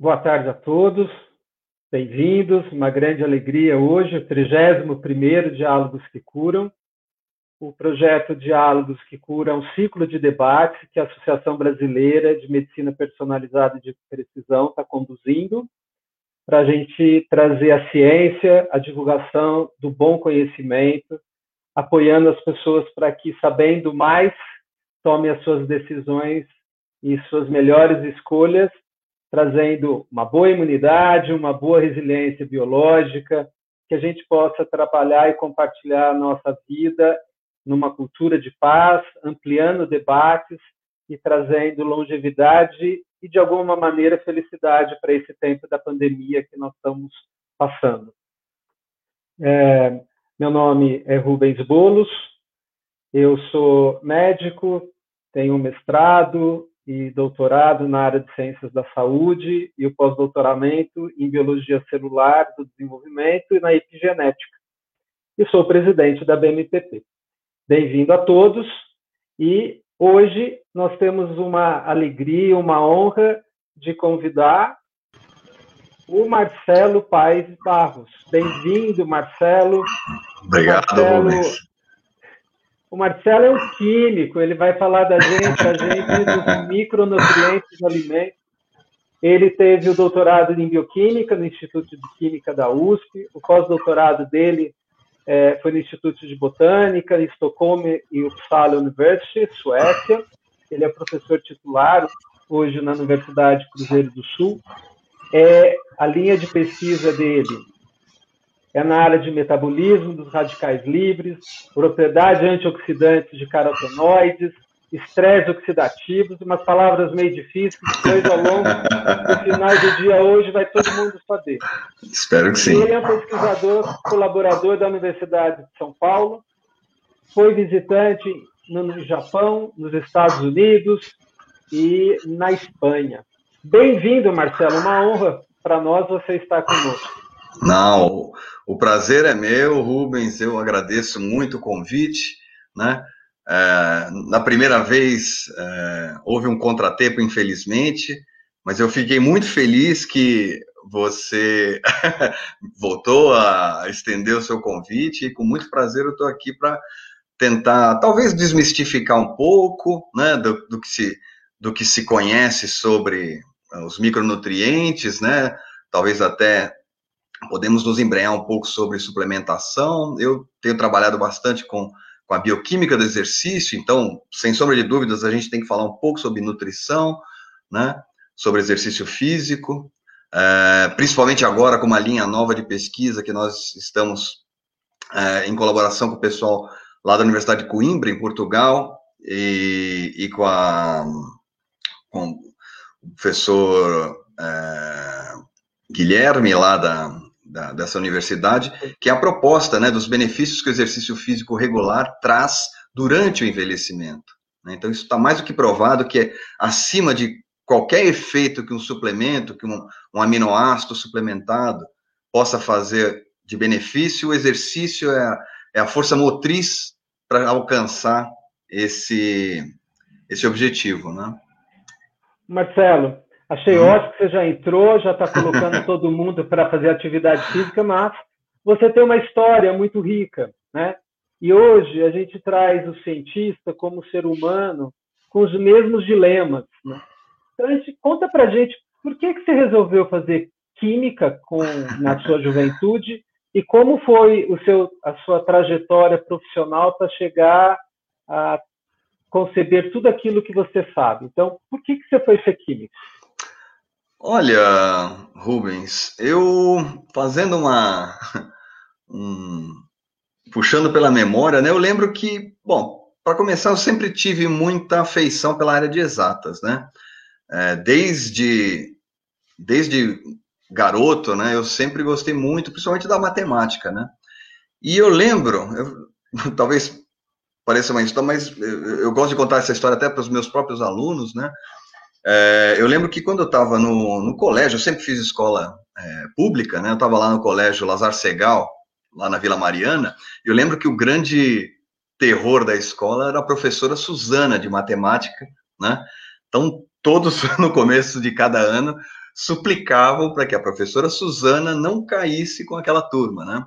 Boa tarde a todos, bem-vindos. Uma grande alegria hoje, o 31º Diálogos que Curam, o projeto Diálogos que Curam, um ciclo de debates que a Associação Brasileira de Medicina Personalizada de Precisão está conduzindo para a gente trazer a ciência, a divulgação do bom conhecimento, apoiando as pessoas para que, sabendo mais, tomem as suas decisões e suas melhores escolhas, trazendo uma boa imunidade, uma boa resiliência biológica, que a gente possa trabalhar e compartilhar a nossa vida numa cultura de paz, ampliando debates e trazendo longevidade e, de alguma maneira, felicidade para esse tempo da pandemia que nós estamos passando. É, meu nome é Rubens Bolos, eu sou médico, tenho um mestrado e doutorado na área de ciências da saúde e o pós-doutoramento em biologia celular do desenvolvimento e na epigenética. E sou presidente da BMPP. Bem-vindo a todos e hoje nós temos uma alegria, uma honra de convidar o Marcelo Paes Barros. Bem-vindo, Marcelo. Obrigado, Marcelo, Rubens. O Marcelo é um químico, ele vai falar da gente, a gente dos micronutrientes do alimento. Ele teve o doutorado em bioquímica no Instituto de Química da USP, o pós-doutorado dele é, foi no Instituto de Botânica, em Estocolmo e Uppsala University, Suécia. Ele é professor titular hoje na Universidade Cruzeiro do Sul. É, a linha de pesquisa dele é na área de metabolismo dos radicais livres, propriedade antioxidante de carotenoides, estresse oxidativos, umas palavras meio difíceis, depois ao longo do final do dia hoje vai todo mundo saber. Espero que sim. Ele é um pesquisador, colaborador da Universidade de São Paulo, foi visitante no Japão, nos Estados Unidos e na Espanha. Bem-vindo, Marcelo, uma honra para nós você estar conosco. Não, o prazer é meu, Rubens, eu agradeço muito o convite, né? É, na primeira vez é, houve um contratempo, infelizmente, mas eu fiquei muito feliz que você voltou a estender o seu convite e com muito prazer eu estou aqui para tentar, talvez, desmistificar um pouco né, do, do, que se, do que se conhece sobre os micronutrientes, né? Talvez até podemos nos embrenhar um pouco sobre suplementação. Eu tenho trabalhado bastante com com a bioquímica do exercício, então, sem sombra de dúvidas, a gente tem que falar um pouco sobre nutrição, né, sobre exercício físico, é, principalmente agora com uma linha nova de pesquisa que nós estamos é, em colaboração com o pessoal lá da Universidade de Coimbra, em Portugal, e, e com, a, com o professor é, Guilherme, lá da, da, dessa universidade, que é a proposta né, dos benefícios que o exercício físico regular traz durante o envelhecimento. Né? Então, isso está mais do que provado que é acima de qualquer efeito que um suplemento, que um, um aminoácido suplementado possa fazer de benefício, o exercício é a, é a força motriz para alcançar esse, esse objetivo. Né? Marcelo, Achei uhum. ótimo que você já entrou, já está colocando todo mundo para fazer atividade física, mas você tem uma história muito rica, né? E hoje a gente traz o cientista como ser humano com os mesmos dilemas, né? Então a gente conta para a gente por que que você resolveu fazer química com na sua juventude e como foi o seu a sua trajetória profissional para chegar a conceber tudo aquilo que você sabe. Então, por que que você foi ser químico? Olha, Rubens, eu fazendo uma. Um, puxando pela memória, né? Eu lembro que, bom, para começar, eu sempre tive muita afeição pela área de exatas, né? É, desde, desde garoto, né? Eu sempre gostei muito, principalmente da matemática, né? E eu lembro, eu, talvez pareça uma história, mas eu, eu gosto de contar essa história até para os meus próprios alunos, né? É, eu lembro que quando eu estava no, no, colégio, eu sempre fiz escola é, pública, né? Eu estava lá no colégio Lazar Segal, lá na Vila Mariana. Eu lembro que o grande terror da escola era a professora Suzana de matemática, né? Então, todos no começo de cada ano, suplicavam para que a professora Suzana não caísse com aquela turma, né?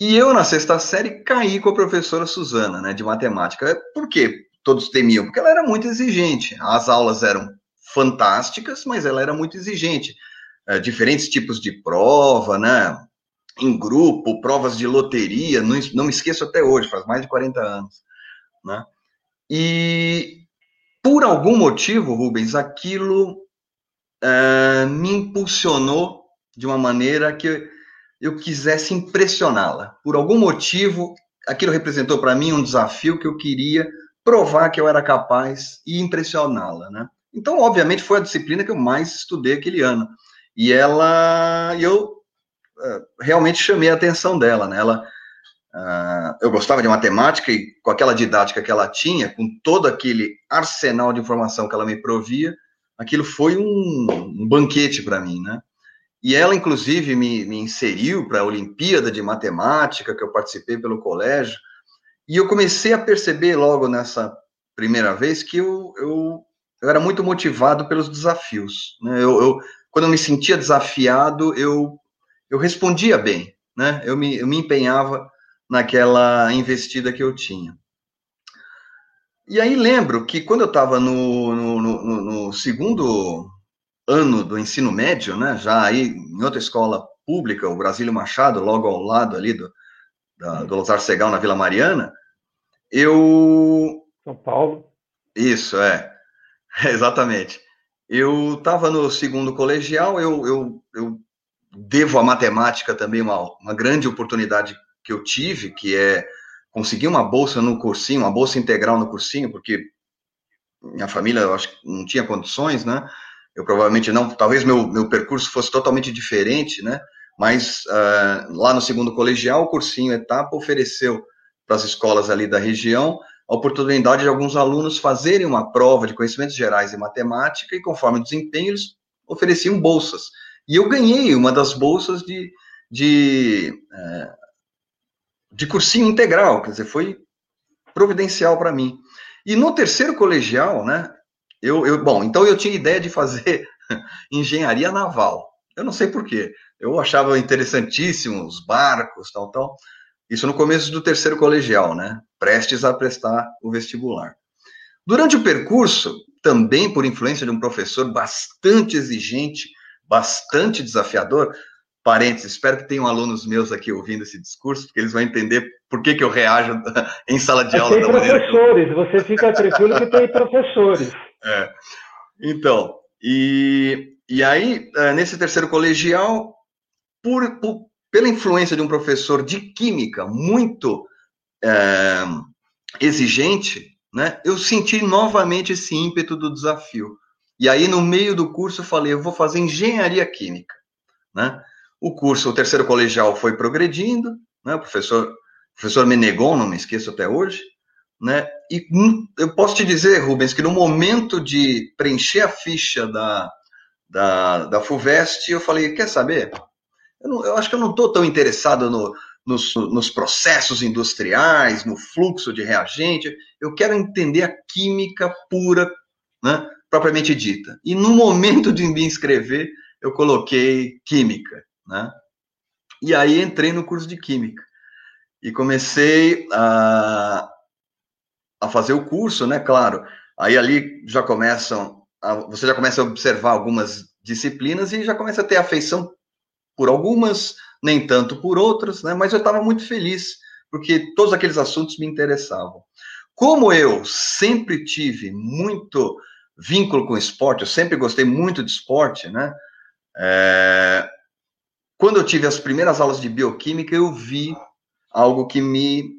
E eu, na sexta série, caí com a professora Suzana, né, de matemática. Por quê? Todos temiam, porque ela era muito exigente. As aulas eram fantásticas, mas ela era muito exigente. É, diferentes tipos de prova, né? Em grupo, provas de loteria, não, não me esqueço até hoje, faz mais de 40 anos, né? E por algum motivo, Rubens, aquilo uh, me impulsionou de uma maneira que eu quisesse impressioná-la. Por algum motivo, aquilo representou para mim um desafio que eu queria provar que eu era capaz e impressioná-la, né? Então, obviamente, foi a disciplina que eu mais estudei aquele ano. E ela, eu uh, realmente chamei a atenção dela, né? Ela, uh, eu gostava de matemática e com aquela didática que ela tinha, com todo aquele arsenal de informação que ela me provia, aquilo foi um, um banquete para mim, né? E ela, inclusive, me, me inseriu para a Olimpíada de Matemática, que eu participei pelo colégio, e eu comecei a perceber logo nessa primeira vez que eu, eu, eu era muito motivado pelos desafios. Né? Eu, eu, quando eu me sentia desafiado, eu, eu respondia bem, né? eu, me, eu me empenhava naquela investida que eu tinha. E aí lembro que quando eu estava no, no, no, no segundo ano do ensino médio, né, já aí em outra escola pública, o Brasílio Machado, logo ao lado ali do, da, do Lozar Segal, na Vila Mariana, eu... São Paulo. Isso, é, exatamente. Eu estava no segundo colegial, eu, eu, eu devo à matemática também uma, uma grande oportunidade que eu tive, que é conseguir uma bolsa no cursinho, uma bolsa integral no cursinho, porque minha família, eu acho que não tinha condições, né? eu provavelmente não, talvez meu, meu percurso fosse totalmente diferente, né? Mas uh, lá no segundo colegial, o cursinho Etapa ofereceu para as escolas ali da região a oportunidade de alguns alunos fazerem uma prova de conhecimentos gerais em matemática e, conforme o desempenho, eles ofereciam bolsas. E eu ganhei uma das bolsas de, de, uh, de cursinho integral, quer dizer, foi providencial para mim. E no terceiro colegial, né, eu, eu, bom, então eu tinha ideia de fazer engenharia naval. Eu não sei porquê. Eu achava interessantíssimo os barcos, tal, tal. Isso no começo do terceiro colegial, né? Prestes a prestar o vestibular. Durante o percurso, também por influência de um professor bastante exigente, bastante desafiador, parênteses, espero que tenham alunos meus aqui ouvindo esse discurso, porque eles vão entender por que, que eu reajo em sala de aula tem professores, eu... você fica tranquilo que tem professores. É. Então, e, e aí, é, nesse terceiro colegial, por, por, pela influência de um professor de química muito é, exigente, né, eu senti novamente esse ímpeto do desafio. E aí, no meio do curso, eu falei, eu vou fazer engenharia química. Né? O curso, o terceiro colegial foi progredindo, né, o professor, professor Menegon, não me esqueço até hoje, né? E eu posso te dizer, Rubens, que no momento de preencher a ficha da, da, da FUVEST, eu falei, quer saber? Eu, não, eu acho que eu não estou tão interessado no, nos, nos, processos industriais, no fluxo de reagente, eu quero entender a química pura, né, propriamente dita. E no momento de me inscrever, eu coloquei química, né? E aí entrei no curso de química. E comecei a, a fazer o curso, né? Claro. Aí ali já começam, a, você já começa a observar algumas disciplinas e já começa a ter afeição por algumas, nem tanto por outras, né? Mas eu estava muito feliz porque todos aqueles assuntos me interessavam. Como eu sempre tive muito vínculo com esporte, eu sempre gostei muito de esporte, né? É... Quando eu tive as primeiras aulas de bioquímica, eu vi algo que me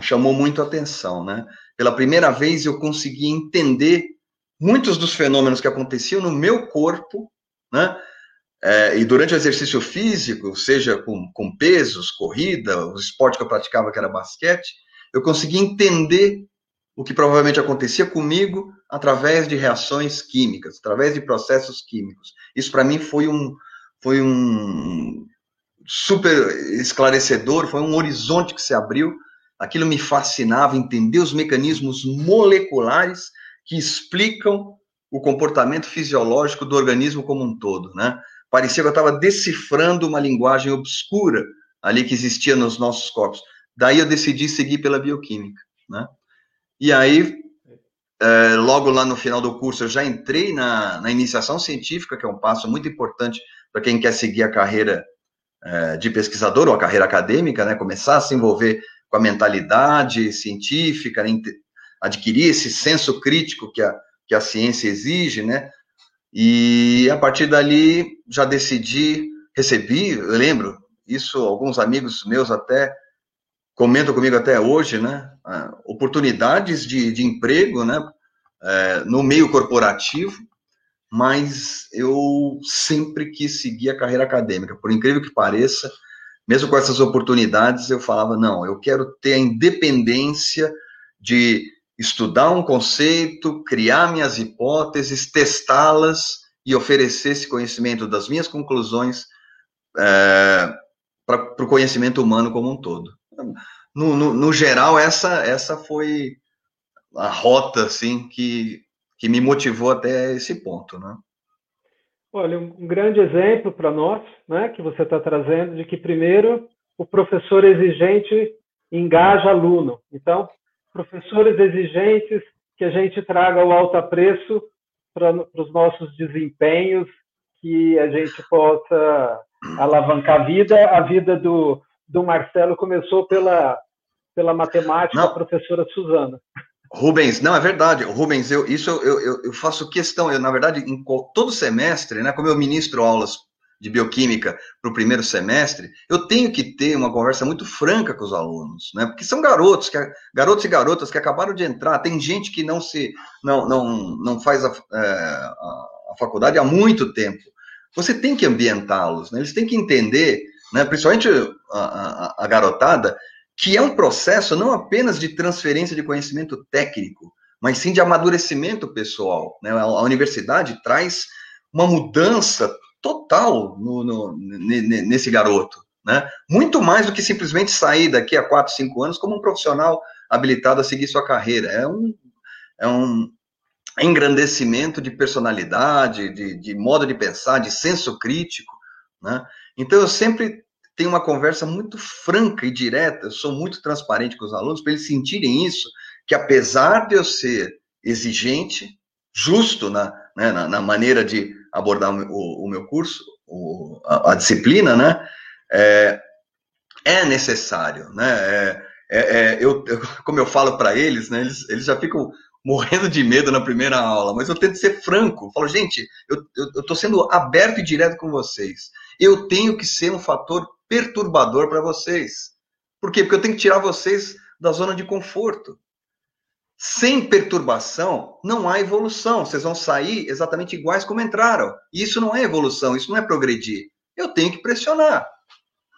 chamou muito a atenção, né? pela primeira vez eu consegui entender muitos dos fenômenos que aconteciam no meu corpo, né? É, e durante o exercício físico, seja com, com pesos, corrida, o esporte que eu praticava, que era basquete, eu consegui entender o que provavelmente acontecia comigo através de reações químicas, através de processos químicos. Isso para mim foi um, foi um super esclarecedor, foi um horizonte que se abriu aquilo me fascinava, entender os mecanismos moleculares que explicam o comportamento fisiológico do organismo como um todo, né? Parecia que eu estava decifrando uma linguagem obscura ali que existia nos nossos corpos. Daí eu decidi seguir pela bioquímica, né? E aí, é, logo lá no final do curso, eu já entrei na, na iniciação científica, que é um passo muito importante para quem quer seguir a carreira é, de pesquisador ou a carreira acadêmica, né? Começar a se envolver com a mentalidade científica, né? adquirir esse senso crítico que a, que a ciência exige, né? E a partir dali já decidi, recebi, eu lembro, isso alguns amigos meus até comentam comigo até hoje, né? oportunidades de, de emprego, né? É, no meio corporativo, mas eu sempre quis seguir a carreira acadêmica, por incrível que pareça, mesmo com essas oportunidades, eu falava, não, eu quero ter a independência de estudar um conceito, criar minhas hipóteses, testá-las e oferecer esse conhecimento das minhas conclusões é, para o conhecimento humano como um todo. No, no, no, geral, essa, essa foi a rota assim, que, que me motivou até esse ponto. Né? Olha, um grande exemplo para nós, né, que você está trazendo, de que primeiro o professor exigente engaja aluno. Então, professores exigentes, que a gente traga o alto preço para os nossos desempenhos, que a gente possa alavancar a vida. A vida do, do Marcelo começou pela, pela matemática Não. da professora Suzana. Rubens, não, é verdade. Rubens, eu, isso eu, eu, eu faço questão, eu, na verdade, em todo semestre, né, como eu ministro aulas de bioquímica para o primeiro semestre, eu tenho que ter uma conversa muito franca com os alunos, né? Porque são garotos, que, garotos e garotas que acabaram de entrar, tem gente que não se não, não, não faz a, é, a, a faculdade há muito tempo. Você tem que ambientá-los, né? Eles têm que entender, né? principalmente a, a, a garotada, que é um processo não apenas de transferência de conhecimento técnico, mas sim de amadurecimento pessoal. Né? A universidade traz uma mudança total no, no, nesse garoto. Né? Muito mais do que simplesmente sair daqui a 4, 5 anos como um profissional habilitado a seguir sua carreira. É um, é um engrandecimento de personalidade, de, de modo de pensar, de senso crítico. Né? Então, eu sempre tenho uma conversa muito franca e direta, eu sou muito transparente com os alunos, para eles sentirem isso, que apesar de eu ser exigente, justo na, né, na, na maneira de abordar o, o meu curso, o, a, a, disciplina, né? É, é necessário, né? É, é, é eu, eu, como eu falo para eles, né? Eles, eles já ficam morrendo de medo na primeira aula, mas eu tento ser franco. Falo, gente, eu estou sendo aberto e direto com vocês. Eu tenho que ser um fator perturbador para vocês. Por quê? Porque eu tenho que tirar vocês da zona de conforto. Sem perturbação, não há evolução. Vocês vão sair exatamente iguais como entraram. E isso não é evolução, isso não é progredir. Eu tenho que pressionar.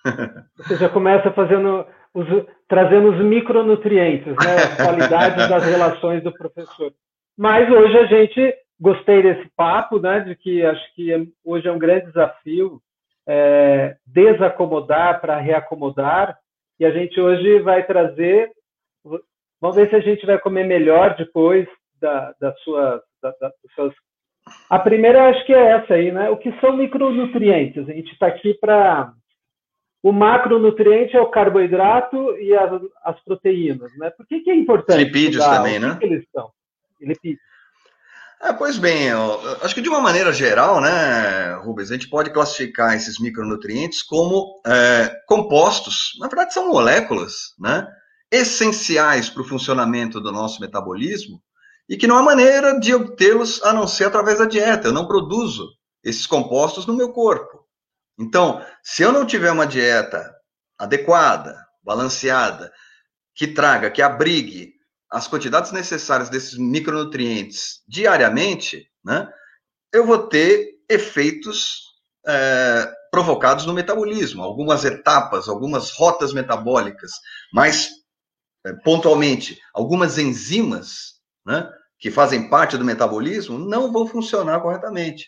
Você já começa fazendo os, trazendo os micronutrientes, né? As qualidades das relações do professor. Mas hoje a gente gostei desse papo, né? De que acho que hoje é um grande desafio é, desacomodar para reacomodar. E a gente hoje vai trazer Vamos ver se a gente vai comer melhor depois da, da sua, da, da, dos seus... A primeira acho que é essa aí, né? O que são micronutrientes? A gente está aqui para o macronutriente é o carboidrato e as, as proteínas, né? Por que, que é importante? Lipídios estudar? também, né? O que, eles são? Lipídios. É, pois bem, acho que de uma maneira geral, né, Rubens, a gente pode classificar esses micronutrientes como é, compostos, na verdade são moléculas, né, essenciais para o funcionamento do nosso metabolismo e que não há maneira de obtê-los a não ser através da dieta. Eu não produzo esses compostos no meu corpo. Então, se eu não tiver uma dieta adequada, balanceada, que traga, que abrigue as quantidades necessárias desses micronutrientes diariamente, né, eu vou ter efeitos é, provocados no metabolismo, algumas etapas, algumas rotas metabólicas mais pontualmente, algumas enzimas, né, que fazem parte do metabolismo, não vão funcionar corretamente.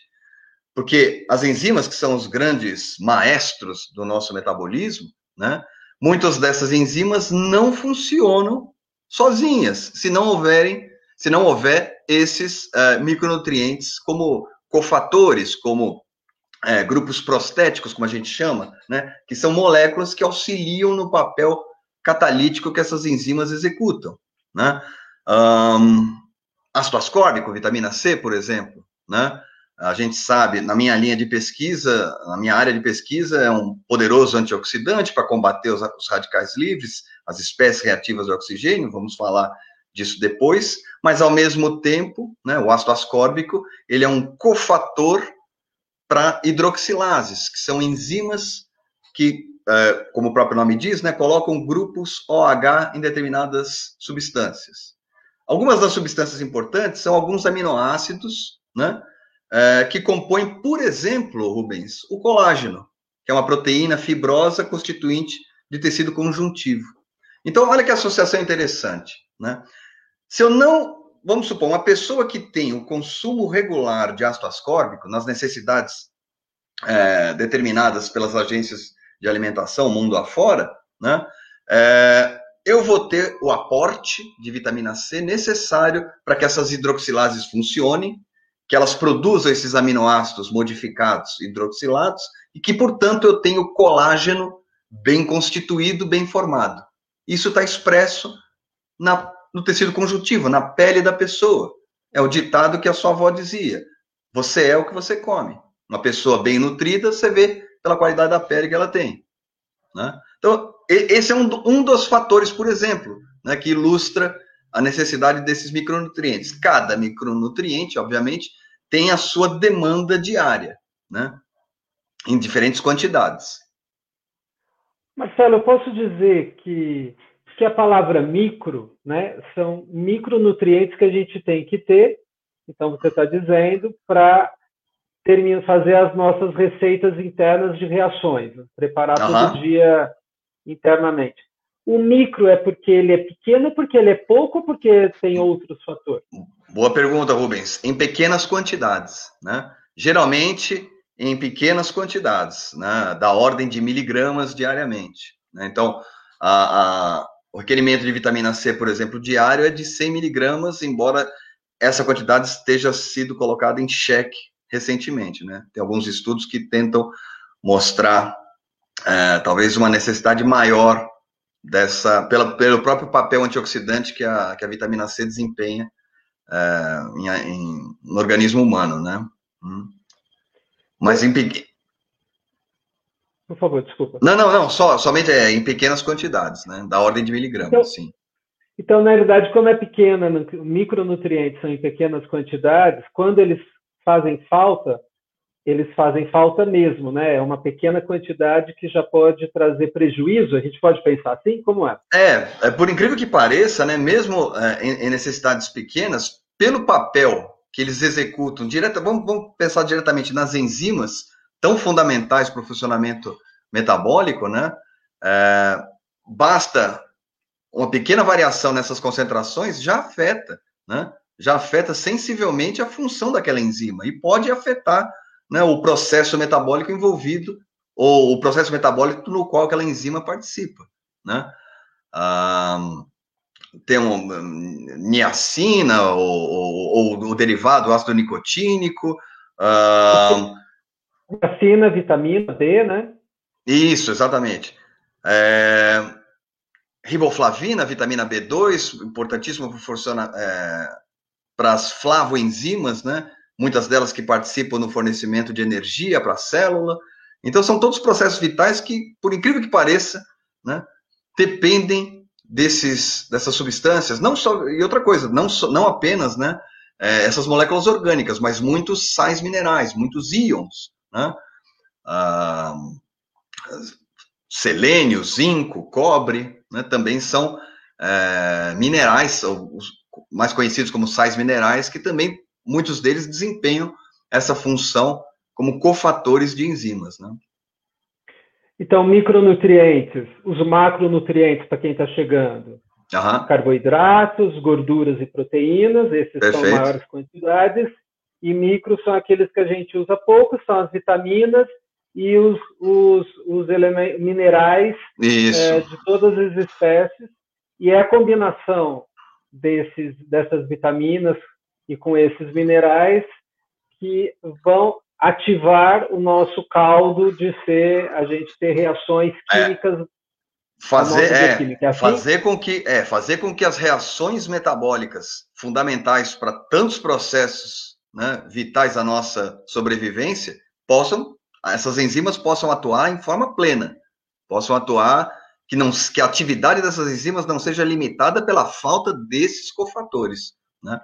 Porque as enzimas, que são os grandes maestros do nosso metabolismo, né, muitas dessas enzimas não funcionam sozinhas, se não houverem se não houver esses uh, micronutrientes como cofatores, como é, grupos prostéticos, como a gente chama, né, que são moléculas que auxiliam no papel catalítico que essas enzimas executam. Né? Um, ácido ascórbico, vitamina C, por exemplo, né? A gente sabe, na minha linha de pesquisa, na minha área de pesquisa, é um poderoso antioxidante para combater os, os radicais livres, as espécies reativas de oxigênio, vamos falar disso depois, mas ao mesmo tempo, né, o ácido ascórbico, ele é um cofator para hidroxilases, que são enzimas que, é, como o próprio nome diz, né, colocam grupos OH em determinadas substâncias. Algumas das substâncias importantes são alguns aminoácidos, né, é, que compõem, por exemplo, Rubens, o colágeno, que é uma proteína fibrosa constituinte de tecido conjuntivo. Então, olha que associação interessante, né? Se eu não, vamos supor, uma pessoa que tem o consumo regular de ácido ascórbico nas necessidades é, determinadas pelas agências de alimentação mundo afora, né? É, eu vou ter o aporte de vitamina C necessário para que essas hidroxilases funcionem, que elas produzam esses aminoácidos modificados hidroxilados e que, portanto, eu tenho colágeno bem constituído, bem formado. Isso está expresso na, no tecido conjuntivo, na pele da pessoa. É o ditado que a sua avó dizia: você é o que você come. Uma pessoa bem nutrida, você vê pela qualidade da pele que ela tem. Né? Então, esse é um, um dos fatores, por exemplo, né, que ilustra a necessidade desses micronutrientes. Cada micronutriente, obviamente, tem a sua demanda diária, né? Em diferentes quantidades. Marcelo, eu posso dizer que, que a palavra micro, né, são micronutrientes que a gente tem que ter, então você está dizendo, para fazer as nossas receitas internas de reações, preparar uhum. todo dia internamente. O micro é porque ele é pequeno, porque ele é pouco, ou porque tem outros fatores? Boa pergunta, Rubens. Em pequenas quantidades, né? Geralmente em pequenas quantidades, né? Da ordem de miligramas diariamente. Né? Então, a, a, o requerimento de vitamina C, por exemplo, diário é de 100 miligramas, embora essa quantidade esteja sido colocada em xeque recentemente, né? Tem alguns estudos que tentam mostrar é, talvez uma necessidade maior dessa, pela, pelo próprio papel antioxidante que a, que a vitamina C desempenha é, em, em, no organismo humano, né? Hum. Mas em Por favor, desculpa. Não, não, não, só, somente é, em pequenas quantidades, né? Da ordem de miligramas, então, sim. Então, na realidade, como é pequena, micronutrientes são em pequenas quantidades, quando eles fazem falta, eles fazem falta mesmo, né? É uma pequena quantidade que já pode trazer prejuízo. A gente pode pensar assim, como é? É, é por incrível que pareça, né? Mesmo é, em, em, necessidades pequenas, pelo papel que eles executam direta, vamos, vamos pensar diretamente nas enzimas tão fundamentais para o funcionamento metabólico, né? É, basta uma pequena variação nessas concentrações já afeta, né? Já afeta sensivelmente a função daquela enzima e pode afetar né, o processo metabólico envolvido, ou o processo metabólico no qual aquela enzima participa. Né? Ah, tem um, niacina, ou, ou, ou o derivado ácido nicotínico. Ah, niacina, vitamina D, né? Isso, exatamente. É, riboflavina, vitamina B2, importantíssimo para é, para as flavoenzimas, né? muitas delas que participam no fornecimento de energia para a célula. Então, são todos processos vitais que, por incrível que pareça, né, dependem desses, dessas substâncias. Não só, e outra coisa, não, só, não apenas né, é, essas moléculas orgânicas, mas muitos sais minerais, muitos íons. Né? Ah, selênio, zinco, cobre, né, também são é, minerais, mais conhecidos como sais minerais, que também muitos deles desempenham essa função como cofatores de enzimas. Né? Então, micronutrientes, os macronutrientes para quem está chegando. Uhum. Carboidratos, gorduras e proteínas, esses Perfeito. são maiores quantidades. E micro são aqueles que a gente usa pouco, são as vitaminas e os, os, os minerais é, de todas as espécies. E é a combinação desses, dessas vitaminas e com esses minerais que vão ativar o nosso caldo de ser a gente ter reações é. químicas é. Fazer, é, é assim? fazer com que é fazer com que as reações metabólicas fundamentais para tantos processos né, vitais da nossa sobrevivência possam essas enzimas possam atuar em forma plena, possam atuar que não que a atividade dessas enzimas não seja limitada pela falta desses cofatores, né?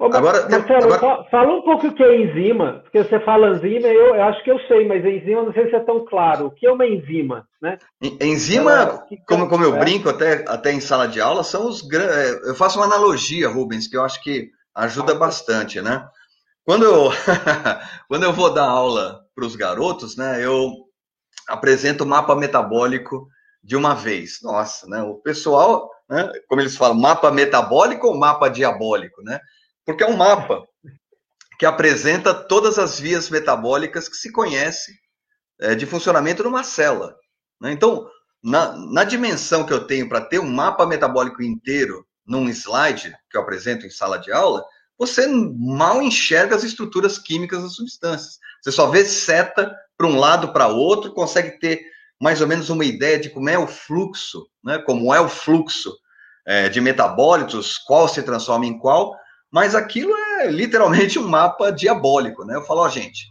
agora, Marcelo, agora... fala um pouco o que é enzima, porque você fala enzima, eu, eu, acho que eu sei, mas enzima não sei se é tão claro. O que é uma enzima, né? Enzima, Ela, como, como eu é? brinco até, até em sala de aula, são os é, Eu faço uma analogia, Rubens, que eu acho que ajuda bastante, né? Quando eu, quando eu vou dar aula para os garotos, né, eu apresento o mapa metabólico de uma vez. Nossa, né? O pessoal, né, como eles falam, mapa metabólico ou mapa diabólico, né? porque é um mapa que apresenta todas as vias metabólicas que se conhece é, de funcionamento numa célula. Né? Então, na, na, dimensão que eu tenho para ter um mapa metabólico inteiro num slide que eu apresento em sala de aula, você mal enxerga as estruturas químicas das substâncias. Você só vê seta para um lado para outro, consegue ter mais ou menos uma ideia de como é o fluxo, né? como é o fluxo é, de metabólitos, qual se transforma em qual, mas aquilo é literalmente um mapa diabólico, né? Eu falo, ó, gente,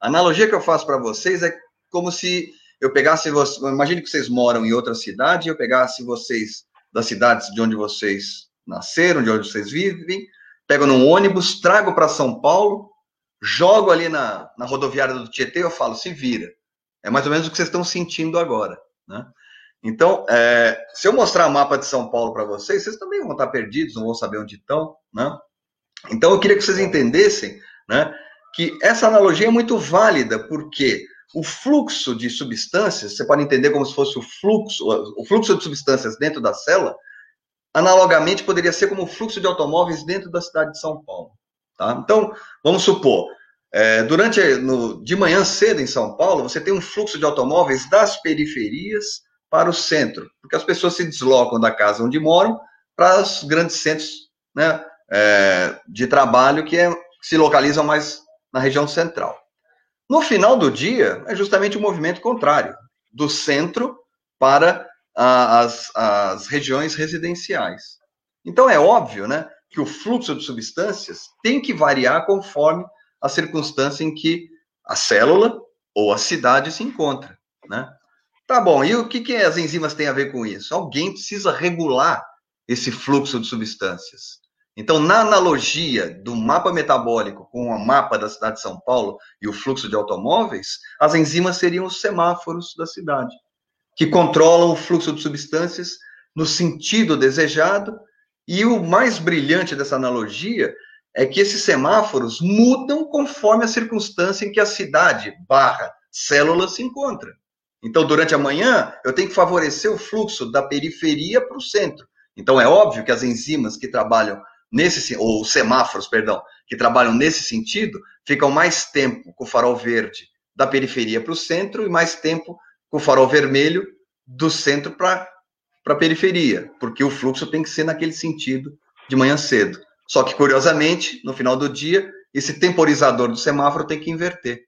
a analogia que eu faço para vocês é como se eu pegasse vocês, imagine que vocês moram em outra cidade, eu pegasse vocês das cidades de onde vocês nasceram, de onde vocês vivem, pego num ônibus, trago para São Paulo, jogo ali na, na rodoviária do Tietê, eu falo, se vira. É mais ou menos o que vocês estão sentindo agora, né? Então, é, se eu mostrar o mapa de São Paulo para vocês, vocês também vão estar perdidos, não vão saber onde estão, né? Então, eu queria que vocês entendessem né, que essa analogia é muito válida, porque o fluxo de substâncias, você pode entender como se fosse o fluxo, o fluxo de substâncias dentro da célula, analogamente poderia ser como o fluxo de automóveis dentro da cidade de São Paulo. Tá? Então, vamos supor, é, durante no, de manhã cedo em São Paulo, você tem um fluxo de automóveis das periferias para o centro, porque as pessoas se deslocam da casa onde moram para os grandes centros né, é, de trabalho que, é, se localizam mais na região central. No final do dia, é justamente o movimento contrário, do centro para a, as, as regiões residenciais. Então, é óbvio né, que o fluxo de substâncias tem que variar conforme a circunstância em que a célula ou a cidade se encontra. Né? Tá bom, e o que, que as enzimas têm a ver com isso? Alguém precisa regular esse fluxo de substâncias. Então, na analogia do mapa metabólico com o mapa da cidade de São Paulo e o fluxo de automóveis, as enzimas seriam os semáforos da cidade, que controlam o fluxo de substâncias no sentido desejado. E o mais brilhante dessa analogia é que esses semáforos mudam conforme a circunstância em que a cidade barra célula se encontra. Então, durante a manhã, eu tenho que favorecer o fluxo da periferia para o centro. Então, é óbvio que as enzimas que trabalham nesse ou semáforos, perdão, que trabalham nesse sentido, ficam mais tempo com o farol verde da periferia para o centro e mais tempo com o farol vermelho do centro para a periferia, porque o fluxo tem que ser naquele sentido de manhã cedo. Só que, curiosamente, no final do dia, esse temporizador do semáforo tem que inverter.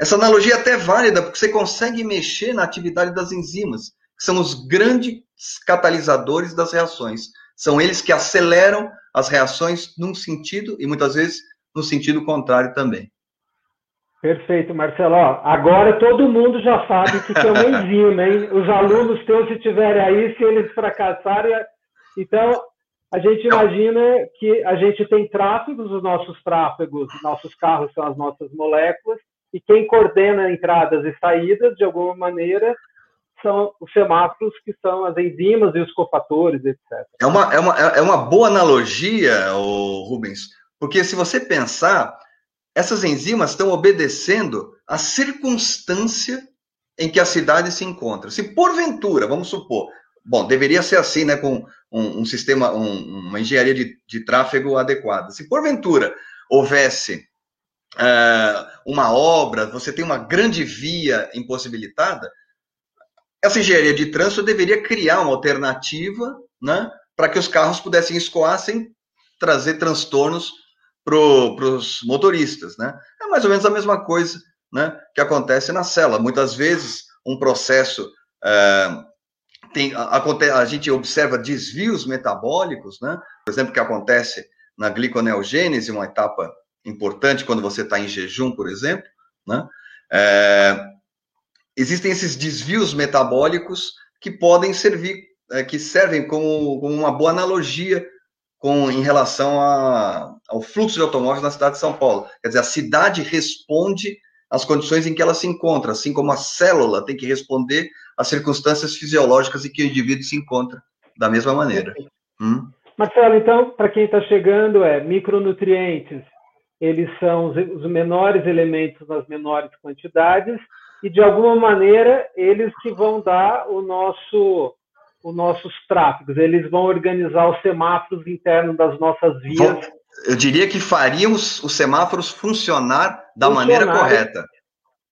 Essa analogia é até válida, porque você consegue mexer na atividade das enzimas, que são os grandes catalisadores das reações. São eles que aceleram as reações num sentido e muitas vezes no sentido contrário também. Perfeito, Marcelo. agora todo mundo já sabe que é uma enzima, hein? Os alunos teus, se estiverem aí, se eles fracassarem. Então, a gente imagina que a gente tem tráfegos, os nossos tráfegos, nossos carros são as nossas moléculas, e quem coordena entradas e saídas, de alguma maneira, são os semáforos, que são as enzimas e os cofatores, etc. É uma, é uma, é uma boa analogia, Rubens, porque se você pensar, essas enzimas estão obedecendo à circunstância em que a cidade se encontra. Se porventura, vamos supor, bom, deveria ser assim, né, com um, um sistema, um, uma engenharia de, de tráfego adequada. Se porventura houvesse uh, uma obra, você tem uma grande via impossibilitada, essa engenharia de trânsito deveria criar uma alternativa né, para que os carros pudessem escoar sem trazer transtornos para os motoristas, né? É mais ou menos a mesma coisa, né, que acontece na célula. Muitas vezes um processo é, tem, a, a, gente observa desvios metabólicos, né? Por exemplo, que acontece na gliconeogênese, uma etapa importante quando você está em jejum, por exemplo, né? É, existem esses desvios metabólicos que podem servir, é, que servem como, como, uma boa analogia com em relação a, ao fluxo de automóveis na cidade de São Paulo. Quer dizer, a cidade responde às condições em que ela se encontra, assim como a célula tem que responder às circunstâncias fisiológicas em que o indivíduo se encontra, da mesma maneira. Hum? Marcelo, então, para quem está chegando, é micronutrientes, eles são os menores elementos nas menores quantidades, e de alguma maneira eles que vão dar o nosso os nossos tráfegos, eles vão organizar os semáforos internos das nossas vias. Eu diria que fariam os, os semáforos funcionar da funcionar, maneira correta.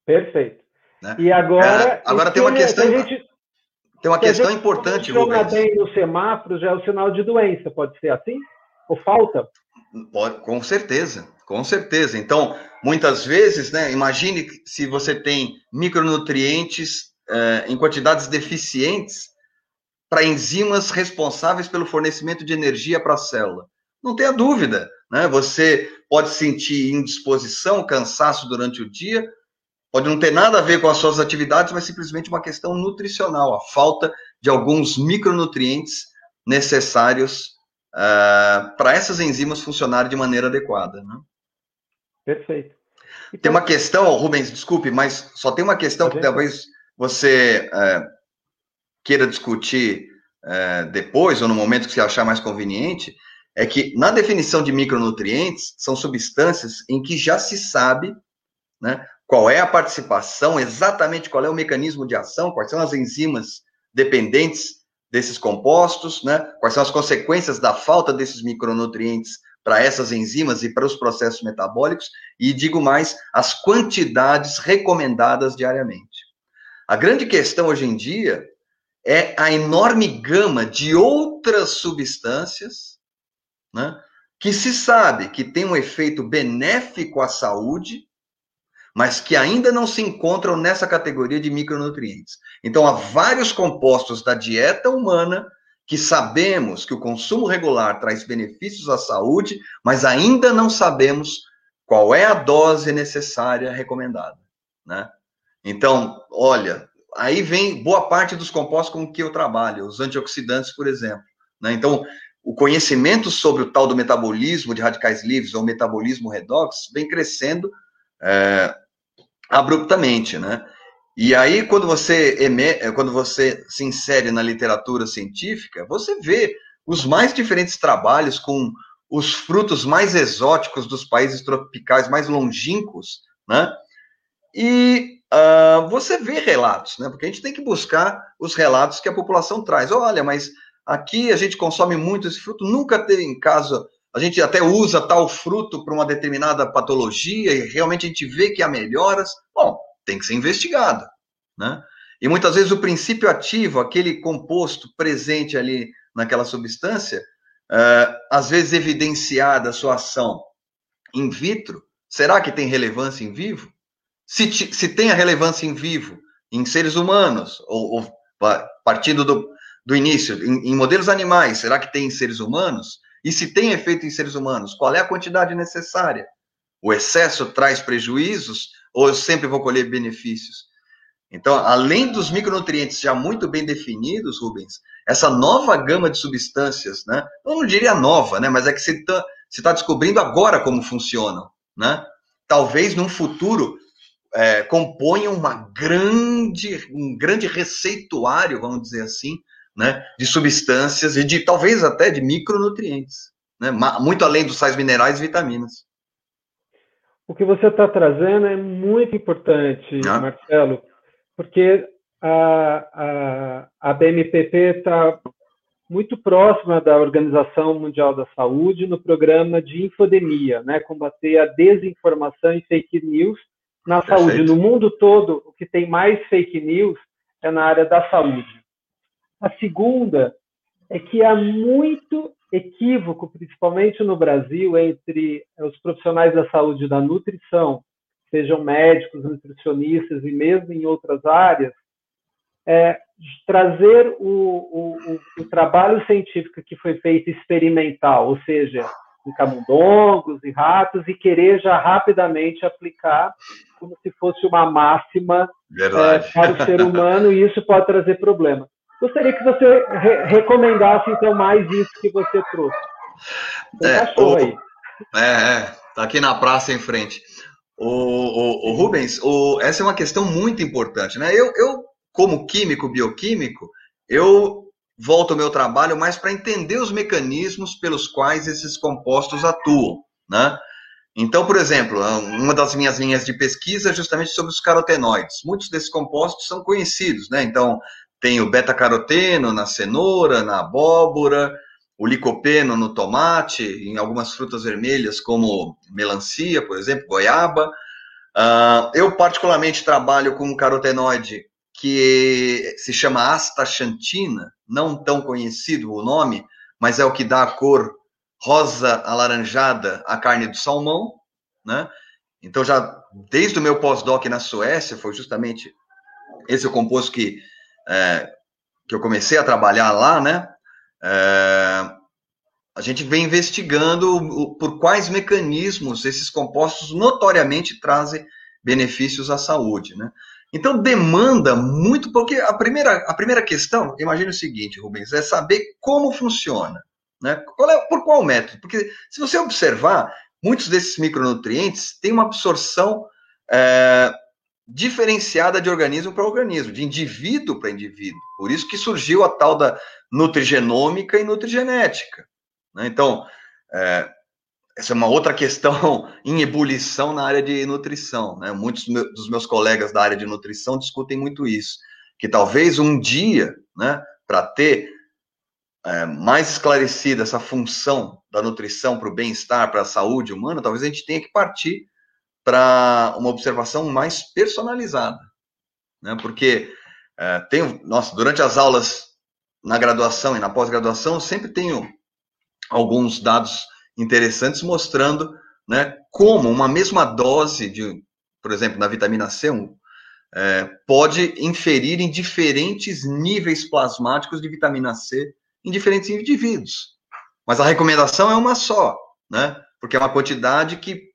Perfeito. Né? E agora. É, agora tem uma questão. Gente, tem uma questão importante, Funciona bem no semáforo já é o sinal de doença, pode ser assim? Ou falta? Pode, com certeza, com certeza. Então, muitas vezes, né, imagine se você tem micronutrientes eh, em quantidades deficientes para enzimas responsáveis pelo fornecimento de energia para a célula. Não tenha dúvida, né? Você pode sentir indisposição, cansaço durante o dia, pode não ter nada a ver com as suas atividades, mas simplesmente uma questão nutricional, a falta de alguns micronutrientes necessários uh, para essas enzimas funcionarem de maneira adequada. Né? Perfeito. Então, tem uma questão, Rubens, desculpe, mas só tem uma questão que talvez você uh, queira discutir uh, depois, ou no momento que você achar mais conveniente, é que na definição de micronutrientes, são substâncias em que já se sabe né, qual é a participação, exatamente qual é o mecanismo de ação, quais são as enzimas dependentes desses compostos, né? quais são as consequências da falta desses micronutrientes para essas enzimas e para os processos metabólicos, e digo mais, as quantidades recomendadas diariamente. A grande questão hoje em dia é a enorme gama de outras substâncias, né, que se sabe que tem um efeito benéfico à saúde, mas que ainda não se encontram nessa categoria de micronutrientes. Então, há vários compostos da dieta humana que sabemos que o consumo regular traz benefícios à saúde, mas ainda não sabemos qual é a dose necessária recomendada, né? Então, olha, aí vem boa parte dos compostos com que eu trabalho, os antioxidantes, por exemplo. Né? Então, o conhecimento sobre o tal do metabolismo de radicais livres ou metabolismo redox vem crescendo é, abruptamente, né? E aí, quando você, eh, quando você se insere na literatura científica, você vê os mais diferentes trabalhos com os frutos mais exóticos dos países tropicais mais longínquos, né? E uh, você vê relatos, né? Porque a gente tem que buscar os relatos que a população traz. Olha, mas aqui a gente consome muito esse fruto, nunca teve em casa a gente até usa tal fruto para uma determinada patologia e realmente a gente vê que há melhoras, bom, tem que ser investigado, né? E muitas vezes o princípio ativo, aquele composto presente ali naquela substância, uh, às vezes evidenciada a sua ação in vitro, será que tem relevância em vivo? Se, se tem a relevância em vivo em seres humanos, ou, ou partindo do, do início, em, em modelos animais, será que tem em seres humanos? E se tem efeito em seres humanos, qual é a quantidade necessária? O excesso traz prejuízos ou eu sempre vou colher benefícios? Então, além dos micronutrientes já muito bem definidos, Rubens, essa nova gama de substâncias, né? Eu não diria nova, né? Mas é que você está tá descobrindo agora como funcionam, né? Talvez num futuro é, uma grande, um grande receituário, vamos dizer assim, né, de substâncias e de talvez até de micronutrientes, né, muito além dos sais minerais e vitaminas. O que você está trazendo é muito importante, ah. Marcelo, porque a, a, a BMPP está muito próxima da Organização Mundial da Saúde no programa de infodemia, né, combater a desinformação e fake news na Perfeito. saúde. No mundo todo, o que tem mais fake news é na área da saúde. A segunda é que há muito equívoco, principalmente no Brasil, entre os profissionais da saúde e da nutrição, sejam médicos, nutricionistas e mesmo em outras áreas, é, trazer o, o, o, trabalho científico que foi feito experimental, ou seja, em camundongos e ratos, e querer já rapidamente aplicar como se fosse uma máxima é, para o ser humano, e isso pode trazer problema. Gostaria que você re recomendasse, então, mais isso que você trouxe. é, o, aí. É, é, tá aqui na praça em frente. O, o, o Rubens, o, essa é uma questão muito importante, né? Eu, eu, como químico, bioquímico, eu volto ao meu trabalho mais para entender os mecanismos pelos quais esses compostos atuam, né? Então, por exemplo, uma das minhas linhas de pesquisa é justamente sobre os carotenoides. Muitos desses compostos são conhecidos, né? Então, tem o beta-caroteno na cenoura, na abóbora, o licopeno no tomate, em algumas frutas vermelhas, como melancia, por exemplo, goiaba. Uh, eu, particularmente, trabalho com um carotenoide que se chama astaxantina, não tão conhecido o nome, mas é o que dá a cor rosa alaranjada à carne do salmão, né? Então, já desde o meu pós-doc na Suécia, foi justamente esse o composto que, é, que eu comecei a trabalhar lá, né? É, a gente vem investigando por quais mecanismos esses compostos notoriamente trazem benefícios à saúde, né? Então demanda muito, porque a primeira, a primeira questão, imagine o seguinte, Rubens, é saber como funciona, né? Qual é, por qual método? Porque se você observar, muitos desses micronutrientes têm uma absorção é, diferenciada de organismo para organismo, de indivíduo para indivíduo. Por isso que surgiu a tal da nutrigenômica e nutrigenética. Né? Então, é, essa é uma outra questão em ebulição na área de nutrição. Né? Muitos dos meus colegas da área de nutrição discutem muito isso, que talvez um dia, né, para ter é, mais esclarecida essa função da nutrição para o bem-estar, para a saúde humana, talvez a gente tenha que partir para uma observação mais personalizada, né? Porque é, tem, nossa, durante as aulas na graduação e na pós-graduação, eu sempre tenho alguns dados interessantes mostrando, né, como uma mesma dose de, por exemplo, na vitamina C, é, pode inferir em diferentes níveis plasmáticos de vitamina C em diferentes indivíduos. Mas a recomendação é uma só, né? Porque é uma quantidade que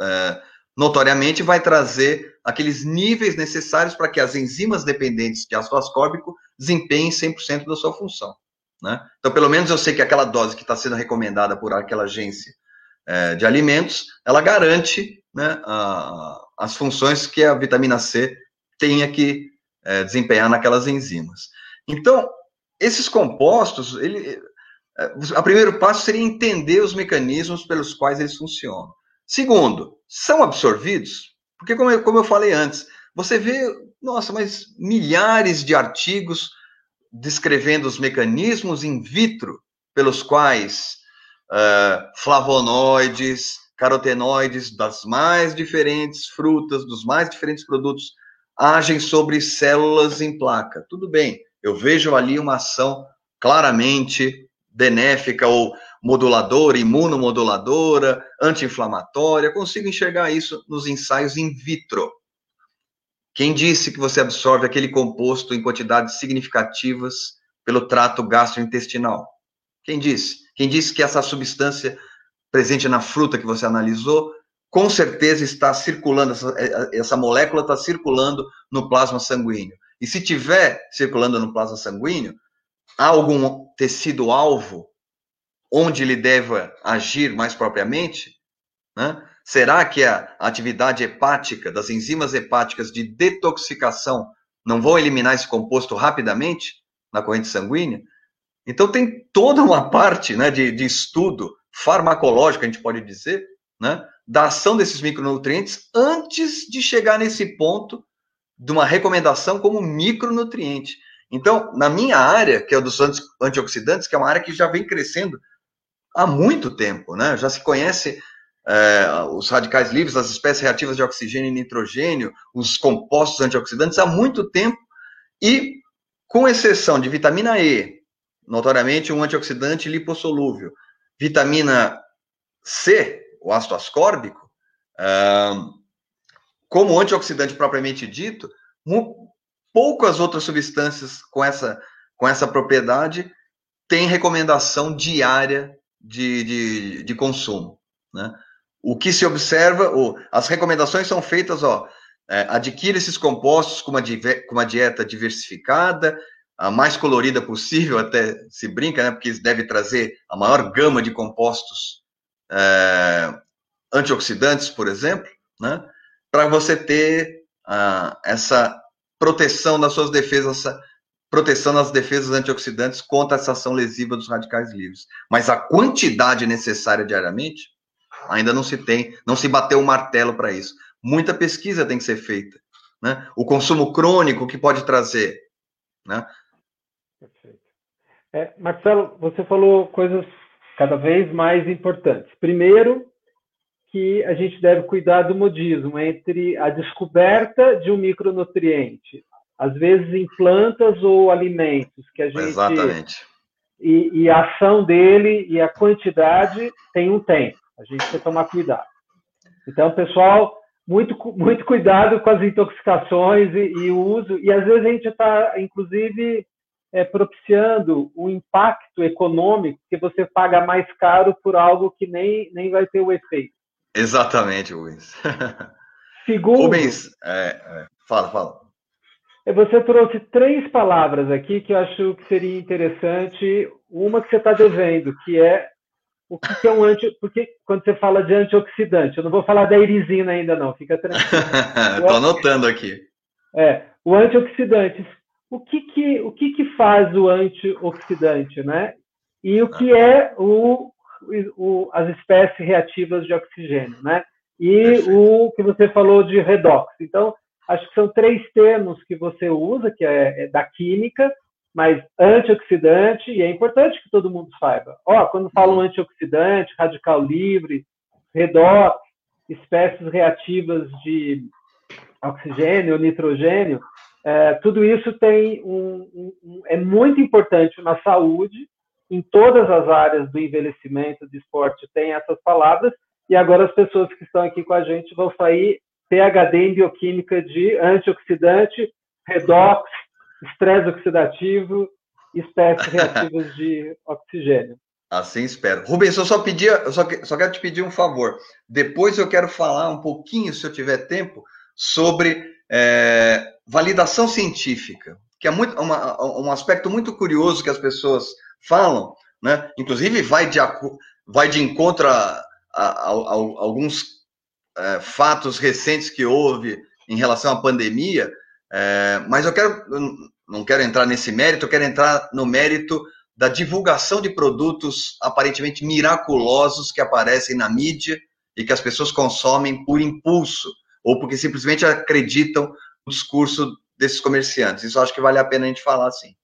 é, notoriamente vai trazer aqueles níveis necessários para que as enzimas dependentes de ácido ascórbico desempenhem 100% da sua função. Né? Então, pelo menos eu sei que aquela dose que está sendo recomendada por aquela agência é, de alimentos, ela garante né, a, as funções que a vitamina C tenha que é, desempenhar naquelas enzimas. Então, esses compostos, ele, é, o primeiro passo seria entender os mecanismos pelos quais eles funcionam. Segundo, são absorvidos? Porque, como eu, como eu falei antes, você vê, nossa, mas milhares de artigos descrevendo os mecanismos in vitro pelos quais uh, flavonoides, carotenoides das mais diferentes frutas, dos mais diferentes produtos, agem sobre células em placa. Tudo bem, eu vejo ali uma ação claramente benéfica ou moduladora, imunomoduladora, anti-inflamatória, consigo enxergar isso nos ensaios in vitro. Quem disse que você absorve aquele composto em quantidades significativas pelo trato gastrointestinal? Quem disse? Quem disse que essa substância presente na fruta que você analisou, com certeza está circulando, essa, essa molécula está circulando no plasma sanguíneo. E se tiver circulando no plasma sanguíneo, há algum tecido alvo onde ele deve agir mais propriamente, né? será que a atividade hepática, das enzimas hepáticas de detoxicação, não vão eliminar esse composto rapidamente na corrente sanguínea? Então, tem toda uma parte né, de, de estudo farmacológico, a gente pode dizer, né, da ação desses micronutrientes antes de chegar nesse ponto de uma recomendação como micronutriente. Então, na minha área, que é o dos antioxidantes, que é uma área que já vem crescendo há muito tempo, né? Já se conhece é, os radicais livres, as espécies reativas de oxigênio e nitrogênio, os compostos antioxidantes há muito tempo e, com exceção de vitamina E notoriamente um antioxidante lipossolúvel. Vitamina C, o ácido ascórbico, como antioxidante propriamente dito, poucas outras substâncias com essa, com essa propriedade têm recomendação diária de, de, de consumo. Né? O que se observa, ou, as recomendações são feitas, ó, é, adquira esses compostos com uma, com uma dieta diversificada, a mais colorida possível, até se brinca, né, porque deve trazer a maior gama de compostos é, antioxidantes, por exemplo, né, para você ter uh, essa proteção das suas defesas, proteção das defesas antioxidantes contra essa ação lesiva dos radicais livres. Mas a quantidade necessária diariamente ainda não se tem, não se bateu o martelo para isso. Muita pesquisa tem que ser feita. Né? O consumo crônico que pode trazer. Né? Perfeito. É, Marcelo, você falou coisas cada vez mais importantes. Primeiro, que a gente deve cuidar do modismo entre a descoberta de um micronutriente, às vezes em plantas ou alimentos, que a gente. Exatamente. E, e a ação dele e a quantidade tem um tempo. A gente tem que tomar cuidado. Então, pessoal, muito, muito cuidado com as intoxicações e, e o uso. E às vezes a gente está, inclusive, é, propiciando o um impacto econômico que você paga mais caro por algo que nem, nem vai ter o efeito. Exatamente, Rubens. Segundo. Rubens, é, é, fala, fala. É, você trouxe três palavras aqui que eu acho que seria interessante. Uma que você está devendo, que é o que, é um anti. Porque quando você fala de antioxidante, eu não vou falar da irisina ainda, não, fica tranquilo. Estou anotando aqui. É, o antioxidante. O que, que, o que, que faz o antioxidante, né? E o que é o o, as espécies reativas de oxigênio, né? E o que você falou de redox. Então, acho que são três termos que você usa, que é, é da química, mas antioxidante, e é importante que todo mundo saiba. Ó, quando falam antioxidante, radical livre, redox, espécies reativas de oxigênio, nitrogênio, é, tudo isso tem um, um, um, é muito importante na saúde em todas as áreas do envelhecimento, do esporte, tem essas palavras, e agora as pessoas que estão aqui com a gente vão sair PHD em bioquímica de antioxidante, redox, estresse oxidativo, espécies reativas de oxigênio. Assim espero. Rubens, eu só pedia, eu só, só quero te pedir um favor. Depois eu quero falar um pouquinho, se eu tiver tempo, sobre é, validação científica, que é muito, uma, um aspecto muito curioso que as pessoas falam, né? Inclusive vai de, vai de encontro a, a, a, a alguns é, fatos recentes que houve em relação à pandemia, é, mas eu quero, não quero entrar nesse mérito, eu quero entrar no mérito da divulgação de produtos aparentemente miraculosos que aparecem na mídia e que as pessoas consomem por impulso ou porque simplesmente acreditam no discurso desses comerciantes. Isso acho que vale a pena a gente falar assim.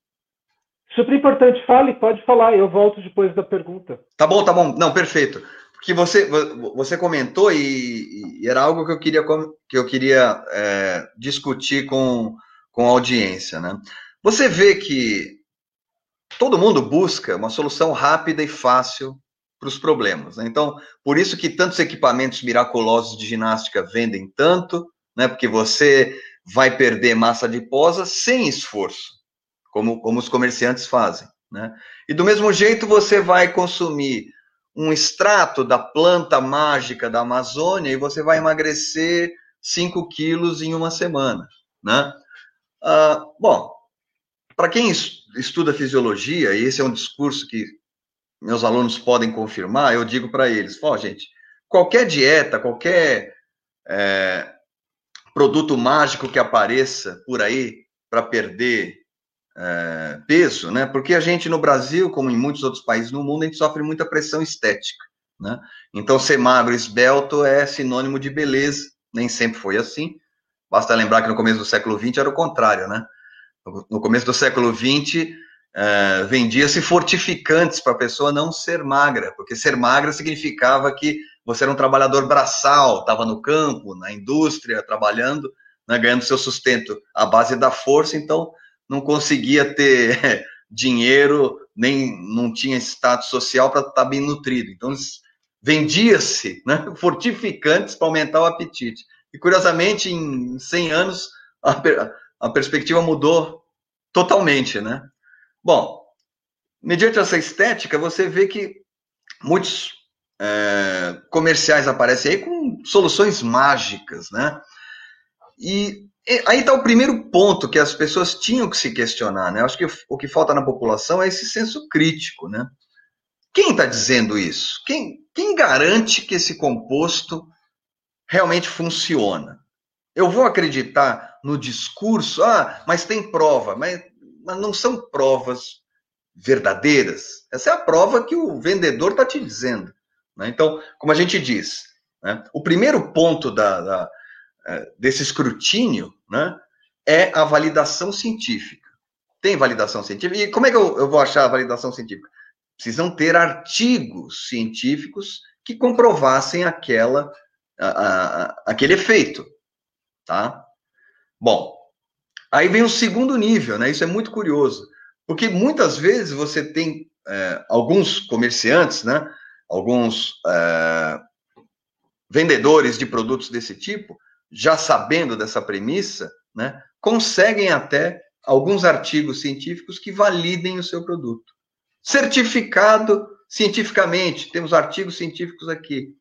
Super importante, fale, pode falar, eu volto depois da pergunta. Tá bom, tá bom. Não, perfeito. Porque você, você comentou e, e era algo que eu queria, que eu queria é, discutir com, com a audiência. Né? Você vê que todo mundo busca uma solução rápida e fácil para os problemas. Né? Então, por isso que tantos equipamentos miraculosos de ginástica vendem tanto, né? porque você vai perder massa adiposa sem esforço como, como os comerciantes fazem. Né? E do mesmo jeito você vai consumir um extrato da planta mágica da Amazônia e você vai emagrecer 5 quilos em uma semana. Né? Ah, bom, para quem estuda fisiologia, e esse é um discurso que meus alunos podem confirmar, eu digo para eles: ó, gente, qualquer dieta, qualquer é, produto mágico que apareça por aí para perder é, peso, né? Porque a gente no Brasil, como em muitos outros países no mundo, a gente sofre muita pressão estética, né? Então, ser magro, esbelto é sinônimo de beleza. Nem sempre foi assim. Basta lembrar que no começo do século XX era o contrário, né? No começo do século XX, é, vendia-se fortificantes para a pessoa não ser magra, porque ser magra significava que você era um trabalhador braçal, estava no campo, na indústria, trabalhando, né, ganhando seu sustento à base da força, então não conseguia ter dinheiro nem não tinha status social para estar tá bem nutrido. Então, vendia-se né, fortificantes para aumentar o apetite. E, curiosamente, em 100 anos, a, a perspectiva mudou totalmente, né? Bom, mediante essa estética, você vê que muitos é, comerciais aparecem aí com soluções mágicas, né? E aí está o primeiro ponto que as pessoas tinham que se questionar, né? Acho que o que falta na população é esse senso crítico, né? Quem está dizendo isso? Quem, quem garante que esse composto realmente funciona? Eu vou acreditar no discurso, ah, mas tem prova, mas, mas não são provas verdadeiras. Essa é a prova que o vendedor está te dizendo. Né? Então, como a gente diz, né, o primeiro ponto da, da, é, desse escrutínio né, é a validação científica. Tem validação científica? E como é que eu, eu vou achar a validação científica? Precisam ter artigos científicos que comprovassem aquela, a, a, aquele efeito. Tá? Bom, aí vem o segundo nível, né? Isso é muito curioso, porque muitas vezes você tem é, alguns comerciantes, né? alguns é, vendedores de produtos desse tipo, já sabendo dessa premissa, né, conseguem até alguns artigos científicos que validem o seu produto. Certificado cientificamente, temos artigos científicos aqui.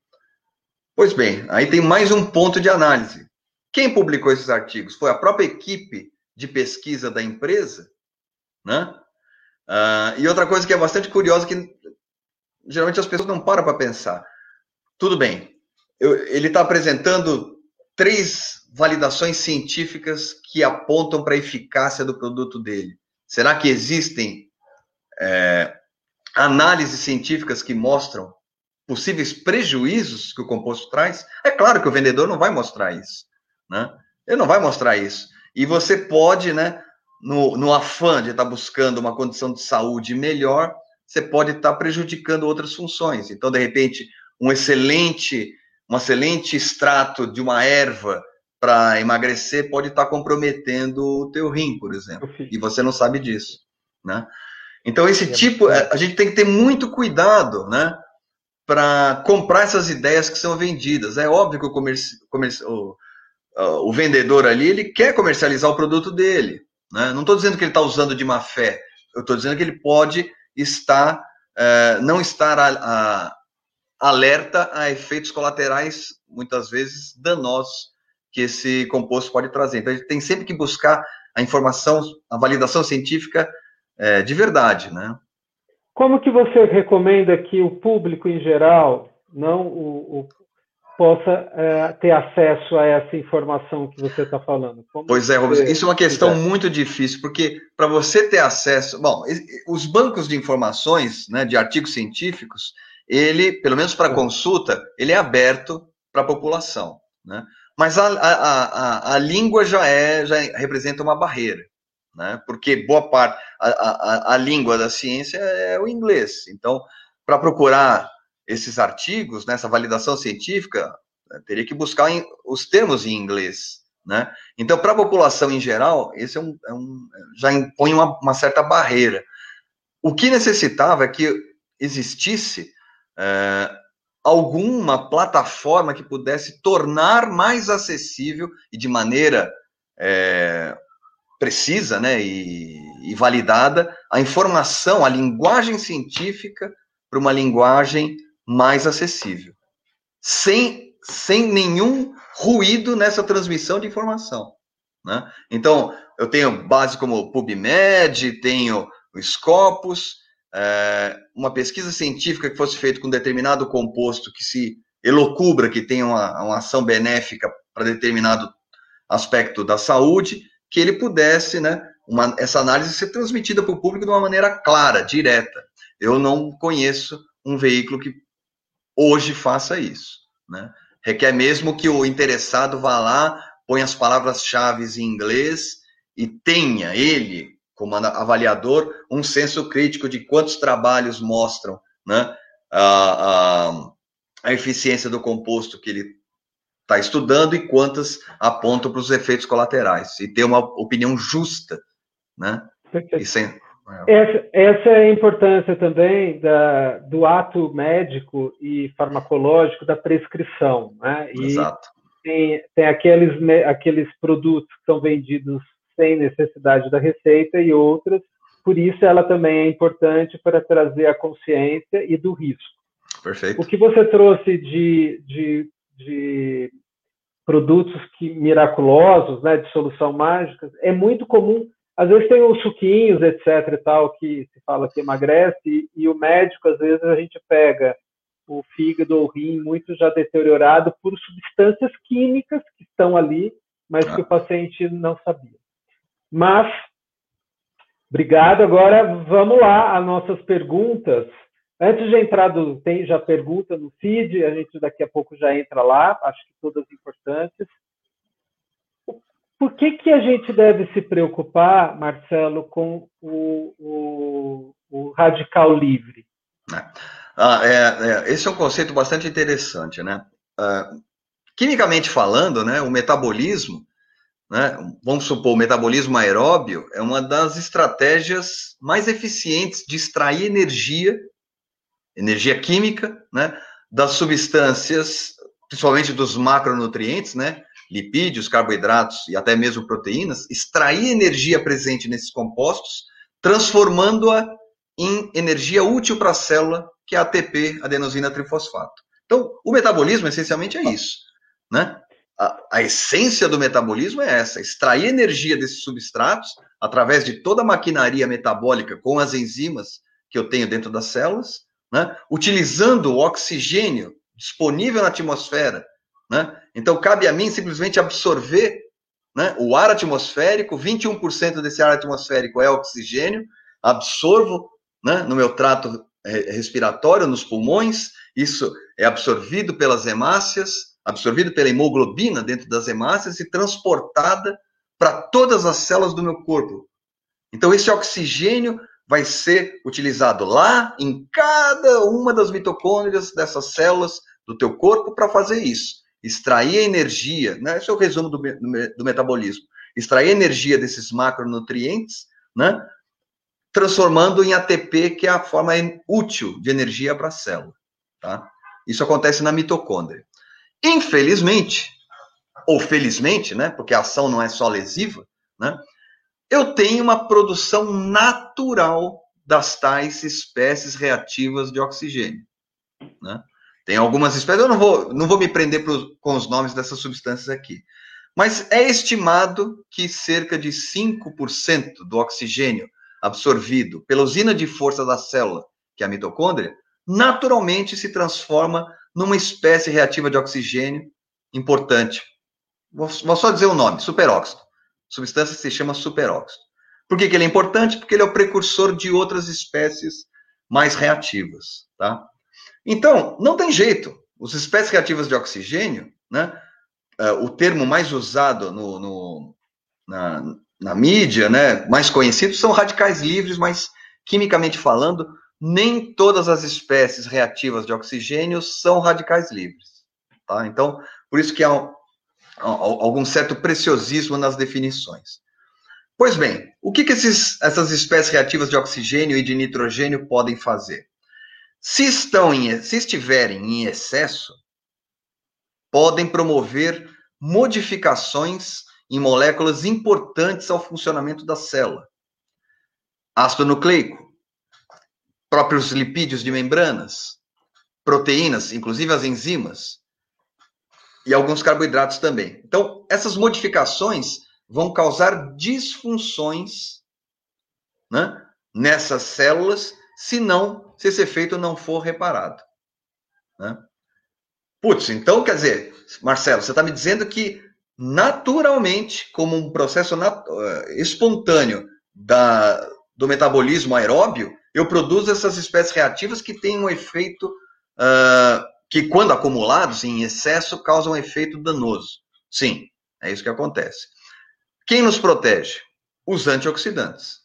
Pois bem, aí tem mais um ponto de análise. Quem publicou esses artigos? Foi a própria equipe de pesquisa da empresa, né? Uh, e outra coisa que é bastante curiosa que geralmente as pessoas não param para pensar. Tudo bem, eu, ele está apresentando três validações científicas que apontam para a eficácia do produto dele. Será que existem é, análises científicas que mostram possíveis prejuízos que o composto traz? É claro que o vendedor não vai mostrar isso, né? Ele não vai mostrar isso. E você pode, né, no, no afã de estar tá buscando uma condição de saúde melhor, você pode estar prejudicando outras funções. Então, de repente, um excelente, um excelente extrato de uma erva para emagrecer pode estar comprometendo o teu rim, por exemplo, e você não sabe disso, né? Então, esse tipo, a gente tem que ter muito cuidado, né? Para comprar essas ideias que são vendidas. É óbvio que o, comerci, comerci, o, o vendedor ali, ele quer comercializar o produto dele, né? Não estou dizendo que ele está usando de má fé, eu estou dizendo que ele pode está é, não estar a, a, alerta a efeitos colaterais, muitas vezes danosos, que esse composto pode trazer. Então, a gente tem sempre que buscar a informação, a validação científica é, de verdade, né? Como que você recomenda que o público em geral, não o, o possa é, ter acesso a essa informação que você está falando. Como pois é, Rubens, isso é uma questão quiser. muito difícil, porque para você ter acesso, bom, os bancos de informações, né, de artigos científicos, ele, pelo menos para consulta, ele é aberto para a população, né? Mas a, a, a, a, língua já é, já representa uma barreira, né? Porque boa parte, a, a, a língua da ciência é o inglês. Então, para procurar esses artigos, nessa né, validação científica, teria que buscar em, os termos em inglês. Né? Então, para a população em geral, esse é um, é um já impõe uma, uma, certa barreira. O que necessitava é que existisse é, alguma plataforma que pudesse tornar mais acessível e de maneira é, precisa né, e, e validada a informação, a linguagem científica para uma linguagem mais acessível, sem, sem nenhum ruído nessa transmissão de informação. Né? Então, eu tenho base como PubMed, tenho o Scopus, é, uma pesquisa científica que fosse feita com determinado composto que se elocubra, que tem uma, uma ação benéfica para determinado aspecto da saúde, que ele pudesse, né, uma, essa análise ser transmitida para o público de uma maneira clara, direta. Eu não conheço um veículo que hoje faça isso. Né? Requer mesmo que o interessado vá lá, ponha as palavras-chave em inglês e tenha ele, como avaliador, um senso crítico de quantos trabalhos mostram né, a, a, a eficiência do composto que ele está estudando e quantas apontam para os efeitos colaterais. E ter uma opinião justa, né? E sem, É. Essa, essa, é a importância também da, do ato médico e farmacológico da prescrição. Né? E Exato. Tem, tem aqueles, aqueles produtos que são vendidos sem necessidade da receita e outras, por isso ela também é importante para trazer a consciência e do risco. Perfeito. O que você trouxe de, de, de produtos que, miraculosos, né, de solução mágica, é muito comum. Às vezes tem os suquinhos, etc. e tal, que se fala que emagrece, e, e o médico, às vezes, a gente pega o fígado ou o rim muito já deteriorado por substâncias químicas que estão ali, mas ah. que o paciente não sabia. Mas, obrigado. Agora vamos lá às nossas perguntas. Antes de entrar, do, tem já pergunta no feed, a gente daqui a pouco já entra lá, acho que todas importantes. Por que, que a gente deve se preocupar, Marcelo, com o, o, o radical livre? É. Ah, é, é, esse é um conceito bastante interessante, né? Uh, quimicamente falando, né, o metabolismo, né, vamos supor, o metabolismo aeróbio é uma das estratégias mais eficientes de extrair energia energia química, né, das substâncias, principalmente dos macronutrientes, né, lipídios, carboidratos e até mesmo proteínas, extrair energia presente nesses compostos, transformando-a em energia útil para a célula, que é a ATP, adenosina trifosfato. Então, o metabolismo essencialmente é isso, né? A, a essência do metabolismo é essa: extrair energia desses substratos através de toda a maquinaria metabólica com as enzimas que eu tenho dentro das células né? utilizando o oxigênio disponível na atmosfera. Né? Então, cabe a mim simplesmente absorver né, o ar atmosférico, 21% desse ar atmosférico é oxigênio, absorvo né, no meu trato respiratório, nos pulmões, isso é absorvido pelas hemácias, absorvido pela hemoglobina dentro das hemácias e transportada para todas as células do meu corpo. Então, esse oxigênio vai ser utilizado lá em cada uma das mitocôndrias dessas células do teu corpo para fazer isso. Extrair energia, né? Esse é o resumo do, do, do metabolismo. Extrair energia desses macronutrientes, né? Transformando em ATP, que é a forma útil de energia para a célula, tá? Isso acontece na mitocôndria. Infelizmente, ou felizmente, né? Porque a ação não é só lesiva, né? eu tenho uma produção natural das tais espécies reativas de oxigênio. Né? Tem algumas espécies, eu não vou, não vou me prender pro, com os nomes dessas substâncias aqui, mas é estimado que cerca de 5% do oxigênio absorvido pela usina de força da célula, que é a mitocôndria, naturalmente se transforma numa espécie reativa de oxigênio importante. Vou, vou só dizer o nome, superóxido substância que se chama superóxido. Por que, que ele é importante? Porque ele é o precursor de outras espécies mais reativas, tá? Então, não tem jeito. As espécies reativas de oxigênio, né? Uh, o termo mais usado no, no na, na, mídia, né? Mais conhecido são radicais livres, mas quimicamente falando, nem todas as espécies reativas de oxigênio são radicais livres, tá? Então, por isso que há algum certo preciosismo nas definições. Pois bem, o que, que esses, essas espécies reativas de oxigênio e de nitrogênio podem fazer? Se, estão em, se estiverem em excesso, podem promover modificações em moléculas importantes ao funcionamento da célula. Ácido nucleico, próprios lipídios de membranas, proteínas, inclusive as enzimas, e alguns carboidratos também. Então, essas modificações vão causar disfunções né, nessas células, se não, se esse efeito não for reparado. Né? Putz, então quer dizer, Marcelo, você está me dizendo que naturalmente, como um processo eh, espontâneo da, do metabolismo aeróbio, eu produzo essas espécies reativas que têm um efeito uh, que, quando acumulados em excesso, causam um efeito danoso. Sim, é isso que acontece. Quem nos protege? Os antioxidantes.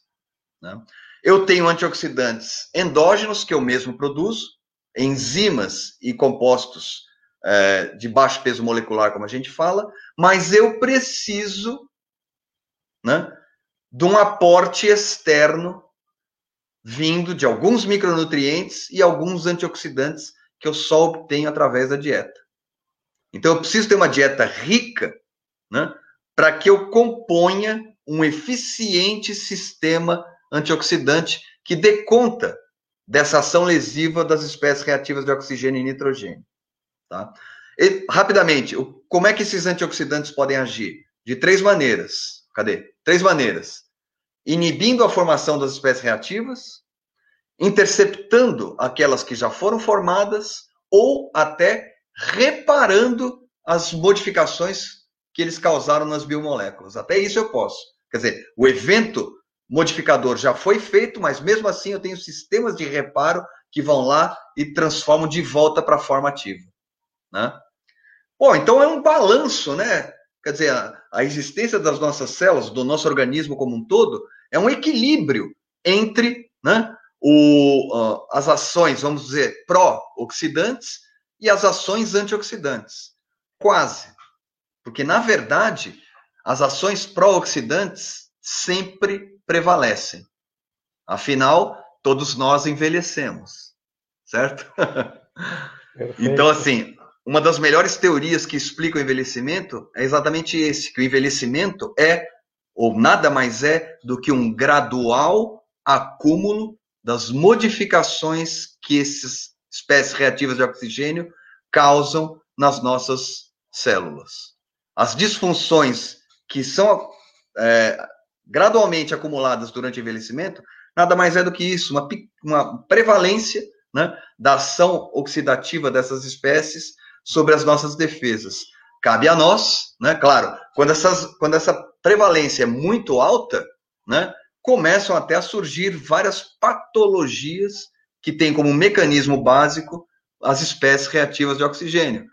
Né? Eu tenho antioxidantes endógenos que eu mesmo produzo, enzimas e compostos é, de baixo peso molecular, como a gente fala, mas eu preciso né, de um aporte externo vindo de alguns micronutrientes e alguns antioxidantes que eu só obtenho através da dieta. Então eu preciso ter uma dieta rica, né, para que eu componha um eficiente sistema antioxidante que dê conta dessa ação lesiva das espécies reativas de oxigênio e nitrogênio. Tá? E, rapidamente, como é que esses antioxidantes podem agir? De três maneiras. Cadê? Três maneiras. Inibindo a formação das espécies reativas, interceptando aquelas que já foram formadas, ou até reparando as modificações que eles causaram nas biomoléculas. Até isso eu posso. Quer dizer, o evento modificador já foi feito, mas mesmo assim eu tenho sistemas de reparo que vão lá e transformam de volta para a forma ativa. Né? Bom, então é um balanço, né? Quer dizer, a, a existência das nossas células, do nosso organismo como um todo, é um equilíbrio entre né, o, uh, as ações, vamos dizer, pró-oxidantes e as ações antioxidantes. Quase. Porque, na verdade, as ações pró-oxidantes sempre prevalecem. Afinal, todos nós envelhecemos, certo? então, assim, uma das melhores teorias que explica o envelhecimento é exatamente esse, que o envelhecimento é, ou nada mais é, do que um gradual acúmulo das modificações que essas espécies reativas de oxigênio causam nas nossas células. As disfunções que são é, gradualmente acumuladas durante o envelhecimento, nada mais é do que isso, uma, uma prevalência né, da ação oxidativa dessas espécies sobre as nossas defesas. Cabe a nós, né, claro, quando, essas, quando essa prevalência é muito alta, né, começam até a surgir várias patologias que têm como mecanismo básico as espécies reativas de oxigênio.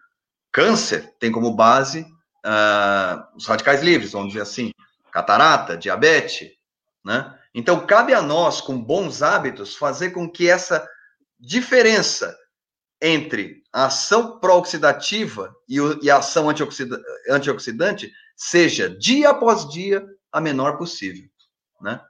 Câncer tem como base uh, os radicais livres, vamos dizer assim, catarata, diabetes, né? Então, cabe a nós, com bons hábitos, fazer com que essa diferença entre a ação pró-oxidativa e, e, a ação antioxida, antioxidante seja, dia após dia, a menor possível, né?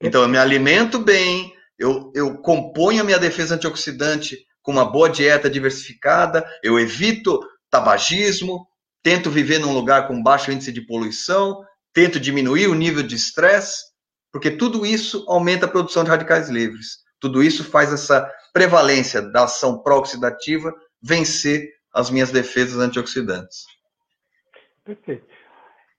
Então, eu me alimento bem, eu, eu componho a minha defesa antioxidante com uma boa dieta diversificada, eu evito tabagismo, tento viver num lugar com baixo índice de poluição, tento diminuir o nível de estresse, porque tudo isso aumenta a produção de radicais livres. Tudo isso faz essa prevalência da ação pró-oxidativa vencer as minhas defesas antioxidantes. Perfeito.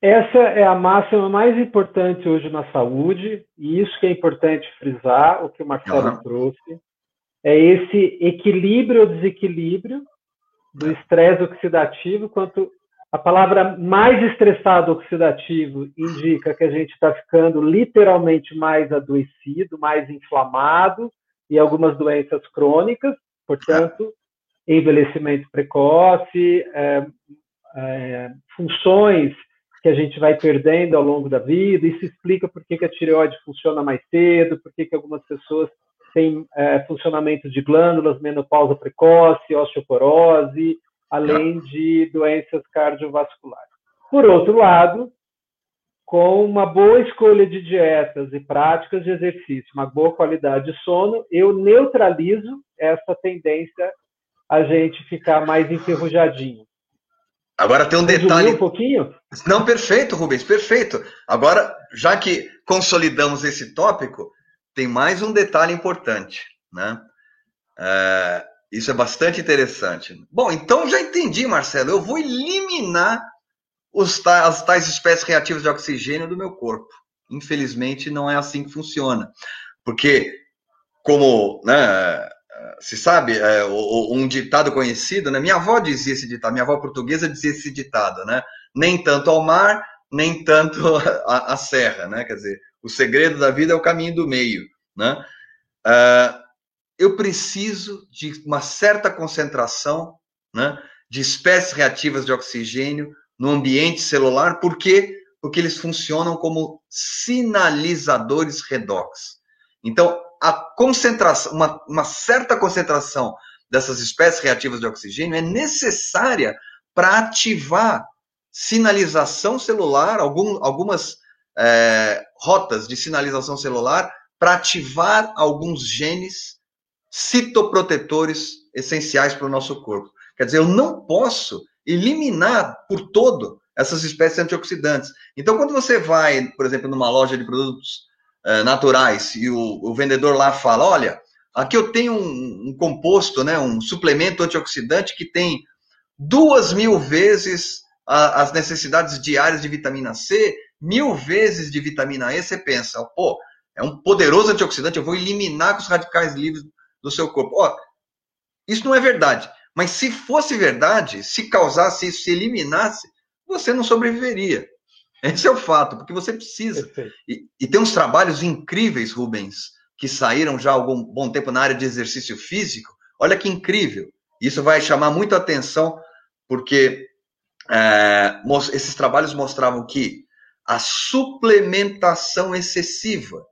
Essa é a máxima mais importante hoje na saúde, e isso que é importante frisar, o que o Marcelo uhum. trouxe, é esse equilíbrio ou desequilíbrio do estresse oxidativo quanto a palavra mais estressado oxidativo indica que a gente está ficando literalmente mais adoecido, mais inflamado e algumas doenças crônicas, portanto, envelhecimento precoce, é, é, funções que a gente vai perdendo ao longo da vida. Isso explica por que, que a tireoide funciona mais cedo, por que, que algumas pessoas têm é, funcionamento de glândulas, menopausa precoce, osteoporose, além de doenças cardiovasculares. Por outro lado, com uma boa escolha de dietas e práticas de exercício, uma boa qualidade de sono, eu neutralizo essa tendência a gente ficar mais enferrujadinho. Agora tem um detalhe. um pouquinho? Não, perfeito, Rubens, perfeito. Agora, já que consolidamos esse tópico, tem mais um detalhe importante, né? É, isso é bastante interessante. Bom, então já entendi, Marcelo. Eu vou eliminar os, as tais espécies reativas de oxigênio do meu corpo. Infelizmente, não é assim que funciona. Porque, como né, se sabe, é, um ditado conhecido, né? minha avó dizia esse ditado, minha avó portuguesa dizia esse ditado, né? nem tanto ao mar, nem tanto à serra. Né? Quer dizer, o segredo da vida é o caminho do meio. Né? Uh, eu preciso de uma certa concentração né, de espécies reativas de oxigênio no ambiente celular, por quê? Porque eles funcionam como sinalizadores redox. Então, a concentração, uma, uma certa concentração dessas espécies reativas de oxigênio é necessária para ativar sinalização celular, algum, algumas é, rotas de sinalização celular para ativar alguns genes citoprotetores essenciais para o nosso corpo. Quer dizer, eu não posso eliminar por todo essas espécies antioxidantes. Então, quando você vai, por exemplo, numa loja de produtos uh, naturais e o, o, vendedor lá fala: olha, aqui eu tenho um, um, composto, né, um suplemento antioxidante que tem duas mil vezes a, as necessidades diárias de vitamina C, mil vezes de vitamina E, você pensa, pô, é um poderoso antioxidante, eu vou eliminar os radicais livres do seu corpo. Ó, isso não é verdade. Mas se fosse verdade, se causasse isso, se eliminasse, você não sobreviveria. Esse é o fato, porque você precisa. E, e, tem uns trabalhos incríveis, Rubens, que saíram já há algum bom tempo na área de exercício físico. Olha que incrível. Isso vai chamar muita atenção, porque é, esses trabalhos mostravam que a suplementação excessiva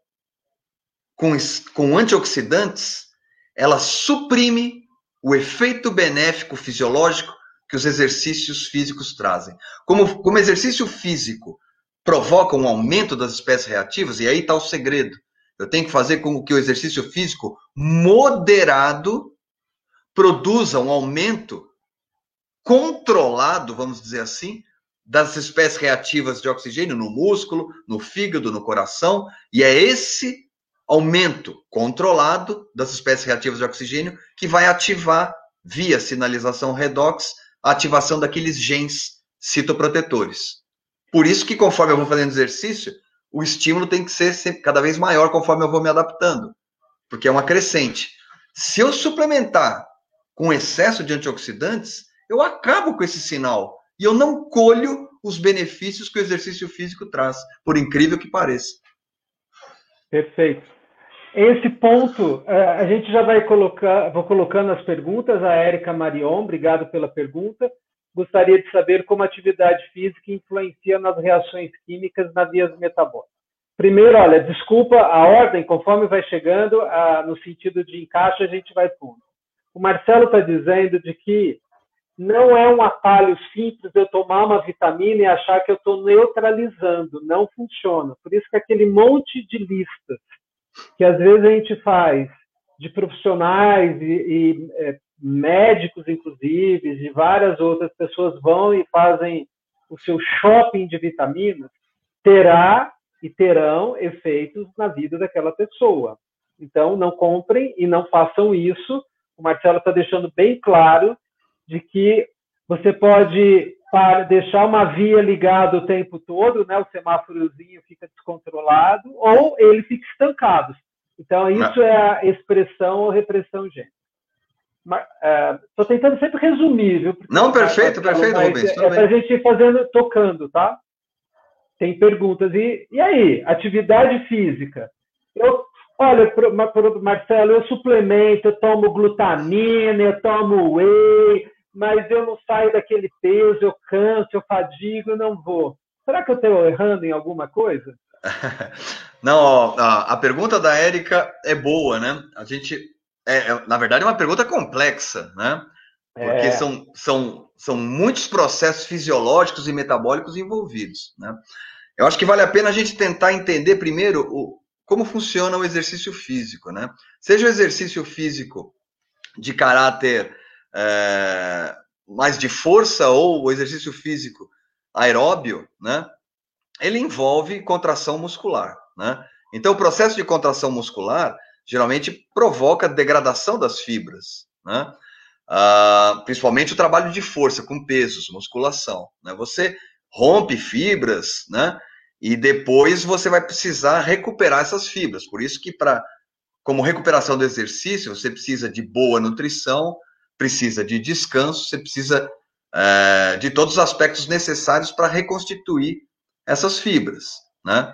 com, com antioxidantes, ela suprime o efeito benéfico fisiológico que os exercícios físicos trazem. Como, como exercício físico provoca um aumento das espécies reativas, e aí está o segredo. Eu tenho que fazer com que o exercício físico moderado produza um aumento controlado, vamos dizer assim, das espécies reativas de oxigênio no músculo, no fígado, no coração, e é esse aumento controlado das espécies reativas de oxigênio que vai ativar, via sinalização redox, a ativação daqueles genes citoprotetores. Por isso que conforme eu vou fazendo exercício, o estímulo tem que ser cada vez maior conforme eu vou me adaptando, porque é uma crescente. Se eu suplementar com excesso de antioxidantes, eu acabo com esse sinal e eu não colho os benefícios que o exercício físico traz, por incrível que pareça. Perfeito. Esse ponto, é, a gente já vai colocar, vou colocando as perguntas. A Érica Marion, obrigado pela pergunta. Gostaria de saber como a atividade física influencia nas reações químicas na vias metabólicas. Primeiro, olha, desculpa a ordem, conforme vai chegando, no sentido de encaixe, a gente vai fundo. O Marcelo está dizendo de que não é um atalho simples eu tomar uma vitamina e achar que eu estou neutralizando. Não funciona. Por isso que aquele monte de listas que às vezes a gente faz de profissionais e, e é, médicos, inclusive, de várias outras pessoas vão e fazem o seu shopping de vitaminas, terá e terão efeitos na vida daquela pessoa. Então, não comprem e não façam isso. O Marcelo está deixando bem claro de que você pode deixar uma via ligada o tempo todo, né? o semáforozinho fica descontrolado, ou ele fica estancado. Então, isso é a expressão ou repressão gênica. Estou é, tentando sempre resumir, viu? Porque Não, perfeito, perfeito, Rubens. É, é para a gente ir fazendo, tocando, tá? Tem perguntas. E, e aí, atividade física? Eu, olha, pro, pro Marcelo, eu suplemento, eu tomo glutamina, eu tomo whey, mas eu não saio daquele peso, eu canso, eu fadigo, eu não vou. Será que eu estou errando em alguma coisa? Não, ó, a, pergunta da Érica é boa, né? A gente, é, é, na verdade, é uma pergunta complexa, né? Porque é. são, são, são muitos processos fisiológicos e metabólicos envolvidos, né? Eu acho que vale a pena a gente tentar entender primeiro o, como funciona o exercício físico, né? Seja o exercício físico de caráter é, mais de força ou o exercício físico aeróbio, né? Ele envolve contração muscular, né? Então, o processo de contração muscular geralmente provoca degradação das fibras, né? Ah, principalmente o trabalho de força com pesos, musculação. Né? Você rompe fibras, né? E depois você vai precisar recuperar essas fibras. Por isso que para como recuperação do exercício, você precisa de boa nutrição, precisa de descanso, você precisa é, de todos os aspectos necessários para reconstituir essas fibras. Né?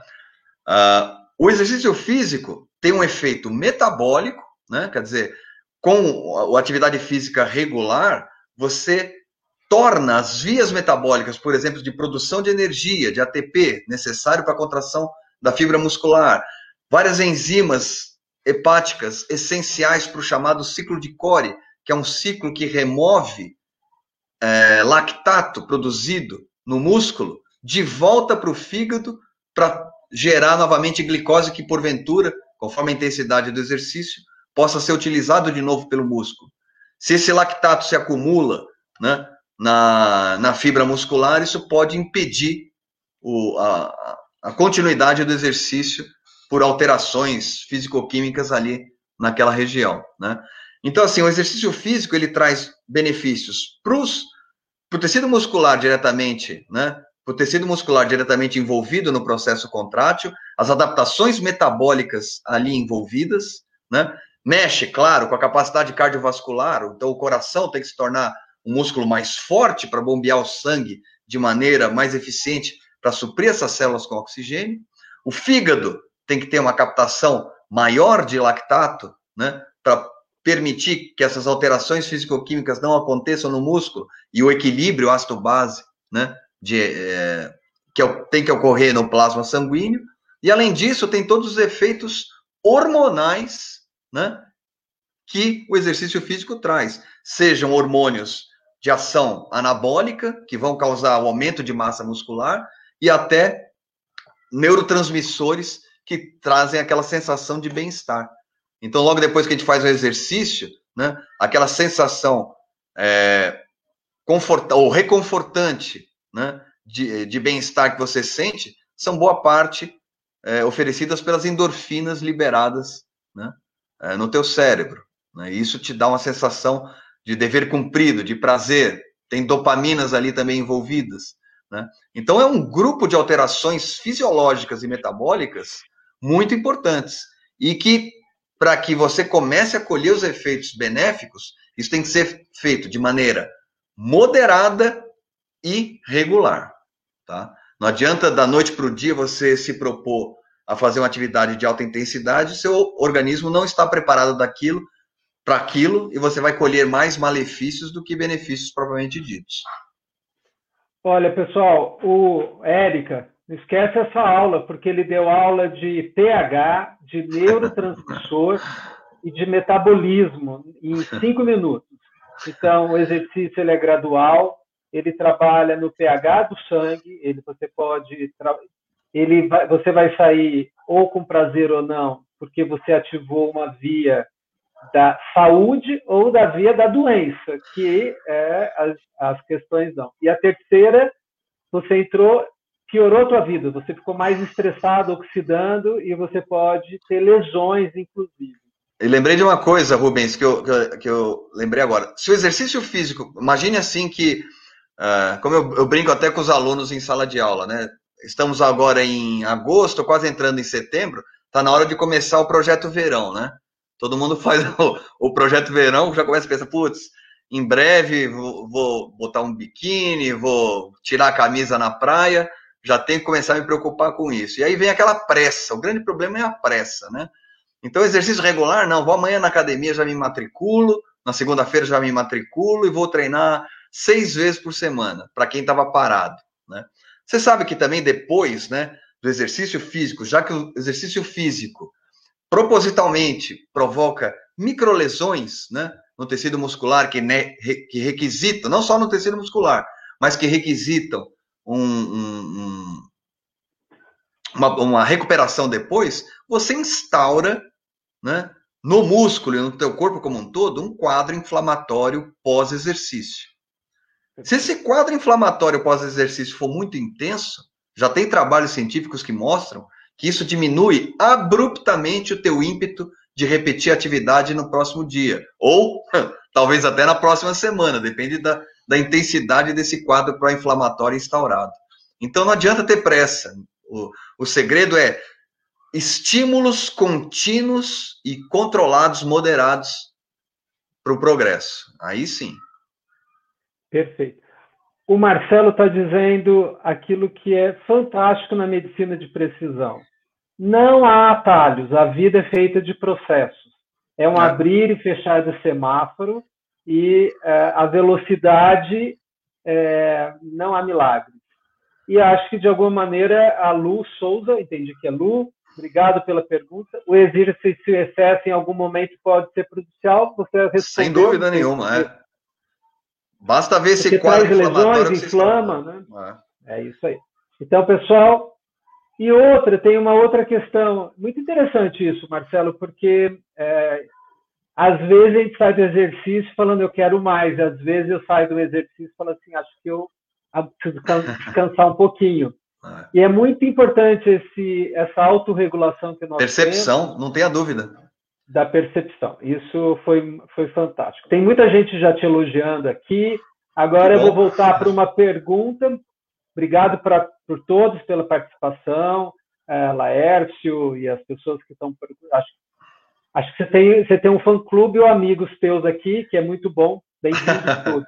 Uh, o exercício físico tem um efeito metabólico, né? quer dizer, com a atividade física regular, você torna as vias metabólicas, por exemplo, de produção de energia, de ATP, necessário para a contração da fibra muscular, várias enzimas hepáticas essenciais para o chamado ciclo de Core, que é um ciclo que remove é, lactato produzido no músculo de volta para o fígado para gerar novamente glicose que, porventura, conforme a intensidade do exercício, possa ser utilizado de novo pelo músculo. Se esse lactato se acumula né, na, na fibra muscular, isso pode impedir o, a, a continuidade do exercício por alterações físico-químicas ali naquela região, né? Então, assim, o exercício físico, ele traz benefícios para o tecido muscular diretamente, né? Para o tecido muscular diretamente envolvido no processo contrátil, as adaptações metabólicas ali envolvidas, né? Mexe, claro, com a capacidade cardiovascular, então o coração tem que se tornar um músculo mais forte para bombear o sangue de maneira mais eficiente para suprir essas células com oxigênio. O fígado tem que ter uma captação maior de lactato, né, para permitir que essas alterações físico-químicas não aconteçam no músculo e o equilíbrio ácido-base, né, de, é, que tem que ocorrer no plasma sanguíneo. E além disso, tem todos os efeitos hormonais, né, que o exercício físico traz, sejam hormônios de ação anabólica, que vão causar o aumento de massa muscular, e até neurotransmissores que trazem aquela sensação de bem-estar. Então, logo depois que a gente faz o exercício, né, aquela sensação é, ou reconfortante né, de, de bem-estar que você sente, são boa parte é, oferecidas pelas endorfinas liberadas né, é, no teu cérebro. Né, isso te dá uma sensação de dever cumprido, de prazer. Tem dopaminas ali também envolvidas. Né? Então, é um grupo de alterações fisiológicas e metabólicas muito importantes e que, para que você comece a colher os efeitos benéficos, isso tem que ser feito de maneira moderada e regular. Tá? Não adianta da noite para o dia você se propor a fazer uma atividade de alta intensidade, seu organismo não está preparado daquilo para aquilo e você vai colher mais malefícios do que benefícios propriamente ditos. Olha, pessoal, o Érica, esquece essa aula, porque ele deu aula de pH, de neurotransmissor e de metabolismo em cinco minutos. Então, o exercício ele é gradual, ele trabalha no pH do sangue, ele você pode ele vai, você vai sair ou com prazer ou não, porque você ativou uma via da saúde ou da via da doença, que é as, as questões não. E a terceira, você entrou, piorou a tua vida, você ficou mais estressado, oxidando, e você pode ter lesões, inclusive. E lembrei de uma coisa, Rubens, que eu, que eu, que eu lembrei agora. Se o exercício físico, imagine assim que, uh, como eu, eu brinco até com os alunos em sala de aula, né? Estamos agora em agosto, quase entrando em setembro, está na hora de começar o projeto verão, né? Todo mundo faz o, o projeto verão, já começa a pensar, putz, em breve vou, vou, botar um biquíni, vou tirar a camisa na praia, já tenho que começar a me preocupar com isso. E aí vem aquela pressa, o grande problema é a pressa, né? Então, exercício regular, não, vou amanhã na academia, já me matriculo, na segunda-feira já me matriculo e vou treinar seis vezes por semana, para quem estava parado, né? Você sabe que também depois, né, do exercício físico, já que o exercício físico propositalmente provoca microlesões né, no tecido muscular que, ne, que requisitam, não só no tecido muscular, mas que requisitam um, um, uma, uma, recuperação depois, você instaura né, no músculo e no teu corpo como um todo um quadro inflamatório pós-exercício. Se esse quadro inflamatório pós-exercício for muito intenso, já tem trabalhos científicos que mostram que isso diminui abruptamente o teu ímpeto de repetir a atividade no próximo dia, ou talvez até na próxima semana, depende da, da intensidade desse quadro pró-inflamatório instaurado. Então não adianta ter pressa. O, o segredo é estímulos contínuos e controlados, moderados para o progresso. Aí sim. Perfeito. O Marcelo está dizendo aquilo que é fantástico na medicina de precisão. Não há atalhos, a vida é feita de processos. É um é. abrir e fechar de semáforo e é, a velocidade é, não há milagres. E acho que, de alguma maneira, a Lu Souza, entendi que é Lu, obrigado pela pergunta. O exercício excesso em algum momento pode ser prejudicial? Você Sem dúvida nenhuma, é. Basta ver esse quadro lesões, inflama, né? É. é isso aí. Então, pessoal, E outra, tem uma outra questão, muito interessante isso, Marcelo, porque é, às vezes a gente sai do exercício falando eu quero mais, às vezes eu saio do exercício falando assim, acho que eu preciso descansar um pouquinho. É. E é muito importante esse, essa autorregulação que nós Percepção, temos, não tenha dúvida. Da percepção. Isso foi, foi fantástico. Tem muita gente já te elogiando aqui. Agora eu vou voltar para uma pergunta Obrigado pra, por todos pela participação, é, Laércio e as pessoas que estão. Acho, acho que você tem, você tem um fã-clube ou amigos teus aqui, que é muito bom. Bem-vindos todos.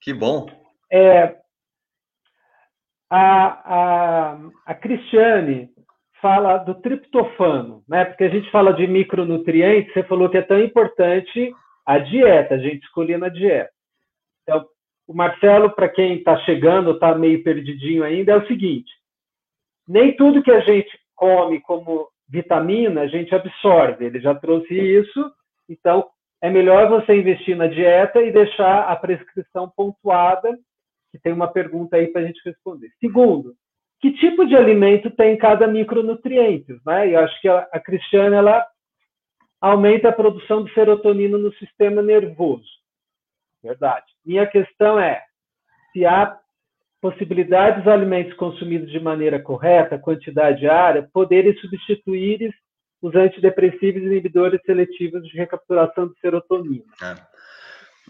que bom. É, a, a, a Cristiane fala do triptofano, né? Porque a gente fala de micronutrientes, você falou que é tão importante a dieta, a gente escolher na dieta. Então, o Marcelo, para quem está chegando, está meio perdidinho ainda, é o seguinte: nem tudo que a gente come como vitamina a gente absorve. Ele já trouxe isso, então é melhor você investir na dieta e deixar a prescrição pontuada, que tem uma pergunta aí para a gente responder. Segundo, que tipo de alimento tem cada micronutriente? Né? E eu acho que a, a Cristiane ela aumenta a produção de serotonina no sistema nervoso. Verdade. Minha questão é se há possibilidade dos alimentos consumidos de maneira correta, quantidade diária, poderem substituir os antidepressivos e inibidores seletivos de recapturação de serotonina.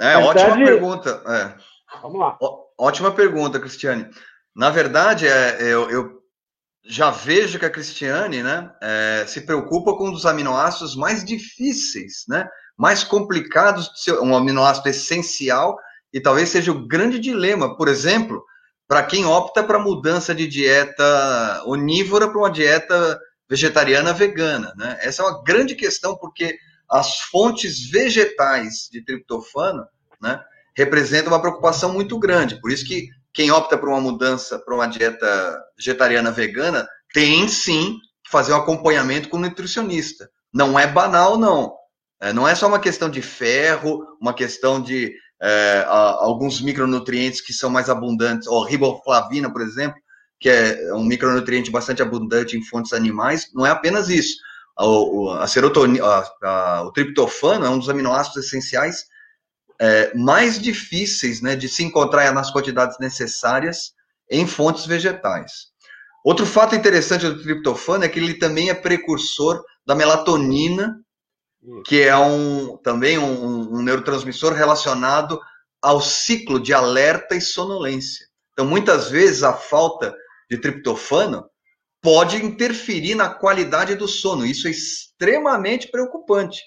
É, é ótima pergunta. É. Vamos lá. Ó, ótima pergunta, Cristiane. Na verdade, é, eu, eu, já vejo que a Cristiane né, é, se preocupa com um dos aminoácidos mais difíceis, né, mais complicados, um aminoácido essencial e talvez seja o grande dilema, por exemplo, para quem opta para mudança de dieta onívora para uma dieta vegetariana vegana. Né? Essa é uma grande questão, porque as fontes vegetais de triptofano né, representam uma preocupação muito grande. Por isso que quem opta por uma mudança para uma dieta vegetariana vegana tem sim que fazer um acompanhamento com o nutricionista. Não é banal, não. É, não é só uma questão de ferro, uma questão de é, alguns micronutrientes que são mais abundantes, ou riboflavina, por exemplo, que é um micronutriente bastante abundante em fontes animais, não é apenas isso. A, a serotonina, a, a, o triptofano é um dos aminoácidos essenciais é, mais difíceis né, de se encontrar nas quantidades necessárias em fontes vegetais. Outro fato interessante do triptofano é que ele também é precursor da melatonina que é um, também um, um neurotransmissor relacionado ao ciclo de alerta e sonolência. Então, muitas vezes, a falta de triptofano pode interferir na qualidade do sono. Isso é extremamente preocupante,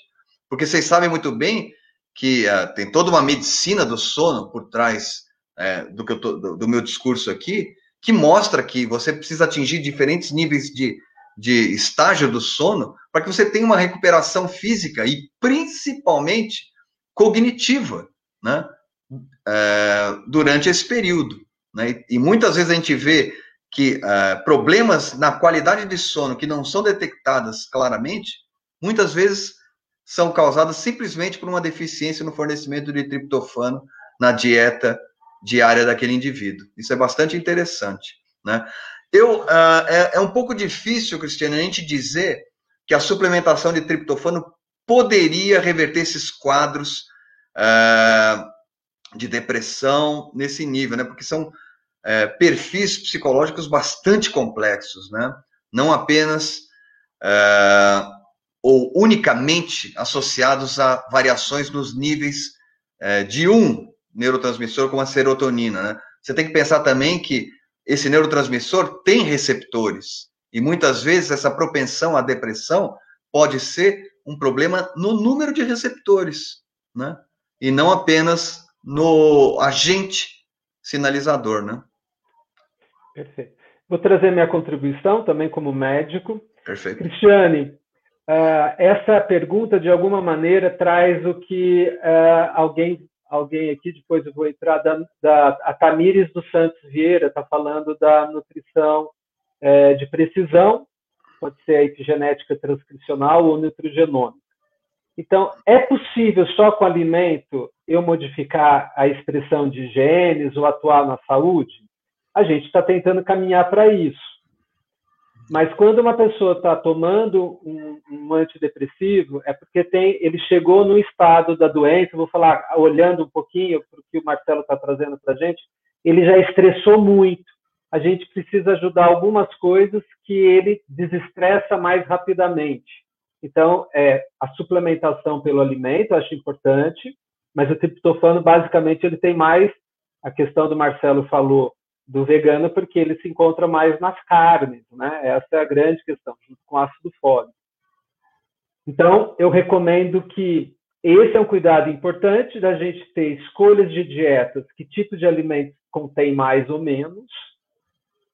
porque vocês sabem muito bem que uh, tem toda uma medicina do sono por trás uh, do, que tô, do, do meu discurso aqui, que mostra que você precisa atingir diferentes níveis de de estágio do sono para que você tenha uma recuperação física e principalmente cognitiva, né? É, durante esse período. Né? E, muitas vezes a gente vê que é, problemas na qualidade de sono que não são detectadas claramente, muitas vezes são causadas simplesmente por uma deficiência no fornecimento de triptofano na dieta diária daquele indivíduo. Isso é bastante interessante. Né? Eu, uh, é, é um pouco difícil, Cristiano, a gente dizer que a suplementação de triptofano poderia reverter esses quadros uh, de depressão nesse nível, né? Porque são uh, perfis psicológicos bastante complexos, né? Não apenas uh, ou unicamente associados a variações nos níveis de um neurotransmissor como a serotonina, né? Você tem que pensar também que esse neurotransmissor tem receptores. E muitas vezes essa propensão à depressão pode ser um problema no número de receptores, né? E não apenas no agente sinalizador, né? Perfeito. Vou trazer minha contribuição também como médico. Perfeito. Cristiane, uh, essa pergunta de alguma maneira traz o que uh, alguém alguém aqui, depois eu vou entrar, da, da a Tamires dos Santos Vieira está falando da nutrição é, de precisão, pode ser a epigenética transcricional ou nutrigenômica. Então, é possível só com alimento eu modificar a expressão de genes ou atuar na saúde? A gente está tentando caminhar para isso. Mas quando uma pessoa está tomando um, um, antidepressivo, é porque tem, ele chegou no estado da doença, vou falar, olhando um pouquinho para o que o Marcelo está trazendo para a gente, ele já estressou muito. A gente precisa ajudar algumas coisas que ele desestressa mais rapidamente. Então, é, a suplementação pelo alimento, eu acho importante, mas o triptofano, basicamente, ele tem mais, a questão do Marcelo falou, do vegano porque ele se encontra mais nas carnes, né? Essa é a grande questão, junto com ácido fólico. Então, eu recomendo que esse é um cuidado importante da gente ter escolhas de dietas, que tipo de alimentos contém mais ou menos,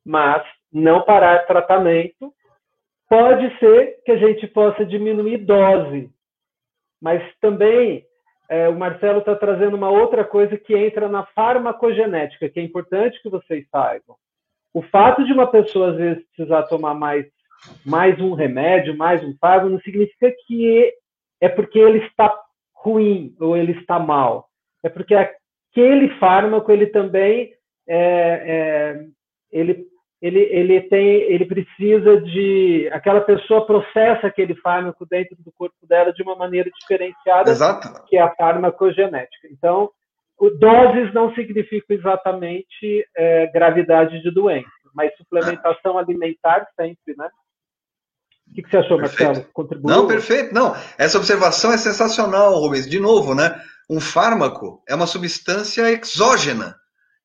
mas não parar tratamento. Pode ser que a gente possa diminuir dose, mas também é, o Marcelo está trazendo uma outra coisa que entra na farmacogenética, que é importante que vocês saibam. O fato de uma pessoa, às vezes, precisar tomar mais, mais um remédio, mais um fármaco, não significa que é porque ele está ruim ou ele está mal. É porque aquele fármaco, ele também é, é, ele ele, ele tem, ele precisa de, aquela pessoa processa aquele fármaco dentro do corpo dela de uma maneira diferenciada, Exato. que é a farmacogenética. Então, o, doses não significam exatamente é, gravidade de doença, mas suplementação alimentar sempre, né? O que, que você achou, perfeito. Marcelo? Contribuiu? Não, perfeito. Não, essa observação é sensacional, Rubens. De novo, né? Um fármaco é uma substância exógena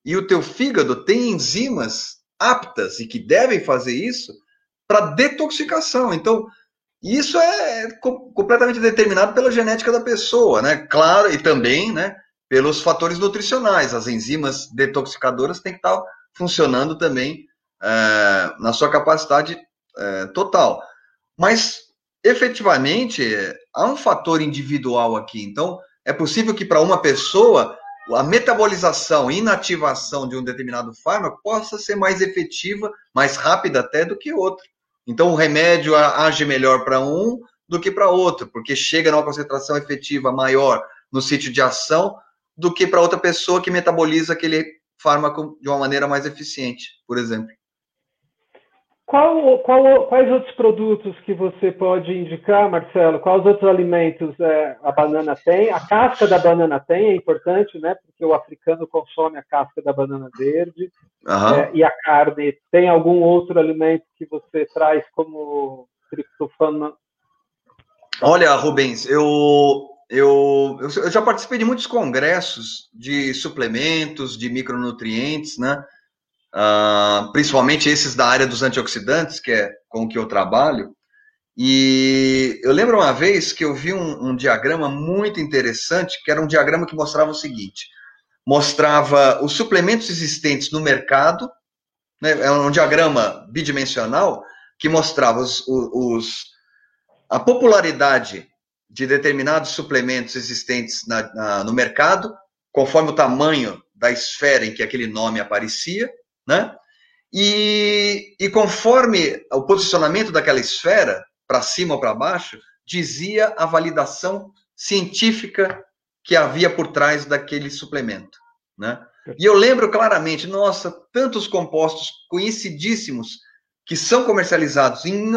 e o teu fígado tem enzimas aptas e que devem fazer isso para detoxicação. Então, isso é completamente determinado pela genética da pessoa, né? Claro, e também, né, pelos fatores nutricionais. As enzimas detoxicadoras têm que estar funcionando também é, na sua capacidade é, total. Mas, efetivamente, há um fator individual aqui. Então, é possível que para uma pessoa a metabolização e inativação de um determinado fármaco possa ser mais efetiva, mais rápida até do que outro. Então, o remédio age melhor para um do que para outro, porque chega numa concentração efetiva maior no sítio de ação do que para outra pessoa que metaboliza aquele fármaco de uma maneira mais eficiente, por exemplo. Qual, qual, quais outros produtos que você pode indicar, Marcelo? Quais outros alimentos é, a banana tem? A casca da banana tem, é importante, né? Porque o africano consome a casca da banana verde. Uhum. É, e a carne. Tem algum outro alimento que você traz como triptofano? Olha, Rubens, eu, eu, eu já participei de muitos congressos de suplementos, de micronutrientes, né? Uh, principalmente esses da área dos antioxidantes, que é com que eu trabalho. E eu lembro uma vez que eu vi um, um diagrama muito interessante, que era um diagrama que mostrava o seguinte: mostrava os suplementos existentes no mercado, né, é um diagrama bidimensional que mostrava os, os, a popularidade de determinados suplementos existentes na, na, no mercado, conforme o tamanho da esfera em que aquele nome aparecia, né? E, e conforme o posicionamento daquela esfera, para cima ou para baixo, dizia a validação científica que havia por trás daquele suplemento, né? E eu lembro claramente, nossa, tantos compostos conhecidíssimos que são comercializados em,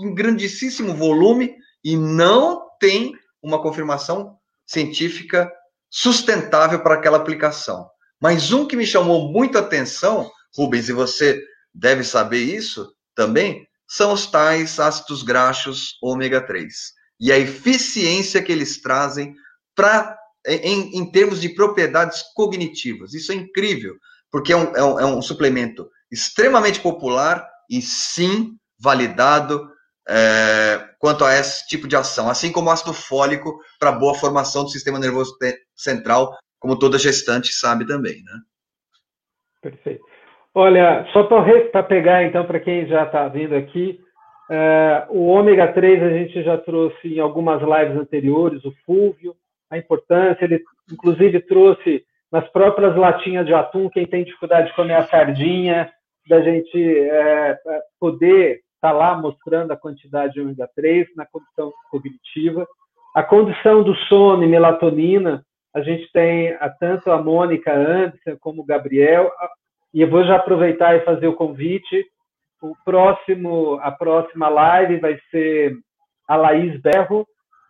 em grandíssimo volume e não tem uma confirmação científica sustentável para aquela aplicação. Mas um que me chamou muito a atenção Rubens, e você deve saber isso também, são os tais ácidos graxos ômega 3. E a eficiência que eles trazem para em, em, termos de propriedades cognitivas. Isso é incrível, porque é um, é um, é um suplemento extremamente popular e sim validado é, quanto a esse tipo de ação, assim como ácido fólico para boa formação do sistema nervoso central, como toda gestante sabe também, né? Perfeito. Olha, só para pegar então para quem já está vindo aqui, é, o ômega 3 a gente já trouxe em algumas lives anteriores, o fúvio, a importância, ele inclusive trouxe nas próprias latinhas de atum, quem tem dificuldade de comer a sardinha, da gente é poder estar tá lá mostrando a quantidade de ômega 3 na condição cognitiva. A condição do sono e melatonina, a gente tem a, tanto a Mônica Anderson como o Gabriel, e eu vou já aproveitar e fazer o convite. o próximo, a próxima live vai ser a Laís Berro,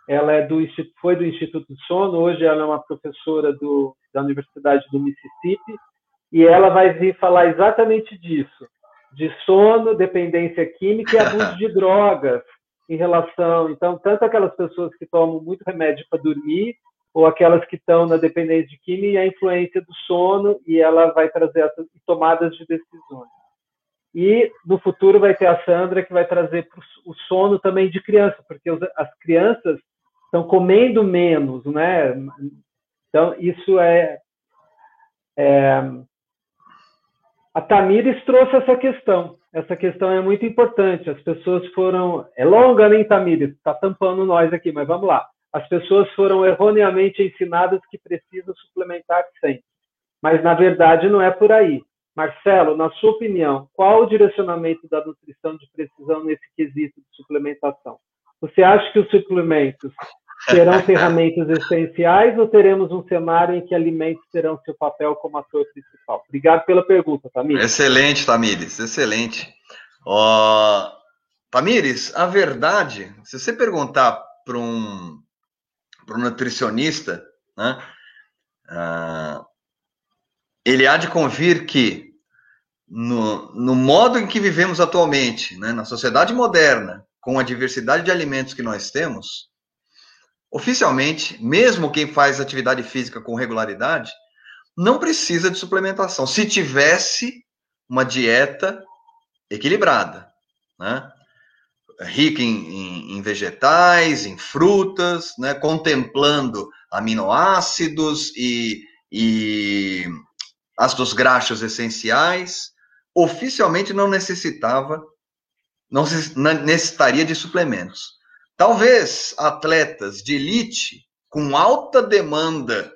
ela é do, foi do Instituto do Sono, hoje ela é uma professora do, da Universidade do Mississippi, e ela vai vir falar exatamente disso, de sono, dependência química e abuso de drogas em relação. Então, tanto aquelas pessoas que tomam muito remédio para dormir, ou aquelas que estão na dependência de química e a influência do sono, e ela vai trazer essas tomadas de decisões. E no futuro vai ter a Sandra que vai trazer o sono também de criança, porque as crianças estão comendo menos, né? Então, isso é, é... A Tamires trouxe essa questão. Essa questão é muito importante. As pessoas foram. É longa, nem né, Tamires? Está tampando nós aqui, mas vamos lá. As pessoas foram erroneamente ensinadas que precisam suplementar sempre. Mas, na verdade, não é por aí. Marcelo, na sua opinião, qual o direcionamento da nutrição de precisão nesse quesito de suplementação? Você acha que os suplementos serão ferramentas essenciais ou teremos um cenário em que alimentos terão seu papel como ator principal? Obrigado pela pergunta, Tamires. Excelente, Tamires, excelente. Uh, Tamires, a verdade, se você perguntar para um, um nutricionista, né, uh, ele há de convir que no, no modo em que vivemos atualmente, né, na sociedade moderna, com a diversidade de alimentos que nós temos, oficialmente, mesmo quem faz atividade física com regularidade, não precisa de suplementação. Se tivesse uma dieta equilibrada, né? Rica em, em, em, vegetais, em frutas, né? contemplando aminoácidos e, e ácidos graxos essenciais, oficialmente não necessitava, não necessitaria de suplementos. Talvez atletas de elite com alta demanda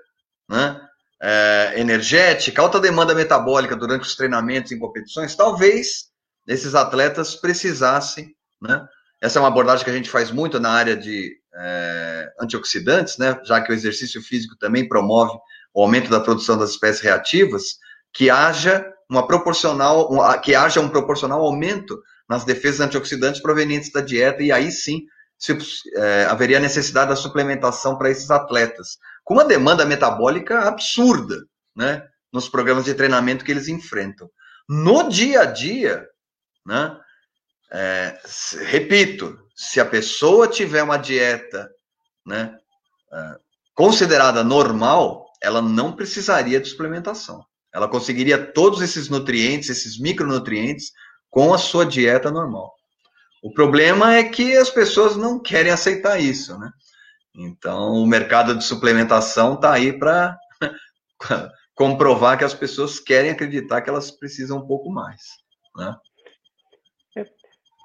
né, é, energética, alta demanda metabólica durante os treinamentos em competições, talvez esses atletas precisassem, né? Essa é uma abordagem que a gente faz muito na área de é, antioxidantes, né? Já que o exercício físico também promove o aumento da produção das espécies reativas, que haja uma proporcional, que haja um proporcional aumento nas defesas antioxidantes provenientes da dieta, e aí sim se, é, haveria necessidade da suplementação para esses atletas, com uma demanda metabólica absurda, né, nos programas de treinamento que eles enfrentam. No dia a dia, né, é, repito, se a pessoa tiver uma dieta, né, é, considerada normal, ela não precisaria de suplementação. Ela conseguiria todos esses nutrientes, esses micronutrientes, com a sua dieta normal. O problema é que as pessoas não querem aceitar isso, né? Então, o mercado de suplementação está aí para comprovar que as pessoas querem acreditar que elas precisam um pouco mais, né?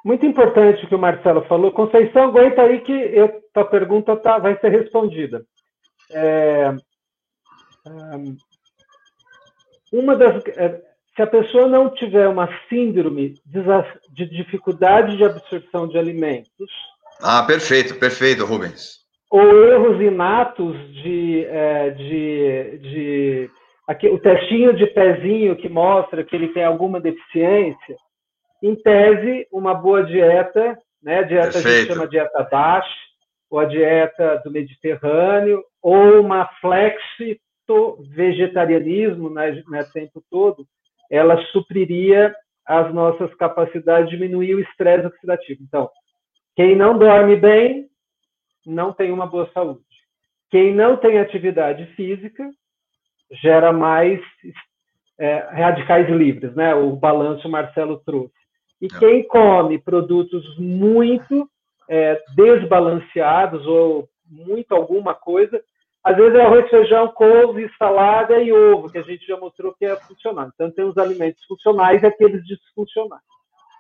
É muito importante o que o Marcelo falou. Conceição, aguenta aí que eu, a pergunta tá, vai ser respondida. É, uma das, é, se a pessoa não tiver uma síndrome de dificuldade de absorção de alimentos. Ah, perfeito, perfeito, Rubens. Ou erros inatos de. É, de, de aqui, o testinho de pezinho que mostra que ele tem alguma deficiência. Em tese, uma boa dieta, né? A dieta perfeito. a gente chama dieta DASH, ou a dieta do Mediterrâneo, ou uma flexito vegetarianismo né, né, tempo todo, ela supriria as nossas capacidades de diminuir o estresse oxidativo. Então, quem não dorme bem não tem uma boa saúde. Quem não tem atividade física gera mais é, radicais livres, né? O balanço o Marcelo trouxe. E é. quem come produtos muito é, desbalanceados ou muito alguma coisa às vezes é arroz, feijão, couve, salada e ovo, que a gente já mostrou que é funcional. Então, tem os alimentos funcionais e aqueles disfuncionais.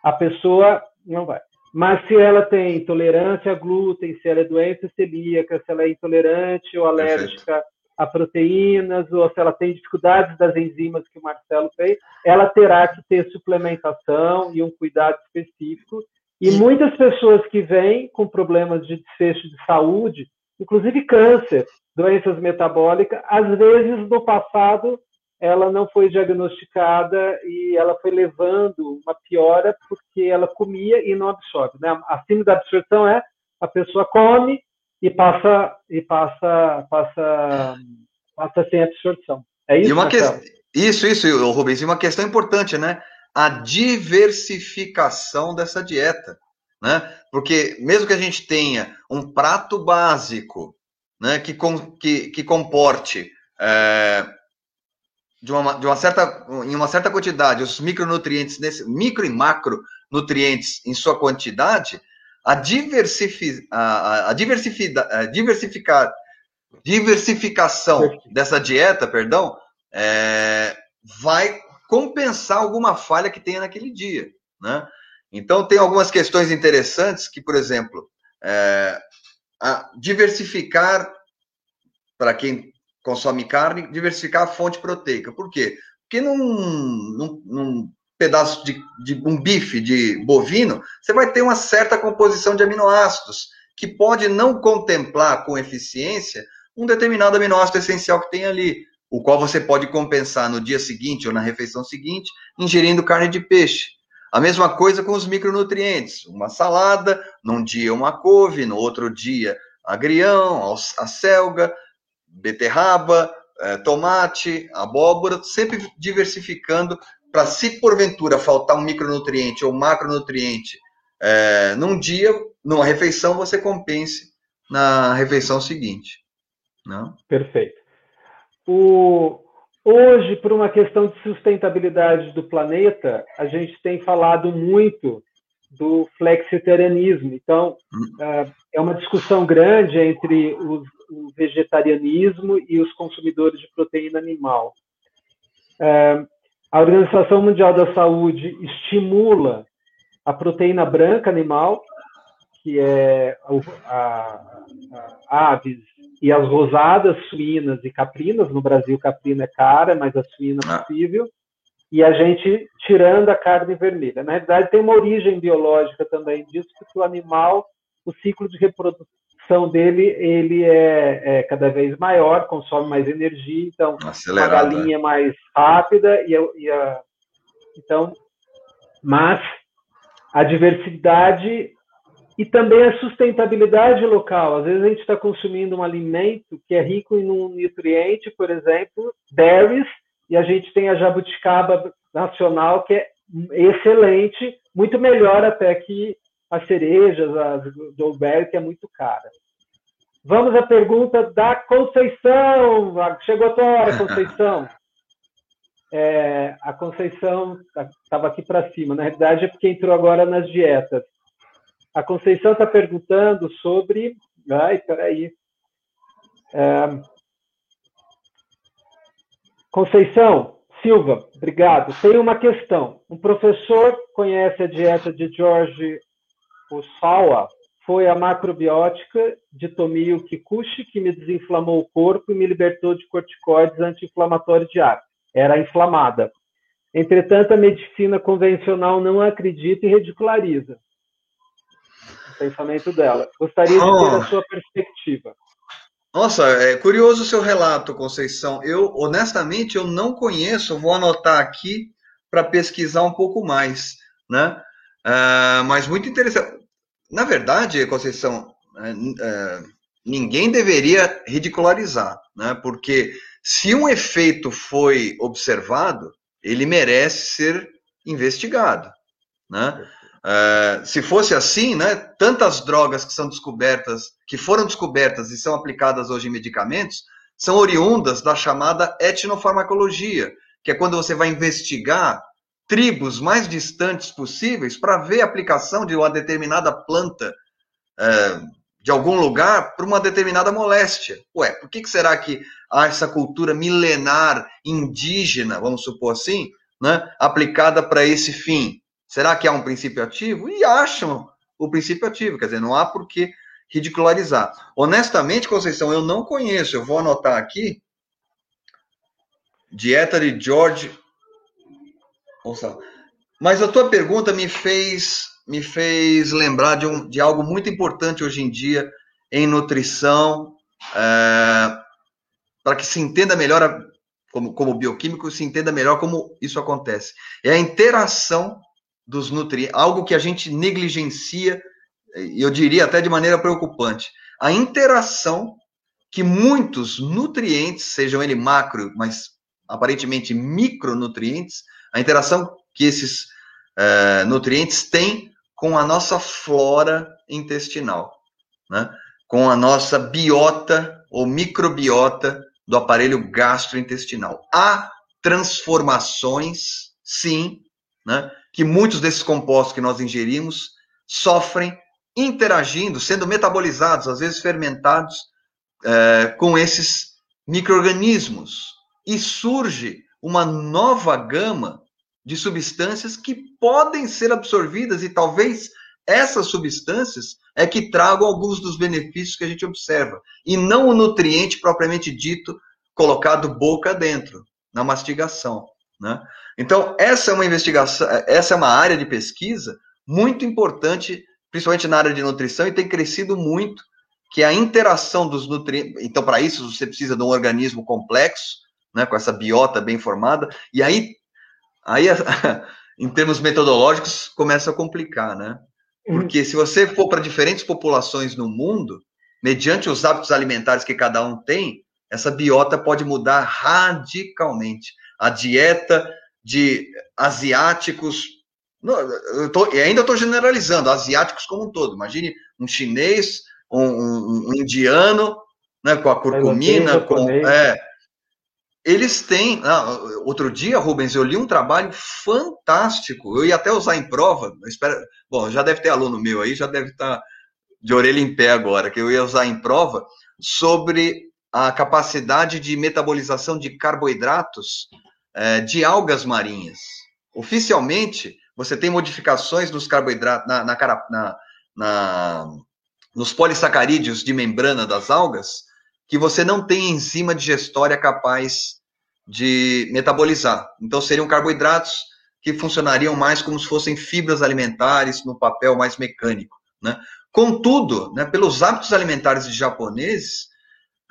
A pessoa não vai. Mas se ela tem intolerância a glúten, se ela é doença celíaca, se ela é intolerante ou alérgica Perfeito. A proteínas, ou se ela tem dificuldades das enzimas que o Marcelo fez, ela terá que ter suplementação e um cuidado específico. E muitas pessoas que vêm com problemas de desfecho de saúde, inclusive câncer, doenças metabólicas, às vezes no passado ela não foi diagnosticada e ela foi levando uma piora porque ela comia e não absorve. Né? A síndrome da absorção é a pessoa come e passa e passa passa passa sem absorção. É isso. Uma que... Isso, isso, Rubens. E uma questão importante, né? A diversificação dessa dieta, né? Porque mesmo que a gente tenha um prato básico, né, que, com, que, que comporte é, de uma, de uma certa, em uma certa quantidade, os micronutrientes, nesse, micro e macronutrientes em sua quantidade, a, diversifi, a, a, diversifica, a diversificar, diversificação dessa dieta, perdão, é, vai compensar alguma falha que tenha naquele dia, né? Então, tem algumas questões interessantes que, por exemplo, é, diversificar, para quem consome carne, diversificar a fonte proteica. Por quê? Porque num pedaço de, de, um bife de bovino, você vai ter uma certa composição de aminoácidos, que pode não contemplar com eficiência um determinado aminoácido essencial que tem ali, o qual você pode compensar no dia seguinte ou na refeição seguinte, ingerindo carne de peixe. A mesma coisa com os micronutrientes. Uma salada, num dia uma couve, no outro dia agrião, a selga, beterraba, é, tomate, abóbora, sempre diversificando para se porventura faltar um micronutriente ou macronutriente é, num dia, numa refeição, você compense na refeição seguinte. Não? Perfeito. O, hoje, por uma questão de sustentabilidade do planeta, a gente tem falado muito do flexitarianismo. Então, hum. é, é uma discussão grande entre os o vegetarianismo e os consumidores de proteína animal. É, a Organização Mundial da Saúde estimula a proteína branca animal, que é a, a, a aves e as rosadas suínas e caprinas. No Brasil, caprina é cara, mas a suína é ah. possível. E a gente tirando a carne vermelha. Na verdade, tem uma origem biológica também disso, porque o animal, o ciclo de reprodução produção dele ele é, é, cada vez maior, consome mais energia, então Acelerada. a galinha é mais rápida e a, e a, então, mas a diversidade e também a sustentabilidade local. Às vezes a gente está consumindo um alimento que é rico em um nutriente, por exemplo, berries, e a gente tem a jabuticaba nacional que é excelente, muito melhor até que as cerejas, as Dolberry, que é muito cara. Vamos à pergunta da Conceição. Chegou a tua hora, Conceição. É, a Conceição estava aqui para cima. Na realidade, é porque entrou agora nas dietas. A Conceição está perguntando sobre. Ai, peraí. É... Conceição Silva, obrigado. Tem uma questão. Um professor conhece a dieta de George Osawa foi a macrobiótica de Tomio Kikuchi que me desinflamou o corpo e me libertou de corticoides anti-inflamatórios de ar. Era inflamada. Entretanto, a medicina convencional não acredita e ridiculariza o pensamento dela. Gostaria de ter a sua perspectiva. Nossa, é curioso o seu relato, Conceição. Eu, honestamente, eu não conheço, vou anotar aqui para pesquisar um pouco mais, né? Uh, mas muito interessante. Na verdade, Conceição, é, é, ninguém deveria ridicularizar, né? porque se um efeito foi observado, ele merece ser investigado. Né? É, se fosse assim, né, tantas drogas que são descobertas, que foram descobertas e são aplicadas hoje em medicamentos, são oriundas da chamada etnofarmacologia, que é quando você vai investigar tribos mais distantes possíveis para ver a aplicação de uma determinada planta é, de algum lugar para uma determinada moléstia. Ué, por que, que será que há essa cultura milenar indígena, vamos supor assim, né, aplicada para esse fim? Será que há um princípio ativo? E acham o princípio ativo, quer dizer, não há por que ridicularizar. Honestamente, Conceição, eu não conheço, eu vou anotar aqui. Dieta de George mas a tua pergunta me fez me fez lembrar de, um, de algo muito importante hoje em dia em nutrição, é, para que se entenda melhor a, como, como bioquímico, se entenda melhor como isso acontece. É a interação dos nutrientes, algo que a gente negligencia, eu diria até de maneira preocupante. A interação que muitos nutrientes, sejam ele macro, mas aparentemente micronutrientes, a interação que esses é, nutrientes têm com a nossa flora intestinal, né? com a nossa biota ou microbiota do aparelho gastrointestinal. Há transformações, sim, né, que muitos desses compostos que nós ingerimos sofrem interagindo, sendo metabolizados, às vezes fermentados, é, com esses micro-organismos. E surge uma nova gama de substâncias que podem ser absorvidas e talvez essas substâncias é que tragam alguns dos benefícios que a gente observa, e não o nutriente propriamente dito colocado boca dentro, na mastigação. Né? Então, essa é uma investigação, essa é uma área de pesquisa muito importante, principalmente na área de nutrição, e tem crescido muito, que é a interação dos nutrientes. Então, para isso, você precisa de um organismo complexo, né, com essa biota bem formada, e aí, aí em termos metodológicos, começa a complicar, né? Porque se você for para diferentes populações no mundo, mediante os hábitos alimentares que cada um tem, essa biota pode mudar radicalmente. A dieta de asiáticos, eu tô, e ainda estou generalizando, asiáticos como um todo. Imagine um chinês, um, um, um indiano, né, com a curcumina, com, é, eles têm. Ah, outro dia, Rubens, eu li um trabalho fantástico. Eu ia até usar em prova. Espero, bom, já deve ter aluno meu aí, já deve estar de orelha em pé agora, que eu ia usar em prova sobre a capacidade de metabolização de carboidratos é, de algas marinhas. Oficialmente, você tem modificações nos carboidratos, na, na, na, na, nos polissacarídeos de membrana das algas, que você não tem enzima digestória capaz de metabolizar. Então, seriam carboidratos que funcionariam mais como se fossem fibras alimentares no papel mais mecânico. Né? Contudo, né, pelos hábitos alimentares de japoneses,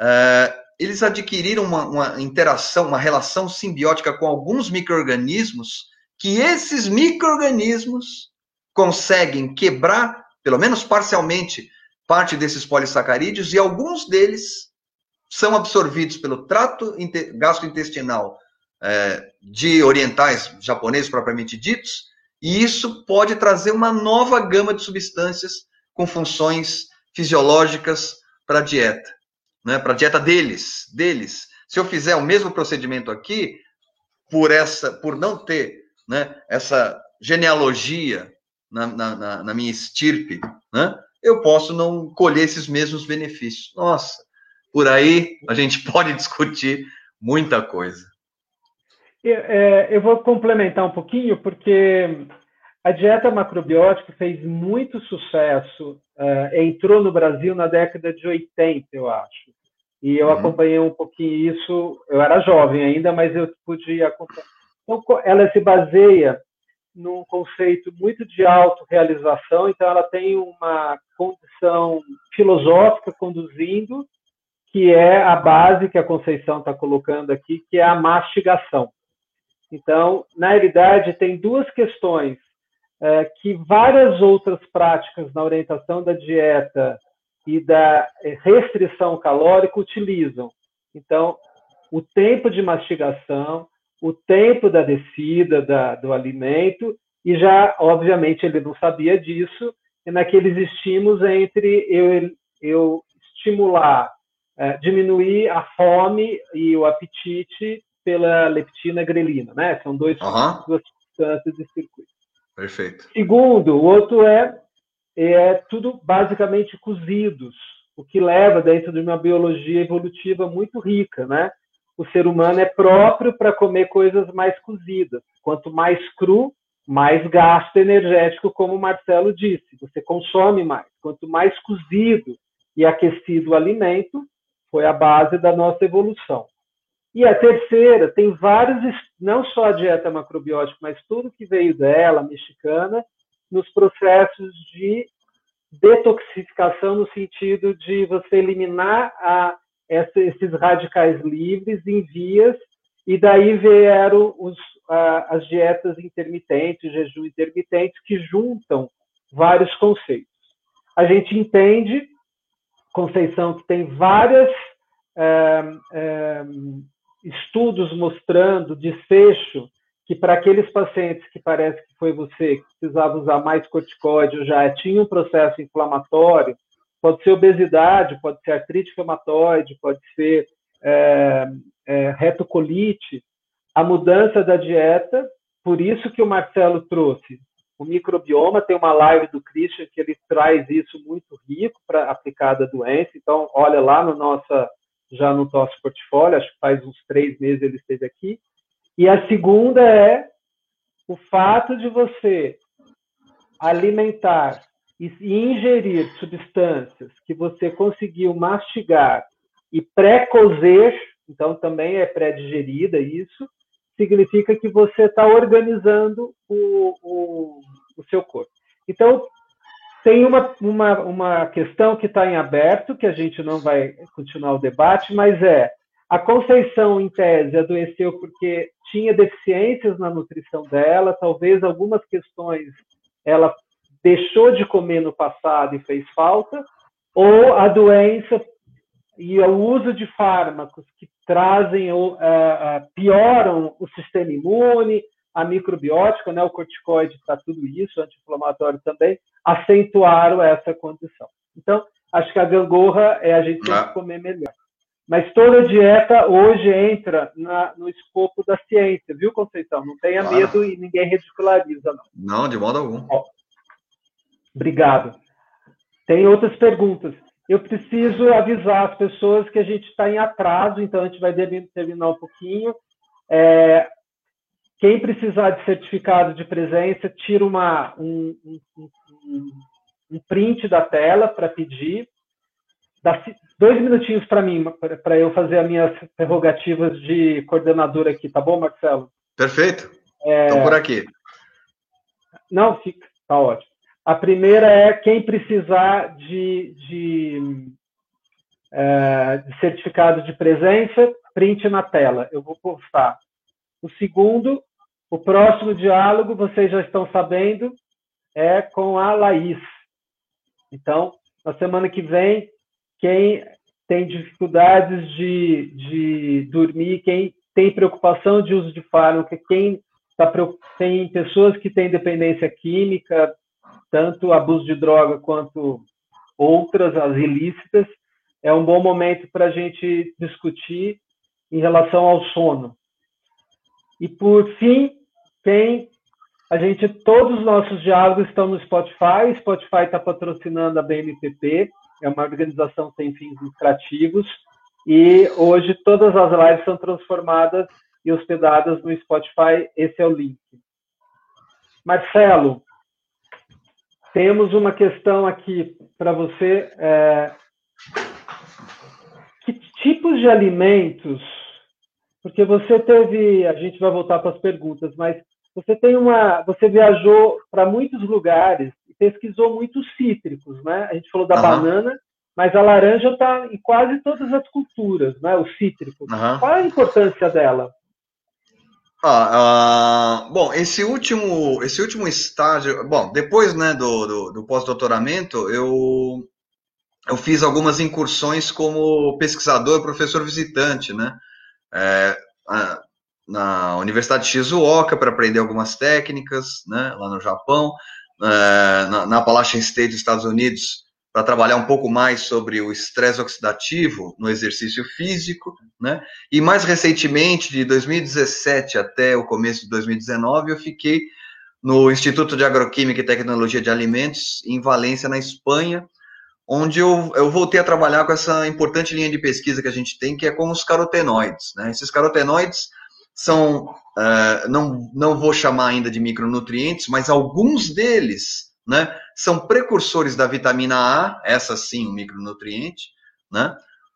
é, eles adquiriram uma, uma, interação, uma relação simbiótica com alguns micro-organismos, que esses micro-organismos conseguem quebrar, pelo menos parcialmente, parte desses polissacarídeos, e alguns deles são absorvidos pelo trato gastrointestinal é, de orientais japoneses propriamente ditos, e isso pode trazer uma nova gama de substâncias com funções fisiológicas para a dieta, né? para a dieta deles, deles. Se eu fizer o mesmo procedimento aqui, por essa, por não ter né, essa genealogia na, na, na minha estirpe, né, eu posso não colher esses mesmos benefícios. Nossa, por aí a gente pode discutir muita coisa. É, eu vou complementar um pouquinho, porque a dieta macrobiótica fez muito sucesso, é, entrou no Brasil na década de 80, eu acho. E eu uhum. acompanhei um pouquinho isso, eu era jovem ainda, mas eu pude acompanhar. Então, ela se baseia num conceito muito de autorrealização, então ela tem uma condição filosófica conduzindo que é a base que a Conceição está colocando aqui, que é a mastigação. Então, na realidade, tem duas questões é, que várias outras práticas na orientação da dieta e da restrição calórica utilizam. Então, o tempo de mastigação, o tempo da descida da, do alimento, e já, obviamente, ele não sabia disso, e naqueles estímulos entre eu, eu estimular é, diminuir a fome e o apetite pela leptina grelina, né? São dois, uhum. duas substâncias de circuito. Perfeito. Segundo, o outro é, é tudo basicamente cozidos, o que leva dentro de uma biologia evolutiva muito rica, né? O ser humano é próprio para comer coisas mais cozidas. Quanto mais cru, mais gasto energético, como o Marcelo disse. Você consome mais. Quanto mais cozido e aquecido o alimento, foi a base da nossa evolução. E a terceira, tem vários, não só a dieta macrobiótica, mas tudo que veio dela, mexicana, nos processos de detoxificação, no sentido de você eliminar a, esses radicais livres em vias e daí vieram os, as dietas intermitentes, jejum intermitentes, que juntam vários conceitos. A gente entende, Conceição, que tem várias é, é, estudos mostrando desfecho que para aqueles pacientes que parece que foi você que precisava usar mais corticóide ou já tinha um processo inflamatório, pode ser obesidade, pode ser artrite inflamatóide, pode ser é, é, retocolite, a mudança da dieta, por isso que o Marcelo trouxe o microbioma, tem uma live do Christian que ele traz isso muito rico para aplicar da doença, então olha lá no nossa, já no nosso portfólio, acho que faz uns três meses ele esteve aqui, e a segunda é o fato de você alimentar e ingerir substâncias que você conseguiu mastigar e pré-cozer, então também é pré-digerida isso, significa que você está organizando o, o, o, seu corpo. Então, tem uma, uma, uma questão que está em aberto, que a gente não vai continuar o debate, mas é a Conceição, em tese, adoeceu porque tinha deficiências na nutrição dela, talvez algumas questões ela deixou de comer no passado e fez falta, ou a doença e o uso de fármacos que trazem uh, uh, pioram o sistema imune, a microbiótica, né, o corticoide para tudo isso, anti-inflamatório também, acentuaram essa condição. Então, acho que a gangorra é a gente tem que comer melhor. Mas toda dieta hoje entra na, no escopo da ciência, viu, Conceição? Não tenha claro. medo e ninguém ridiculariza, não. Não, de modo algum. Ó, obrigado. Tem outras perguntas eu preciso avisar as pessoas que a gente está em atraso, então a gente vai terminar um pouquinho. É, quem precisar de certificado de presença, tira uma, um, um, um print da tela para pedir. Dá dois minutinhos para mim, para eu fazer as minhas prerrogativas de coordenador aqui, tá bom, Marcelo? Perfeito. Estou é... por aqui. Não, fica, tá ótimo. A primeira é quem precisar de, de, é, de certificado de presença, print na tela. Eu vou postar. O segundo, o próximo diálogo, vocês já estão sabendo, é com a Laís. Então, na semana que vem, quem tem dificuldades de, de dormir, quem tem preocupação de uso de fármaco, quem tá, tem pessoas que têm dependência química, tanto abuso de droga quanto outras, as ilícitas, é um bom momento para a gente discutir em relação ao sono. E por fim, tem a gente, todos os nossos diálogos estão no Spotify. Spotify está patrocinando a BMPP, é uma organização sem fins lucrativos. E hoje todas as lives são transformadas e hospedadas no Spotify. Esse é o link. Marcelo, temos uma questão aqui para você. É, que tipos de alimentos? Porque você teve, a gente vai voltar para as perguntas, mas você tem uma, você viajou para muitos lugares e pesquisou muitos cítricos, né? A gente falou da uhum. banana, mas a laranja está em quase todas as culturas, né? O cítrico. Uhum. Qual a importância dela? Ah, ah, bom, esse último, esse último estágio, bom, depois né, do, do, do pós-doutoramento, eu, eu fiz algumas incursões como pesquisador, professor visitante, né, é, na Universidade de Shizuoka para aprender algumas técnicas, né, lá no Japão, é, na, na Appalachian State dos Estados Unidos, para trabalhar um pouco mais sobre o estresse oxidativo no exercício físico, né? E mais recentemente, de 2017 até o começo de 2019, eu fiquei no Instituto de Agroquímica e Tecnologia de Alimentos, em Valência, na Espanha, onde eu, eu voltei a trabalhar com essa importante linha de pesquisa que a gente tem, que é com os carotenoides. Né? Esses carotenoides são, uh, não, não vou chamar ainda de micronutrientes, mas alguns deles né, são precursores da vitamina A, essa sim, um micronutriente, né?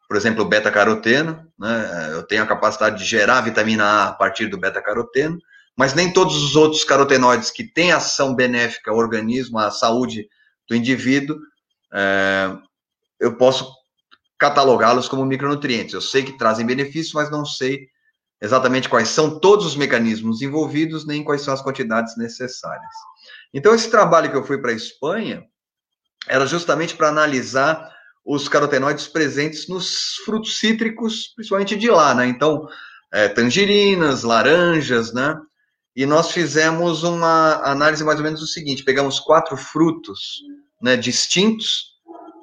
Por exemplo, o beta-caroteno, né? Eu tenho a capacidade de gerar vitamina A a partir do beta-caroteno, mas nem todos os outros carotenoides que têm ação benéfica ao organismo, à saúde do indivíduo, é, eu posso catalogá-los como micronutrientes. Eu sei que trazem benefícios, mas não sei exatamente quais são todos os mecanismos envolvidos, nem quais são as quantidades necessárias. Então, esse trabalho que eu fui para a Espanha era justamente para analisar os carotenoides presentes nos frutos cítricos, principalmente de lá, né? Então, é, tangerinas, laranjas, né? E nós fizemos uma análise mais ou menos do seguinte: pegamos quatro frutos né, distintos,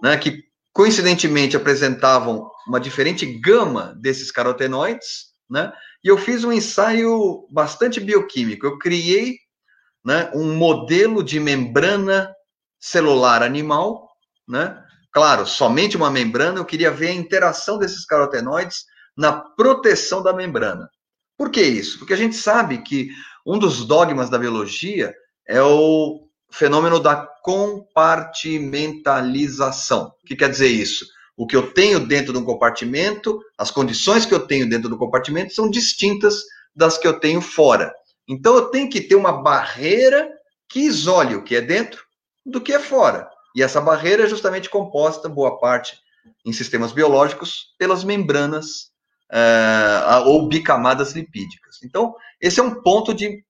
né, que coincidentemente apresentavam uma diferente gama desses carotenoides, né? E eu fiz um ensaio bastante bioquímico. Eu criei né, um modelo de membrana celular animal, né? Claro, somente uma membrana, eu queria ver a interação desses carotenoides na proteção da membrana. Por que isso? Porque a gente sabe que um dos dogmas da biologia é o fenômeno da compartimentalização. O que quer dizer isso? O que eu tenho dentro de um compartimento, as condições que eu tenho dentro do compartimento são distintas das que eu tenho fora. Então eu tenho que ter uma barreira que isole o que é dentro do que é fora. E essa barreira é justamente composta, boa parte, em sistemas biológicos, pelas membranas uh, ou bicamadas lipídicas. Então, esse é um ponto de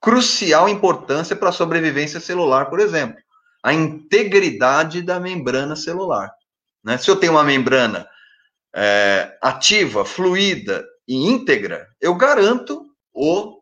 crucial importância para a sobrevivência celular, por exemplo. A integridade da membrana celular. Né? Se eu tenho uma membrana é, ativa, fluida e íntegra, eu garanto o,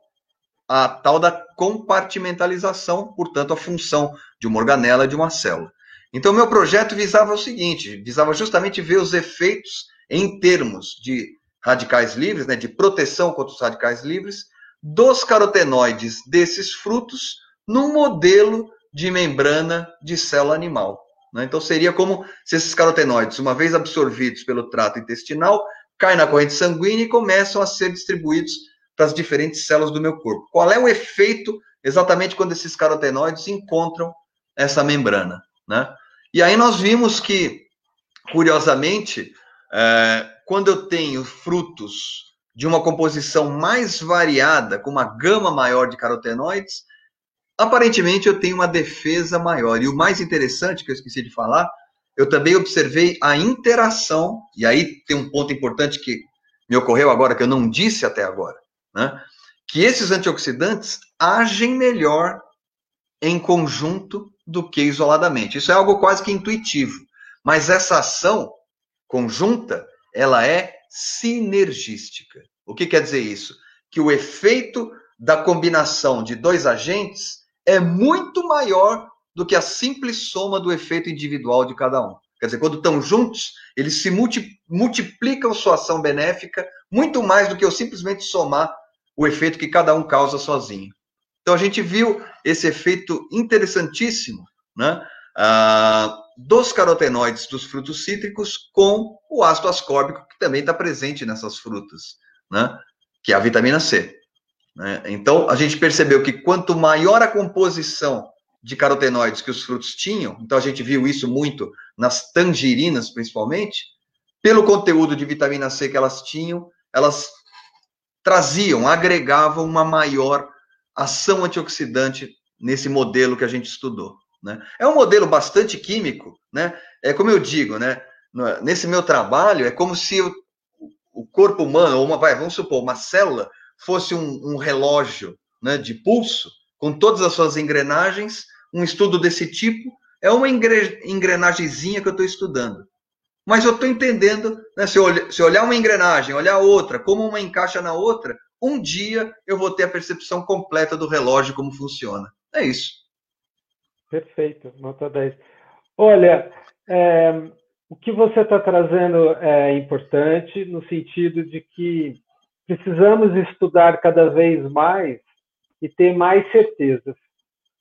a tal da compartimentalização, portanto, a função de uma organela de uma célula. Então, meu projeto visava o seguinte: visava justamente ver os efeitos em termos de radicais livres, né, de proteção contra os radicais livres, dos carotenoides desses frutos num modelo de membrana de célula animal. Né? Então, seria como se esses carotenoides, uma vez absorvidos pelo trato intestinal, caem na corrente sanguínea e começam a ser distribuídos para as diferentes células do meu corpo. Qual é o efeito exatamente quando esses carotenoides encontram essa membrana? Né? E aí nós vimos que, curiosamente, é, quando eu tenho frutos de uma composição mais variada, com uma gama maior de carotenoides, aparentemente eu tenho uma defesa maior. E o mais interessante, que eu esqueci de falar, eu também observei a interação, e aí tem um ponto importante que me ocorreu agora, que eu não disse até agora, né? que esses antioxidantes agem melhor em conjunto do que isoladamente. Isso é algo quase que intuitivo. Mas essa ação conjunta, ela é sinergística. O que quer dizer isso? Que o efeito da combinação de dois agentes é muito maior do que a simples soma do efeito individual de cada um. Quer dizer, quando estão juntos, eles se multiplicam sua ação benéfica muito mais do que eu simplesmente somar o efeito que cada um causa sozinho. Então a gente viu esse efeito interessantíssimo, né? Ah, dos carotenoides dos frutos cítricos com o ácido ascórbico, que também está presente nessas frutas, né? que é a vitamina C. Né? Então, a gente percebeu que quanto maior a composição de carotenoides que os frutos tinham, então a gente viu isso muito nas tangerinas, principalmente, pelo conteúdo de vitamina C que elas tinham, elas traziam, agregavam uma maior ação antioxidante nesse modelo que a gente estudou. Né? É um modelo bastante químico, né? É como eu digo, né? Nesse meu trabalho, é como se o, corpo humano, ou uma, vai, vamos supor, uma célula, fosse um, um relógio né, de pulso, com todas as suas engrenagens. Um estudo desse tipo é uma engre, engrenagemzinha que eu estou estudando. Mas eu estou entendendo, né, se, eu olhar, se olhar uma engrenagem, olhar outra, como uma encaixa na outra, um dia eu vou ter a percepção completa do relógio, como funciona. É isso. Perfeito, nota 10. Olha, é, o que você está trazendo é importante no sentido de que precisamos estudar cada vez mais e ter mais certezas.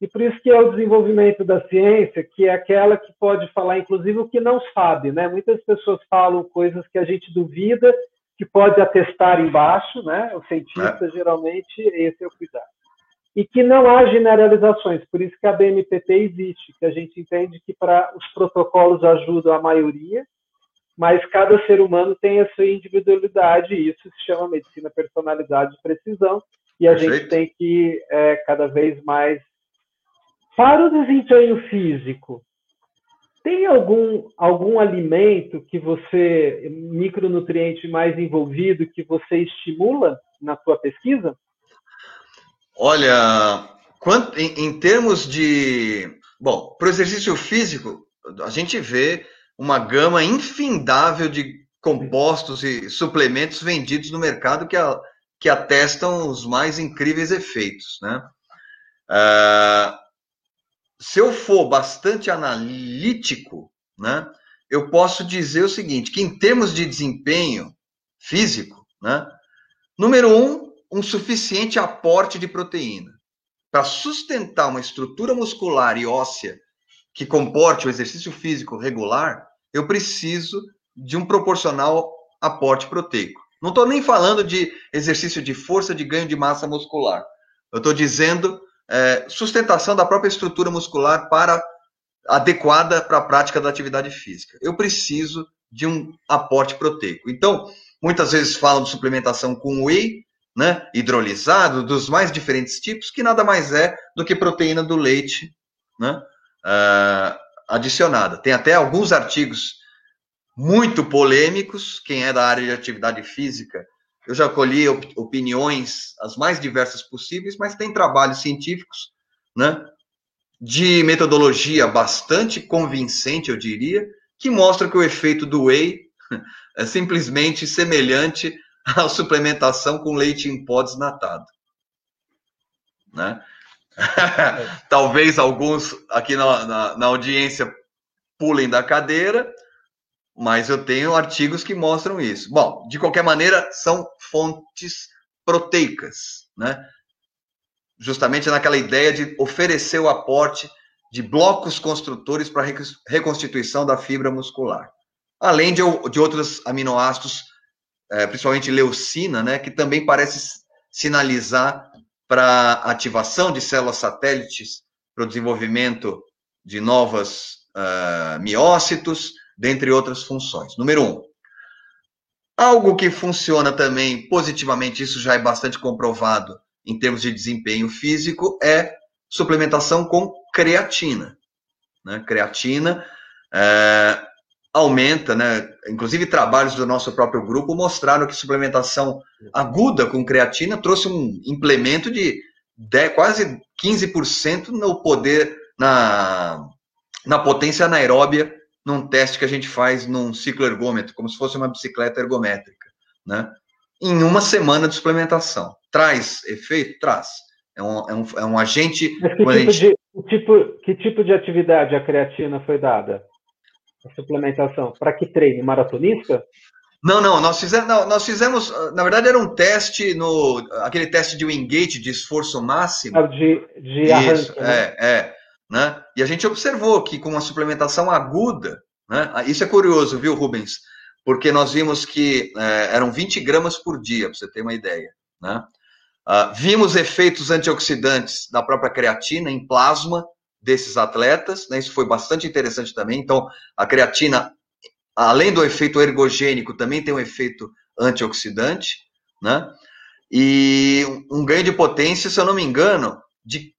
E por isso que é o desenvolvimento da ciência, que é aquela que pode falar, inclusive, o que não sabe. Né? Muitas pessoas falam coisas que a gente duvida, que pode atestar embaixo, né? O cientista, é. geralmente, esse é o cuidado e que não há generalizações. Por isso que a BNPP existe, que a gente entende que para os protocolos ajudam a maioria, mas cada ser humano tem a sua individualidade e isso se chama medicina personalizada de precisão e a Perfeito. gente tem que é, cada vez mais para o desempenho físico. Tem algum algum alimento que você micronutriente mais envolvido que você estimula na sua pesquisa? Olha, quanto, em, em termos de. Bom, para o exercício físico, a gente vê uma gama infindável de compostos e suplementos vendidos no mercado que, a, que atestam os mais incríveis efeitos. Né? Uh, se eu for bastante analítico, né, eu posso dizer o seguinte, que em termos de desempenho físico, né, número um, um suficiente aporte de proteína para sustentar uma estrutura muscular e óssea que comporte o exercício físico regular, eu preciso de um proporcional aporte proteico. Não estou nem falando de exercício de força de ganho de massa muscular. Eu estou dizendo é, sustentação da própria estrutura muscular para adequada para a prática da atividade física. Eu preciso de um aporte proteico. Então, muitas vezes falam de suplementação com whey, né, hidrolisado, dos mais diferentes tipos, que nada mais é do que proteína do leite né, uh, adicionada. Tem até alguns artigos muito polêmicos, quem é da área de atividade física eu já colhi op opiniões as mais diversas possíveis, mas tem trabalhos científicos, né, de metodologia bastante convincente, eu diria, que mostram que o efeito do whey é simplesmente semelhante à suplementação com leite em pó desnatado. Né? Talvez alguns aqui na, na, na audiência pulem da cadeira, mas eu tenho artigos que mostram isso. Bom, de qualquer maneira, são fontes proteicas, né? Justamente naquela ideia de oferecer o aporte de blocos construtores para reconstituição da fibra muscular. Além de, de outros aminoácidos, é, principalmente leucina, né, que também parece sinalizar para ativação de células satélites, para o desenvolvimento de novas uh, miócitos, dentre outras funções. Número um, algo que funciona também positivamente, isso já é bastante comprovado em termos de desempenho físico, é suplementação com creatina. Né? Creatina é, aumenta, né? inclusive trabalhos do nosso próprio grupo mostraram que suplementação aguda com creatina trouxe um implemento de 10, quase 15% no poder, na, na potência anaeróbia num teste que a gente faz num ciclo ergômetro, como se fosse uma bicicleta ergométrica, né? Em uma semana de suplementação. Traz efeito? Traz. É um, é um, é um agente. Mas que, tipo gente... de, tipo, que tipo de atividade a creatina foi dada? A suplementação? Para que treine? Maratonista? Não, não, nós fizemos, não, nós fizemos, na verdade era um teste no, aquele teste de Wingate de esforço máximo. Ah, de, de arranque, Isso, né? é, é. Né? E a gente observou que com uma suplementação aguda, né? Ah, isso é curioso, viu, Rubens? Porque nós vimos que é, eram 20 gramas por dia, para você ter uma ideia. Né? Uh, vimos efeitos antioxidantes da própria creatina em plasma desses atletas, né? isso foi bastante interessante também. Então, a creatina, além do efeito ergogênico, também tem um efeito antioxidante, né? E um ganho de potência, se eu não me engano, de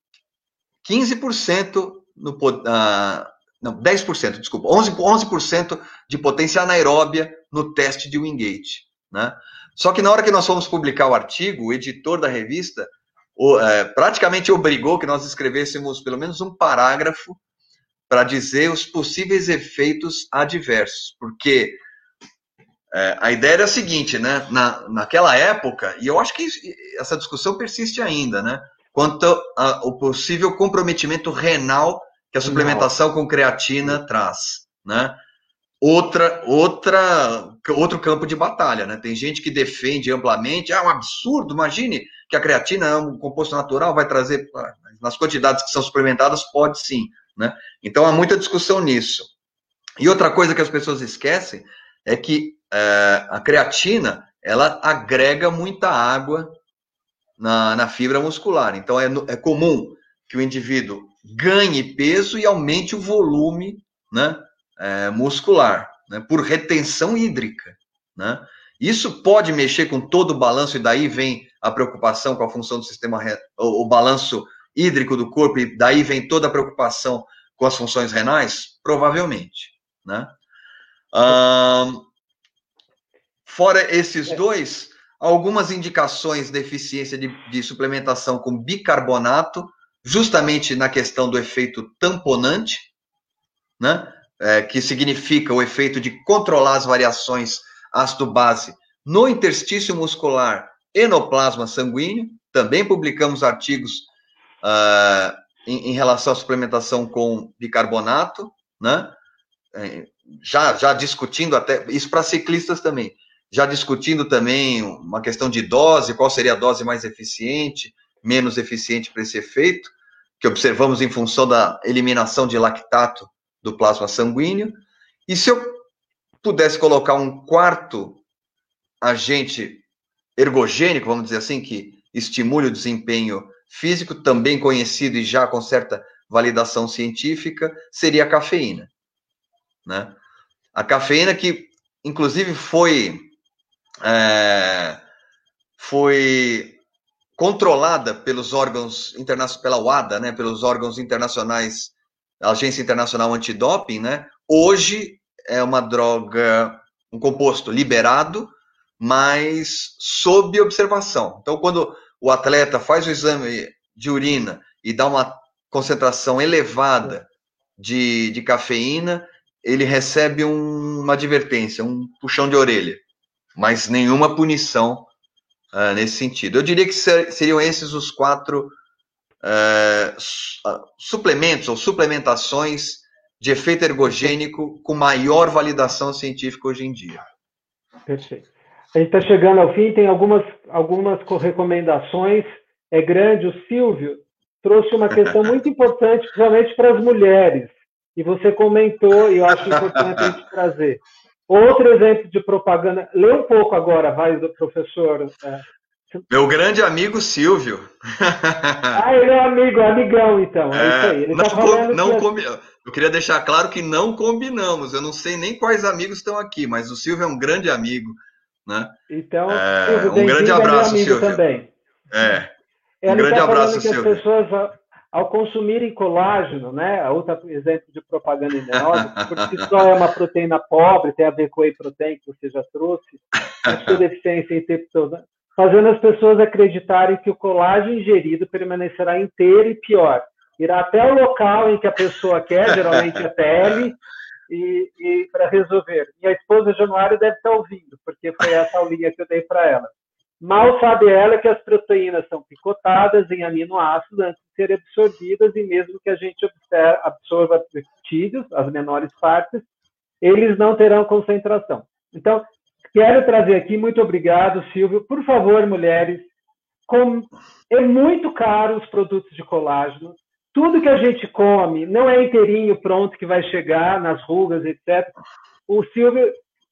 15% no, uh, não, 10%, desculpa, 11%, 11% de potência anaeróbia no teste de Wingate. Né? Só que na hora que nós fomos publicar o artigo, o editor da revista o, é, praticamente obrigou que nós escrevêssemos pelo menos um parágrafo para dizer os possíveis efeitos adversos, porque é, a ideia era a seguinte, né? Na, naquela época, e eu acho que essa discussão persiste ainda, né? Quanto ao possível comprometimento renal que a suplementação com creatina traz, né? Outra, outra, outro campo de batalha, né? Tem gente que defende amplamente, ah, é um absurdo, imagine que a creatina é um composto natural, vai trazer, nas quantidades que são suplementadas, pode sim, né? Então há muita discussão nisso. E outra coisa que as pessoas esquecem é que é, a creatina, ela agrega muita água na, na fibra muscular. Então, é, é comum que o indivíduo ganhe peso e aumente o volume né, é, muscular, né, por retenção hídrica. Né? Isso pode mexer com todo o balanço, e daí vem a preocupação com a função do sistema, o, o balanço hídrico do corpo, e daí vem toda a preocupação com as funções renais? Provavelmente. Né? fora esses dois, algumas indicações de eficiência de, de suplementação com bicarbonato, justamente na questão do efeito tamponante, né? É, que significa o efeito de controlar as variações ácido-base no interstício muscular e no plasma sanguíneo. Também publicamos artigos uh, em, em, relação à suplementação com bicarbonato, né? É, já, já discutindo até isso para ciclistas também, já discutindo também uma questão de dose, qual seria a dose mais eficiente, menos eficiente para esse efeito, que observamos em função da eliminação de lactato do plasma sanguíneo. E se eu pudesse colocar um quarto agente ergogênico, vamos dizer assim, que estimule o desempenho físico, também conhecido e já com certa validação científica, seria a cafeína. Né? A cafeína que, inclusive, foi, é, foi controlada pelos órgãos internacionais, pela UADA, né, pelos órgãos internacionais, Agência Internacional Antidoping, né, hoje é uma droga, um composto liberado, mas sob observação. Então, quando o atleta faz o exame de urina e dá uma concentração elevada de, de cafeína, ele recebe um, uma advertência, um puxão de orelha, mas nenhuma punição uh, nesse sentido. Eu diria que ser, seriam esses os quatro uh, suplementos ou suplementações de efeito ergogênico com maior validação científica hoje em dia. Perfeito. A gente está chegando ao fim, tem algumas, algumas recomendações. É grande, o Silvio trouxe uma questão muito importante, principalmente para as mulheres e você comentou, e eu acho importante a gente trazer. Outro exemplo de propaganda, lê um pouco agora, vai, do professor. É. Meu grande amigo Silvio. ah, ele é amigo, amigão, então. É, é isso aí. Ele não, tá falando não que... combi... Eu queria deixar claro que não combinamos. Eu não sei nem quais amigos estão aqui, mas o Silvio é um grande amigo. Né? Então, é, Silvio, um grande abraço, Silvio. Também. É. Um grande tá abraço, que Silvio. As pessoas ao consumirem colágeno, né, outro exemplo de propaganda enganosa, porque só é uma proteína pobre, tem a ver com a whey protein que você já trouxe, sua deficiência em triptofano, fazendo as pessoas acreditarem que o colágeno ingerido permanecerá inteiro e pior, irá até o local em que a pessoa quer, geralmente a pele, e, e para resolver. Minha esposa Januário deve estar ouvindo, porque foi essa aulinha que eu dei para ela. Mal sabe ela que as proteínas são picotadas em aminoácidos antes de serem absorvidas e mesmo que a gente absorva peptídeos, as menores partes, eles não terão concentração. Então, quero trazer aqui, muito obrigado, Silvio. Por favor, mulheres, com, é muito caro os produtos de colágeno. Tudo que a gente come não é inteirinho pronto que vai chegar nas rugas, etc. O Silvio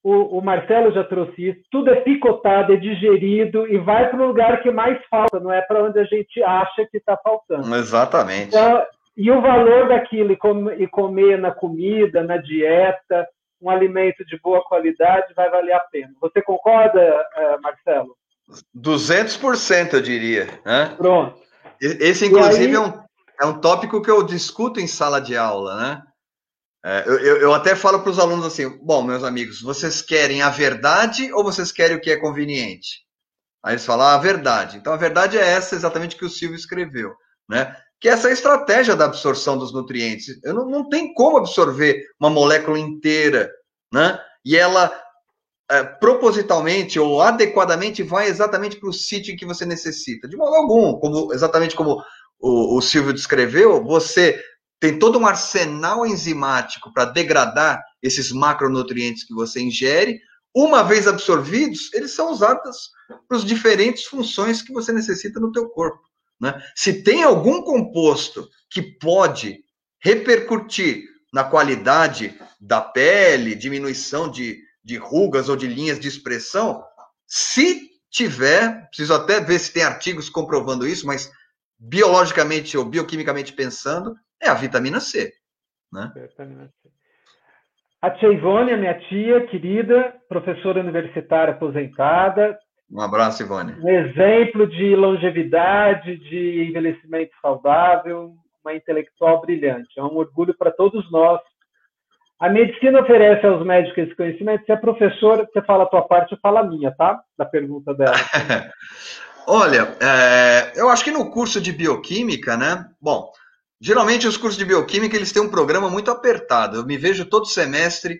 o, o, Marcelo já trouxe isso, tudo é picotado, é digerido e vai para o lugar que mais falta, não é para onde a gente acha que está faltando. Exatamente. Então, e o valor daquilo, e, com, e comer na comida, na dieta, um alimento de boa qualidade, vai valer a pena. Você concorda, eh, Marcelo? 200%, eu diria. Né? Pronto. Esse, inclusive, aí... é, um, é um tópico que eu discuto em sala de aula, né? É, eu, eu, até falo para os alunos assim: bom, meus amigos, vocês querem a verdade ou vocês querem o que é conveniente? Aí eles falam ah, a verdade. Então a verdade é essa exatamente que o Silvio escreveu, né? Que essa é a estratégia da absorção dos nutrientes. Eu não, não tem como absorver uma molécula inteira, né? E ela é, propositalmente ou adequadamente vai exatamente para o sítio que você necessita. De modo algum, como, exatamente como o, o Silvio descreveu, você tem todo um arsenal enzimático para degradar esses macronutrientes que você ingere. Uma vez absorvidos, eles são usados para as diferentes funções que você necessita no teu corpo. Né? Se tem algum composto que pode repercutir na qualidade da pele, diminuição de, de rugas ou de linhas de expressão, se tiver, preciso até ver se tem artigos comprovando isso, mas biologicamente ou bioquimicamente pensando, é a vitamina C. Né? Vitamina C. A tia Ivone, a minha tia querida, professora universitária aposentada. Um abraço, Ivone. Um exemplo de longevidade, de envelhecimento saudável, uma intelectual brilhante. É um orgulho para todos nós A medicina oferece aos médicos esse conhecimento. Se é professor, você fala a tua parte, eu falo a minha, tá? Da pergunta dela. Olha, é, eu acho que no curso de bioquímica, né? Bom, geralmente os cursos de bioquímica eles têm um programa muito apertado. Eu me vejo todo semestre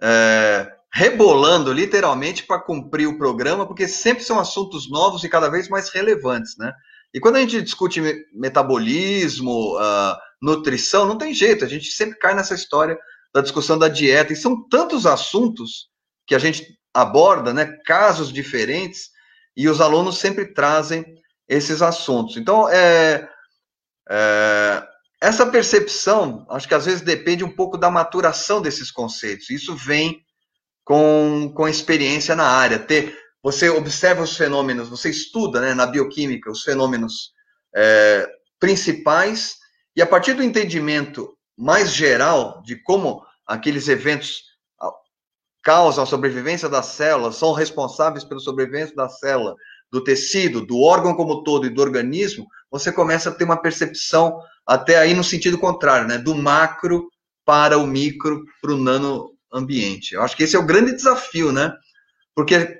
é, rebolando literalmente para cumprir o programa, porque sempre são assuntos novos e cada vez mais relevantes, né? E quando a gente discute metabolismo, uh, nutrição, não tem jeito, a gente sempre cai nessa história da discussão da dieta, e são tantos assuntos que a gente aborda, né? Casos diferentes, e os alunos sempre trazem esses assuntos. Então, é, é, essa percepção, acho que às vezes depende um pouco da maturação desses conceitos. Isso vem com, com experiência na área. Ter, você observa os fenômenos, você estuda né, na bioquímica os fenômenos é, principais, e a partir do entendimento mais geral de como aqueles eventos causam a sobrevivência das células, são responsáveis pela sobrevivência da célula, do tecido, do órgão como todo e do organismo, você começa a ter uma percepção até aí no sentido contrário, né? Do macro para o micro, para o nano ambiente. Eu acho que esse é o grande desafio, né? Porque,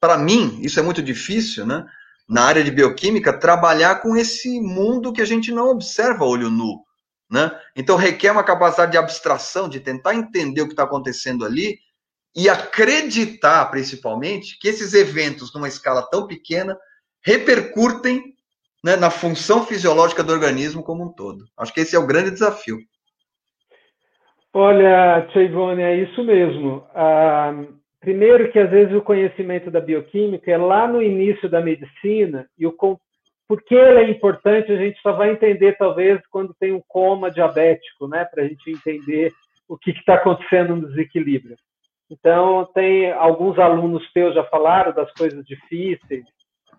para mim, isso é muito difícil, né? Na área de bioquímica, trabalhar com esse mundo que a gente não observa olho nu, né? Então, requer uma capacidade de abstração, de tentar entender o que está acontecendo ali e acreditar, principalmente, que esses eventos, numa escala tão pequena, repercutem né, na função fisiológica do organismo como um todo. Acho que esse é o grande desafio. Olha, Tia é isso mesmo. Ah, primeiro que às vezes o conhecimento da bioquímica é lá no início da medicina e o por que ele é importante a gente só vai entender talvez quando tem um coma diabético, né, para a gente entender o que está acontecendo no desequilíbrio. Então tem alguns alunos teus já falaram das coisas difíceis.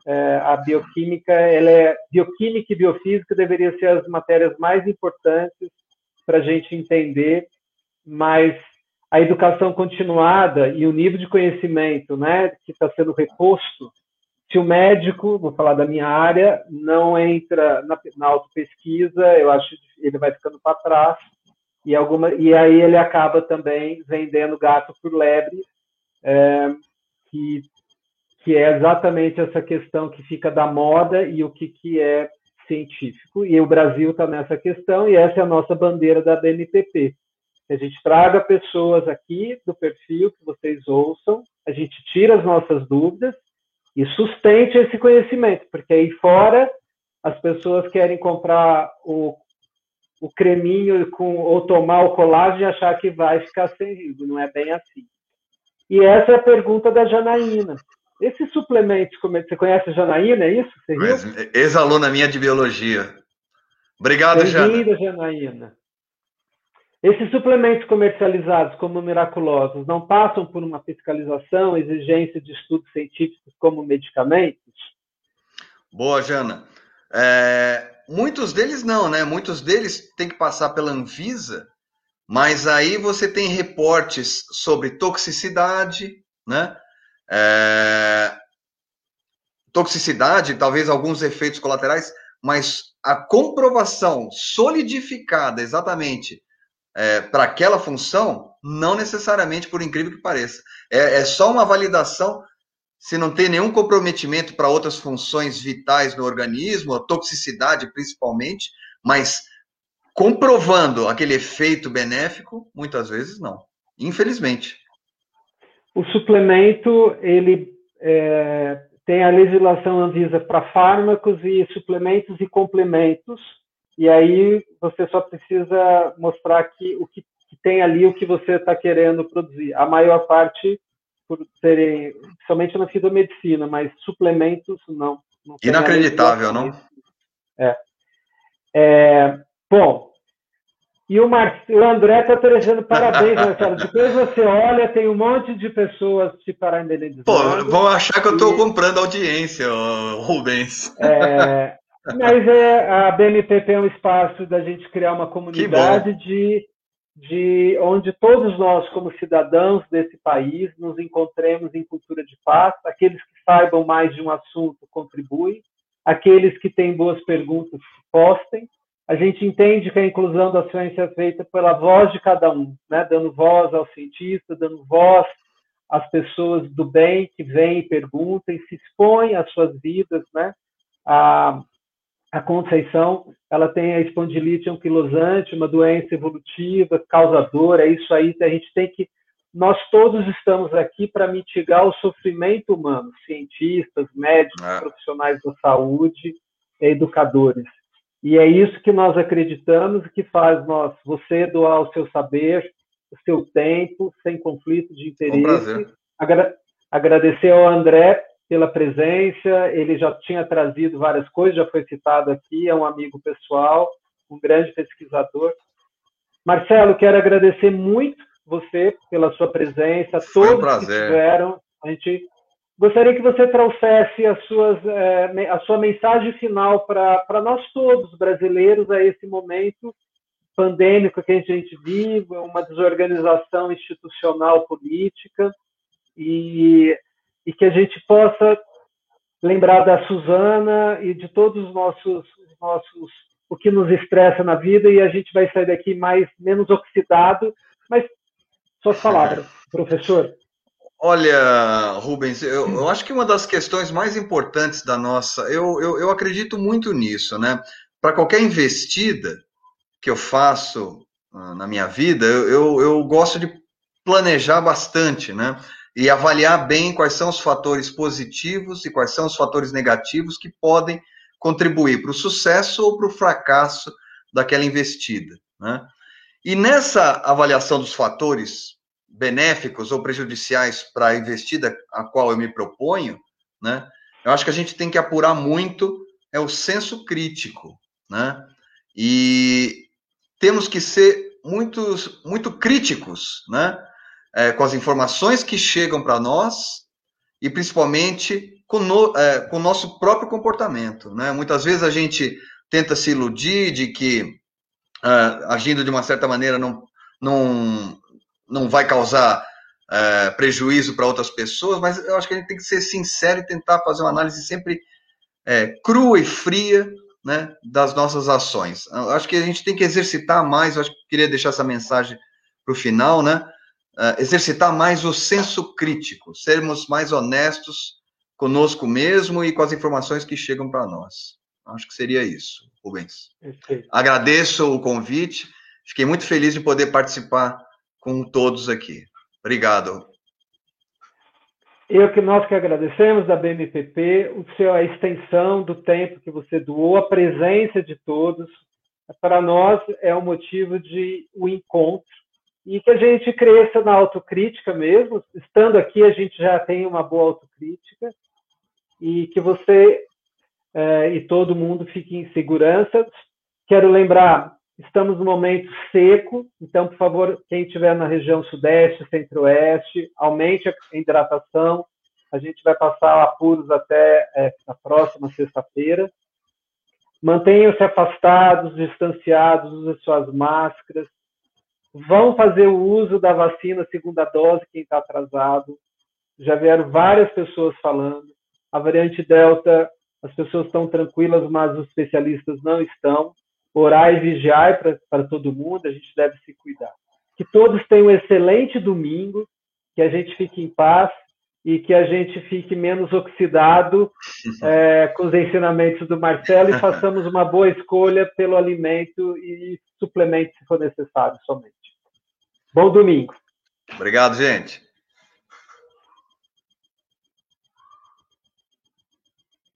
É, a bioquímica, ela é bioquímica e biofísica deveriam ser as matérias mais importantes para a gente entender mas a educação continuada e o nível de conhecimento né, que está sendo reposto, se o médico, vou falar da minha área, não entra na, na autopesquisa, eu acho que ele vai ficando para trás, e, alguma, e aí ele acaba também vendendo gato por lebre, é, que, que é exatamente essa questão que fica da moda e o que, que é científico. E o Brasil está nessa questão, e essa é a nossa bandeira da BNPP a gente traga pessoas aqui do perfil que vocês ouçam, a gente tira as nossas dúvidas e sustente esse conhecimento, porque aí fora as pessoas querem comprar o, o creminho com, ou tomar o colágeno e achar que vai ficar sem risco, não é bem assim. E essa é a pergunta da Janaína. Esses suplementos, você conhece a Janaína, é isso? Ex-aluna minha de biologia. Obrigado, Jana. Janaína. Esses suplementos comercializados como miraculosos não passam por uma fiscalização, exigência de estudos científicos como medicamentos? Boa, Jana. É, muitos deles não, né? Muitos deles têm que passar pela Anvisa, mas aí você tem reportes sobre toxicidade, né? É, toxicidade, talvez alguns efeitos colaterais, mas a comprovação solidificada exatamente é, para aquela função, não necessariamente, por incrível que pareça. É, é só uma validação se não tem nenhum comprometimento para outras funções vitais no organismo, a toxicidade principalmente, mas comprovando aquele efeito benéfico, muitas vezes não. Infelizmente. O suplemento, ele é, tem a legislação Anvisa para fármacos e suplementos e complementos, e aí você só precisa mostrar que o que, que tem ali o que você está querendo produzir. A maior parte por serem somente na fitomedicina, mas suplementos não. não Inacreditável, não? É. é. Bom, e o, Mar... o André está oferecendo parabéns, Marcelo. Depois você olha, tem um monte de pessoas te parabenizando. Pô, vão achar que eu estou e... comprando audiência, Rubens. É, mas é, a BNPP é um espaço da gente criar uma comunidade de, de onde todos nós, como cidadãos desse país, nos encontremos em cultura de paz. Aqueles que saibam mais de um assunto contribuem, aqueles que têm boas perguntas postem, a gente entende que a inclusão da ciência é feita pela voz de cada um, né? dando voz ao cientista, dando voz às pessoas do bem que vêm e perguntam e se expõem às suas vidas. Né? A, a Conceição ela tem a espondilite anquilosante, uma doença evolutiva, causadora, é isso aí que a gente tem que nós todos estamos aqui para mitigar o sofrimento humano, cientistas, médicos, é. profissionais da saúde, educadores. E é isso que nós acreditamos e que faz nós, você doar o seu saber, o seu tempo, sem conflito de interesse. Agra agradecer ao André pela presença, ele já tinha trazido várias coisas, já foi citado aqui, é um amigo pessoal, um grande pesquisador. Marcelo, quero agradecer muito você pela sua presença, foi todos um que tiveram. A gente gostaria que você trouxesse as suas, é, a sua mensagem final para nós todos brasileiros a esse momento pandêmico que a gente vive, uma desorganização institucional política e e que a gente possa lembrar da Suzana e de todos os nossos, nossos o que nos estressa na vida e a gente vai sair daqui mais menos oxidado, mas suas palavras, professor. Olha, Rubens, eu, eu, acho que uma das questões mais importantes da nossa, eu, eu, eu acredito muito nisso, né? Para qualquer investida que eu faço uh, na minha vida, eu, eu, eu gosto de planejar bastante, né? e avaliar bem quais são os fatores positivos e quais são os fatores negativos que podem contribuir para o sucesso ou para o fracasso daquela investida. Né? E nessa avaliação dos fatores benéficos ou prejudiciais para a investida a qual eu me proponho, né, eu acho que a gente tem que apurar muito é o senso crítico, né? E temos que ser muito, muito críticos, né? é, com as informações que chegam para nós e principalmente com, no, é, com o nosso próprio comportamento. Né? Muitas vezes a gente tenta se iludir de que é, agindo de uma certa maneira não, não, não vai causar é, prejuízo para outras pessoas, mas eu acho que a gente tem que ser sincero e tentar fazer uma análise sempre é, crua e fria né, das nossas ações. Eu acho que a gente tem que exercitar mais, eu acho que queria deixar essa mensagem para o final, né? uh, exercitar mais o senso crítico, sermos mais honestos conosco mesmo e com as informações que chegam para nós. Acho que seria isso, Rubens. Agradeço o convite, fiquei muito feliz de poder participar com todos aqui. Obrigado. Eu que nós que agradecemos da BMPP, o seu a extensão do tempo que você doou, a presença de todos, para nós é um motivo de um encontro e que a gente cresça na autocrítica mesmo. Estando aqui, a gente já tem uma boa autocrítica e que você é, e todo mundo fique em segurança. Quero lembrar, estamos no momento seco, então, por favor, quem estiver na região sudeste, centro-oeste, aumente a hidratação. A gente vai passar apuros até é, a próxima sexta-feira. Mantenham-se afastados, distanciados, usem suas máscaras, vão fazer o uso da vacina segunda dose, quem está atrasado. Já vieram várias pessoas falando. A variante Delta, as pessoas estão tranquilas, mas os especialistas não estão. Orar e vigiar para todo mundo, a gente deve se cuidar. Que todos tenham um excelente domingo, que a gente fique em paz e que a gente fique menos oxidado é, com os ensinamentos do Marcelo e façamos uma boa escolha pelo alimento e suplemento se for necessário somente. Bom domingo. Obrigado, gente.